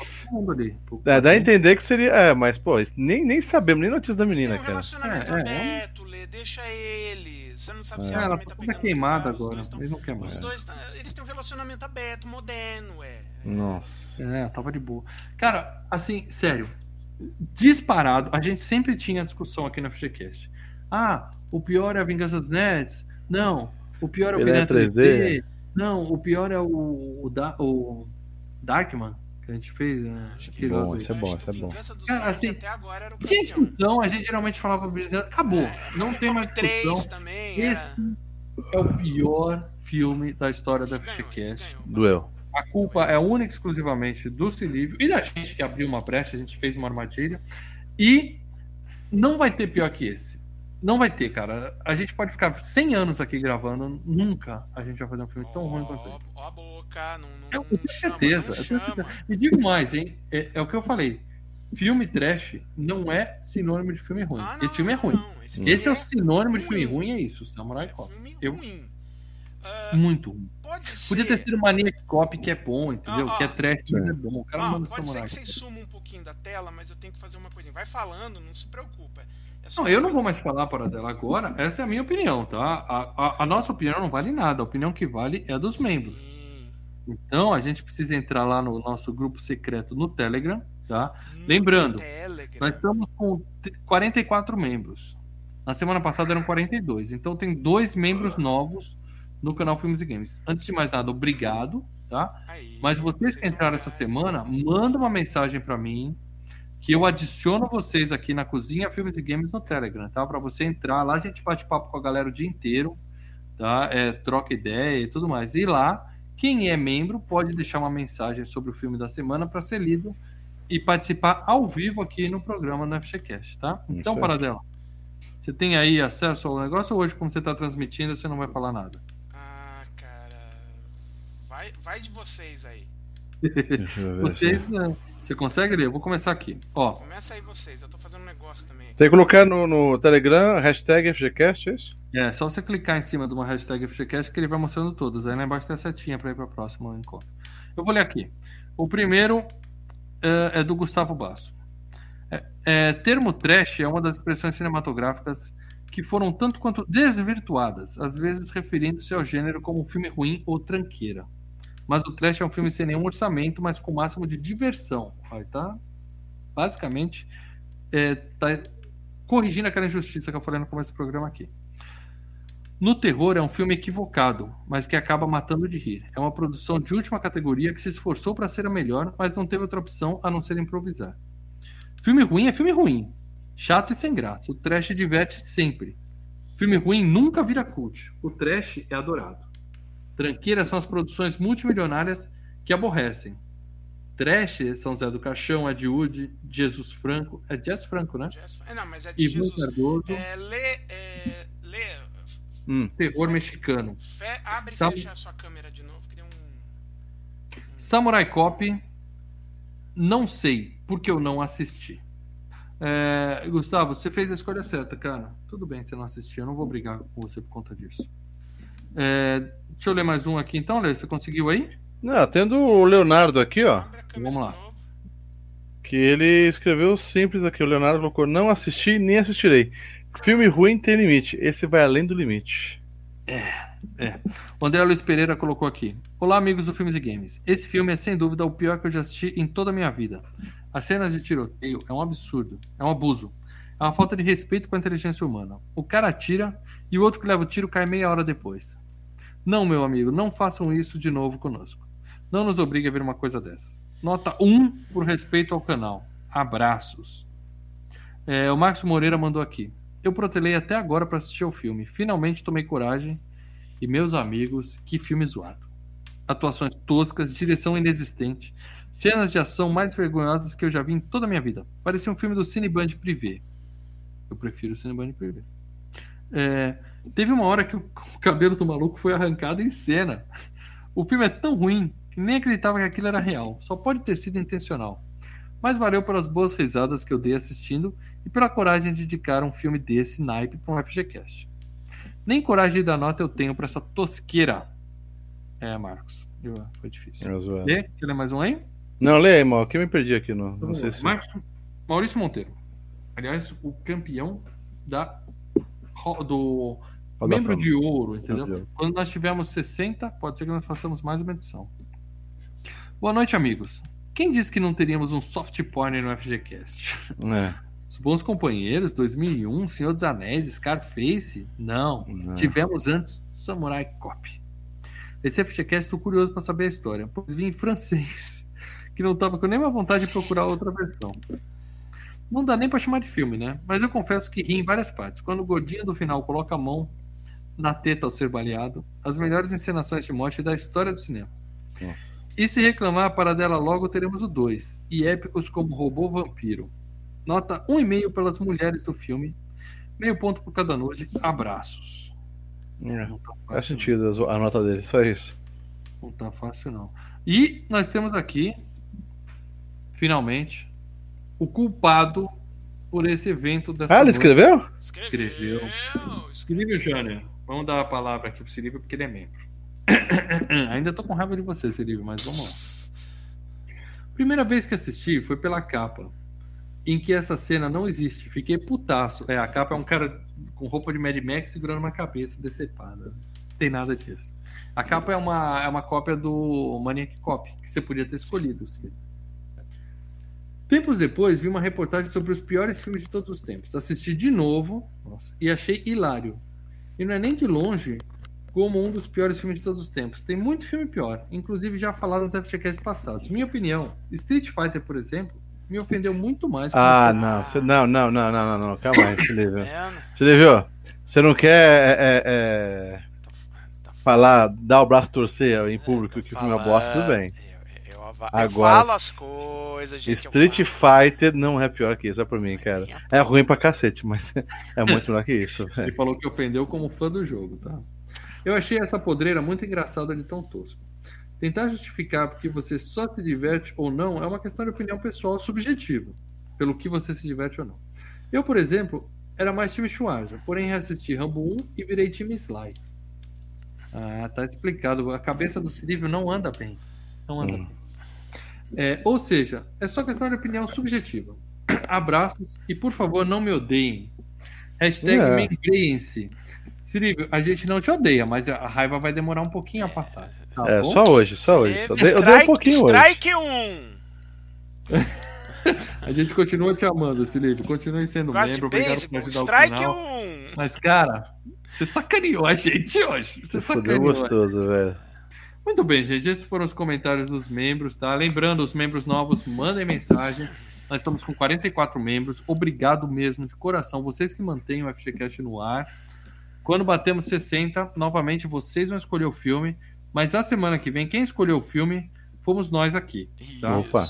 ali. É, dá a entender que seria. É, mas, pô, nem, nem sabemos, nem notícia da menina, um cara. relacionamento É, é, aberto, Lê, deixa eles. Você não sabe É. se Ah, ela, ela também tá tá pegando queimada cara, os agora. dois tão- Eles não quer mais. Os dois, tá- eles têm um relacionamento aberto, moderno, é. Nossa. É, tava de boa. Cara, assim, sério. Disparado, a gente sempre tinha discussão aqui no FGCast. Ah, o pior é a Vingança dos Nerds. Não, o pior é o é Pirata 3D. 3D. Não, o pior é o, o, Da- o Darkman. Que a gente fez. Né? Acho que bom, isso é bom, Acho que isso é bom. Vingança dos Cara, assim, até agora era o Tinha discussão, a gente geralmente falava. Acabou. Não tem mais Top 3 discussão. também. Esse é o pior filme da história da FGCast. Doeu. A culpa é única e exclusivamente do Silívio e da gente que abriu uma brecha, a gente fez uma armadilha. E não vai ter pior que esse. Não vai ter, cara. A gente pode ficar 100 anos aqui gravando, nunca a gente vai fazer um filme tão ruim quanto esse. Ó, a boca, não, não, Eu não tenho chama, certeza. não eu tenho chama. certeza. E digo mais, hein? É, é o que eu falei. Filme trash não é sinônimo de filme ruim. Ah, não, Esse filme é ruim. Esse, Esse é o filme sinônimo de filme ruim. ruim, é isso, Samurai é Cop. filme Eu- ruim. Ah, Muito ruim. Pode ser. Podia ter sido Maniac Cop, que é bom, entendeu? Ah, ah. que é trash, mas é bom. O cara Ó, manda pode ser que vocês sumam um pouquinho da tela, mas eu tenho que fazer uma coisinha. Vai falando, não se preocupa. É Não, eu não vou mais falar para dela agora. Essa é a minha opinião, tá? A, a- a nossa opinião não vale nada. A opinião que vale é a dos membros. Sim. Então a gente precisa entrar lá no nosso grupo secreto no Telegram, tá? No Lembrando, Telegram. Nós estamos com t- 44 membros. Na semana passada eram 42. Então tem dois membros novos no canal Filmes e Games. Antes de mais nada, obrigado, tá? Aí, Mas vocês que são entraram essa semana, manda uma mensagem para mim que eu adiciono vocês aqui na cozinha Filmes e Games no Telegram, tá? Para você entrar lá, a gente bate papo com a galera o dia inteiro, tá? É, troca ideia e tudo mais. E lá, quem é membro pode deixar uma mensagem sobre o filme da semana para ser lido e participar ao vivo aqui no programa no FGCast, tá? Então. Paradela, você tem aí acesso ao negócio ou hoje, como você está transmitindo, você não vai falar nada? Vai, vai de vocês aí. Vocês, se- né? Você consegue ler? Eu vou começar aqui. Ó, Começa aí vocês. Eu tô fazendo um negócio também. Tem que colocar no, no Telegram, hashtag FGCast, é isso? É, só você clicar em cima de uma hashtag FGCast que ele vai mostrando todas. Aí lá embaixo tem a setinha para ir para o próximo encontro. Eu vou ler aqui. O primeiro é, é do Gustavo Basso. É, é, termo trash é uma das expressões cinematográficas que foram tanto quanto desvirtuadas, às vezes referindo-se ao gênero como um filme ruim ou tranqueira. Mas o trash é um filme sem nenhum orçamento, mas com o máximo de diversão. Aí tá, basicamente, é, tá corrigindo aquela injustiça que eu falei no começo do programa aqui. No terror é um filme equivocado, mas que acaba matando de rir. É uma produção de última categoria que se esforçou para ser a melhor, mas não teve outra opção a não ser improvisar. Filme ruim é filme ruim, chato e sem graça. O trash diverte sempre. Filme ruim nunca vira cult. O trash é adorado. Tranqueiras são as produções multimilionárias que aborrecem. Trash são Zé do Caixão, Ed Wood, Jesus Franco. É Jess Franco, né? É, Não, mas é de Ivan Jesus. Cardoso. É, lê, é, lê. Hum. Terror mexicano. Fe, abre e Tá. fecha a sua câmera de novo. Queria um. Samurai Cop, não sei porque eu não assisti. É, Gustavo, você fez a escolha certa, cara. Tudo bem você não assistir, eu não vou brigar com você por conta disso. É, deixa eu ler mais um aqui então, Lê. Você conseguiu aí? Não, tendo o Leonardo aqui, ó, Vamos lá. que ele escreveu simples aqui. O Leonardo colocou: Não assisti nem assistirei. Filme ruim tem limite. Esse vai além do limite. O André Luiz Pereira colocou aqui. Olá, amigos do Filmes e Games. Esse filme é sem dúvida o pior que eu já assisti em toda a minha vida. As cenas de tiroteio é um absurdo, é um abuso. É uma falta de respeito com a inteligência humana. O cara atira e o outro que leva o tiro cai meia hora depois. Não, meu amigo, não façam isso de novo conosco. Não nos obrigue a ver uma coisa dessas. Nota 1 por respeito ao canal. Abraços. É, o Marcos Moreira mandou aqui. Eu protelei até agora para assistir ao filme. Finalmente tomei coragem e meus amigos, que filme zoado. Atuações toscas, direção inexistente, cenas de ação mais vergonhosas que eu já vi em toda a minha vida. Parecia um filme do Cineband Privé. Eu prefiro o Cineband Privé. É, teve uma hora que o cabelo do maluco foi arrancado em cena. O filme é tão ruim que nem acreditava que aquilo era real. Só pode ter sido intencional. Mas valeu pelas boas risadas que eu dei assistindo e pela coragem de dedicar um filme desse naipe para um FGCast. Nem coragem de dar nota eu tenho pra essa tosqueira. É, Marcos. Foi difícil. Lê? Quer ler mais um aí? Não, lê aí, mal, que eu me perdi aqui. No, não sei se. Marcos Maurício Monteiro. Aliás, o campeão da do membro de ouro, entendeu? Quando nós tivermos 60, pode ser que nós façamos mais uma edição. Boa noite, amigos. Quem disse que não teríamos um soft porn no FGCast? É, <laughs> Os Bons Companheiros, 2001, Senhor dos Anéis, Scarface? Não. não. Tivemos antes Samurai Cop. Esse FGCast estou curioso para saber a história, pois vi em francês <laughs> que não tava com nenhuma vontade de procurar outra versão. Não dá nem pra chamar de filme, né? Mas eu confesso que ri em várias partes. Quando o gordinho do final coloca a mão na teta ao ser baleado, as melhores encenações de morte da história do cinema. E se reclamar para dela logo, teremos o 2. E épicos como Robô Vampiro. Nota 1,5 pelas mulheres do filme. Meio ponto por cada nude. Abraços. É, Não tá faz sentido a nota dele, só isso. Não tá fácil, não. E nós temos aqui, finalmente, o culpado por esse evento dessa Ah, ele noite. escreveu? Escreveu. Escreveu. Jânio, vamos dar a palavra aqui pro Silvio porque ele é membro. <coughs> Ainda tô com raiva de você, Silvio, mas vamos lá. Primeira vez que assisti foi pela capa, em que essa cena não existe. Fiquei putaço. É, a capa é um cara com roupa de Mad Max segurando uma cabeça decepada. Não tem nada disso. A capa é uma, é uma cópia do Maniac Cop, que você podia ter escolhido. Silvio. Tempos depois, vi uma reportagem sobre os piores filmes de todos os tempos. Assisti de novo nossa, e achei hilário. E não é nem de longe como um dos piores filmes de todos os tempos. Tem muito filme pior, inclusive já falaram nos FGCast passados. Minha opinião, Street Fighter, por exemplo, me ofendeu muito mais. Ah, não, não, não, não, não, não, não, calma aí, Silvio. Silvio, você não quer é, é, é, Tá falar, dar o braço torcer em público Tô que o filme é bosta, tudo bem. Eu, eu, Agora, falo as coisas, gente. Street. Fighter não é pior que isso, é pra mim, cara. É ruim pra cacete, mas <laughs> é muito melhor que isso. Ele falou que ofendeu como fã do jogo, tá? Eu achei essa podreira muito engraçada de tão tosco. Tentar justificar porque você só se diverte ou não é uma questão de opinião pessoal subjetiva, pelo que você se diverte ou não. Eu, por exemplo, era mais time Schwarza, porém reassisti Rambo 1 e virei time Sly. Ah, tá explicado. A cabeça do Cirível não anda bem. Não anda Hum. bem. É, ou seja, é só questão de opinião subjetiva. <clears throat> Abraços e por favor não me odeiem. Hashtag É. membreiem-se. Cirível, a gente não te odeia, mas a raiva vai demorar um pouquinho a passar. Tá É, bom? só hoje, só hoje. Strike- Só eu dei um pouquinho hoje. Strike 1. <laughs> A gente continua te amando, Silívio. Continue sendo Guard membro. Obrigado por ajudar o Strike canal. 1. Mas, cara, você sacaneou a gente hoje. Você Fudeu sacaneou. gostoso, velho. Muito bem, gente. Esses foram os comentários dos membros, tá? Lembrando, os membros novos, mandem mensagens. Nós estamos com 44 membros. Obrigado mesmo, de coração. Vocês que mantêm o FGCast no ar. Quando batemos 60, novamente vocês vão escolher o filme. Mas a semana que vem, quem escolheu o filme fomos nós aqui. Tá? Opa.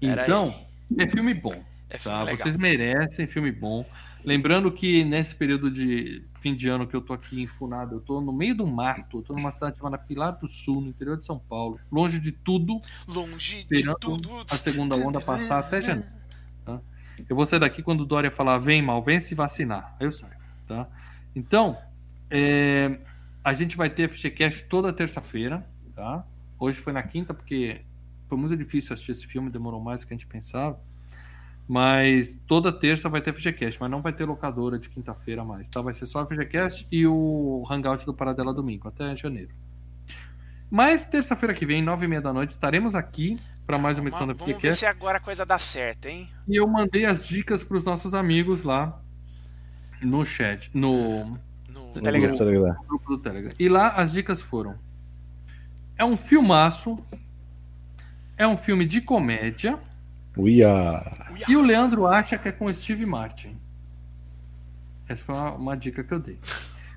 Então, é filme bom. É filme Tá? Vocês merecem filme bom. Lembrando que nesse período de fim de ano que eu tô aqui em Funado, eu tô no meio do mato, eu tô numa cidade chamada Pilar do Sul, no interior de São Paulo, longe de tudo, Longe de tudo. a segunda onda passar até janeiro. Tá? Eu vou sair daqui quando o Dória falar, vem mal, vem se vacinar. Aí eu saio. Tá? Então, é, a gente vai ter FGCast toda terça-feira. Tá? Hoje foi na quinta, porque foi muito difícil assistir esse filme, demorou mais do que a gente pensava. Mas toda terça vai ter FGCast, mas não vai ter locadora de quinta-feira mais, tá? Vai ser só FGCast e o Hangout do Paradela domingo, até janeiro. Mas terça-feira que vem, nove e meia da noite, estaremos aqui para mais uma edição do Vamos ver FGCast. se agora a coisa dá certo, hein? E eu mandei as dicas para os nossos amigos lá no chat, no No No Telegram. Telegram. grupo do Telegram. E lá as dicas foram: é um filmaço, é um filme de comédia, Uia. E o Leandro acha que é com o Steve Martin. Essa foi uma, uma dica que eu dei.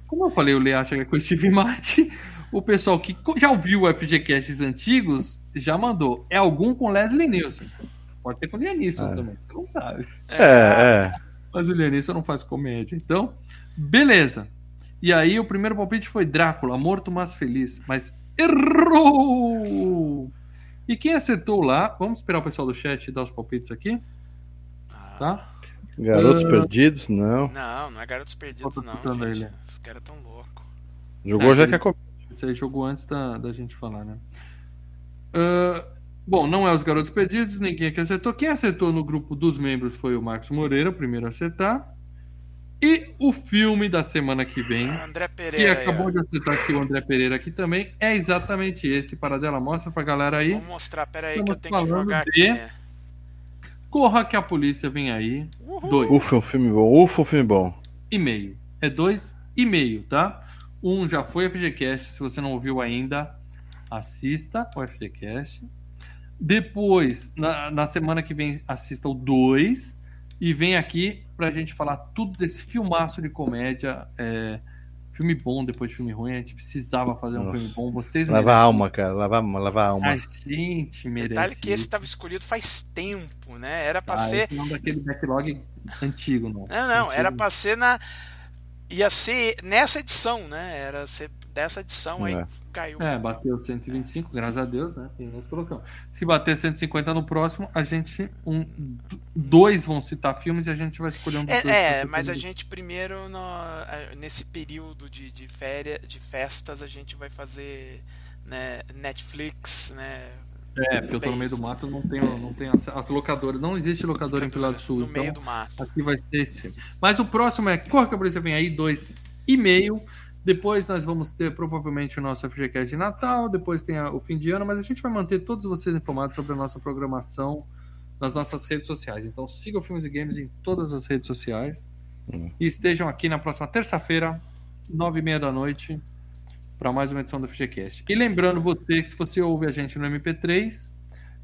Como eu falei, o Lê acha que é com o Steve Martin, o pessoal que já ouviu o FGCasts antigos já mandou. É algum com Leslie Nielsen. Pode ser com o Lianisson Ah. também, você não sabe. É, é. Mas o Lianisson não faz comédia. Então, beleza. E aí o primeiro palpite foi Drácula, morto mas feliz. Mas errou! E quem acertou lá, vamos esperar o pessoal do chat dar os palpites aqui, tá? Garotos Ah. Perdidos, não. Não, não é Garotos Perdidos, não, gente. ele. Os caras tão loucos. Jogou É, já ele- que é com... Esse aí jogou antes da, da gente falar, né? Ah, bom, não é os Garotos Perdidos, ninguém aqui acertou. Quem acertou no grupo dos membros foi o Marcos Moreira, o primeiro a acertar. E o filme da semana que vem, André que Pereira. aí, acabou ó. de acertar aqui o André Pereira aqui também, é exatamente esse. Paradela, mostra pra galera aí. Vamos mostrar, pera aí que eu tenho que jogar de- aqui, né? Corra que a polícia vem aí. Uhul. Dois. Ufa, um filme bom. Ufa, um filme bom. e meio. É dois e meio, tá? Um já foi FGCast, se você não ouviu ainda, assista o FGCast. Depois, na, na semana que vem, assista o 2 e vem aqui pra gente falar tudo desse filmaço de comédia. É, filme bom depois de filme ruim. A gente precisava fazer um Nossa. filme bom. Vocês Lava a alma, cara. Lava, lava a alma. A gente merece. Detalhe que esse estava escolhido faz tempo, né? Era pra Ah, ser. não é daquele backlog antigo, não. Não, não, Antigo. era pra ser na. Ia ser nessa edição, né? Era ser dessa edição aí É. caiu. É, bateu 125, graças a Deus, né? E nós colocamos. Se bater 150 no próximo, a gente. Um, dois vão citar filmes e a gente vai escolher um dos dois. É, é, pra mas a gente primeiro, no- nesse período de, de férias, de festas, a gente vai fazer né, Netflix, né? É, porque eu tô no meio do mato, não tenho, não tenho as, as locadoras. Não existe locadora em Pilar do Sul. no então meio do mato. aqui vai ser esse. Mas o próximo é Corra que a Polícia Vem Aí, dois e meio. Depois nós vamos ter provavelmente o nosso FGCast de Natal, depois tem a- o fim de ano, mas a gente vai manter todos vocês informados sobre a nossa programação nas nossas redes sociais. Então sigam Filmes e Games em todas as redes sociais. Hum. E estejam aqui na próxima terça-feira, nove e meia da noite, para mais uma edição do FGCast. E lembrando você que se você ouve a gente no MP3,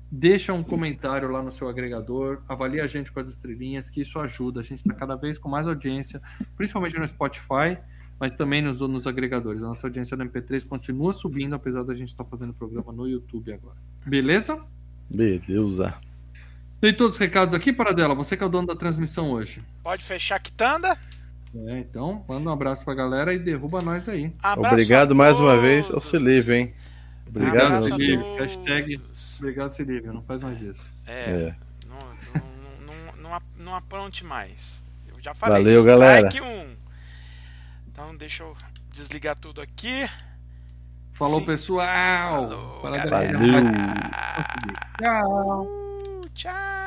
deixa um comentário lá no seu agregador, avalie a gente com as estrelinhas, que isso ajuda. A gente está cada vez com mais audiência, principalmente no Spotify, mas também nos, nos agregadores. A nossa audiência no MP3 continua subindo, apesar da gente estar fazendo programa no YouTube agora. Beleza? Beleza. Dei todos os recados aqui, Paradela. Você que é o dono da transmissão hoje. Pode fechar a quitanda. É, então, manda um abraço pra galera e derruba nós aí. Abraço Obrigado mais uma vez ao. Celive, hein? Obrigado. Abraço Silvio. todos. Hashtag- Obrigado, Silvio. Não faz mais isso. É, É. Não, não, não, não, ap- não apronte mais. Eu já falei. Valeu, strike galera. um. Então deixa eu desligar tudo aqui. Falou, Sim. pessoal. Falou, galera. Tchau. Tchau.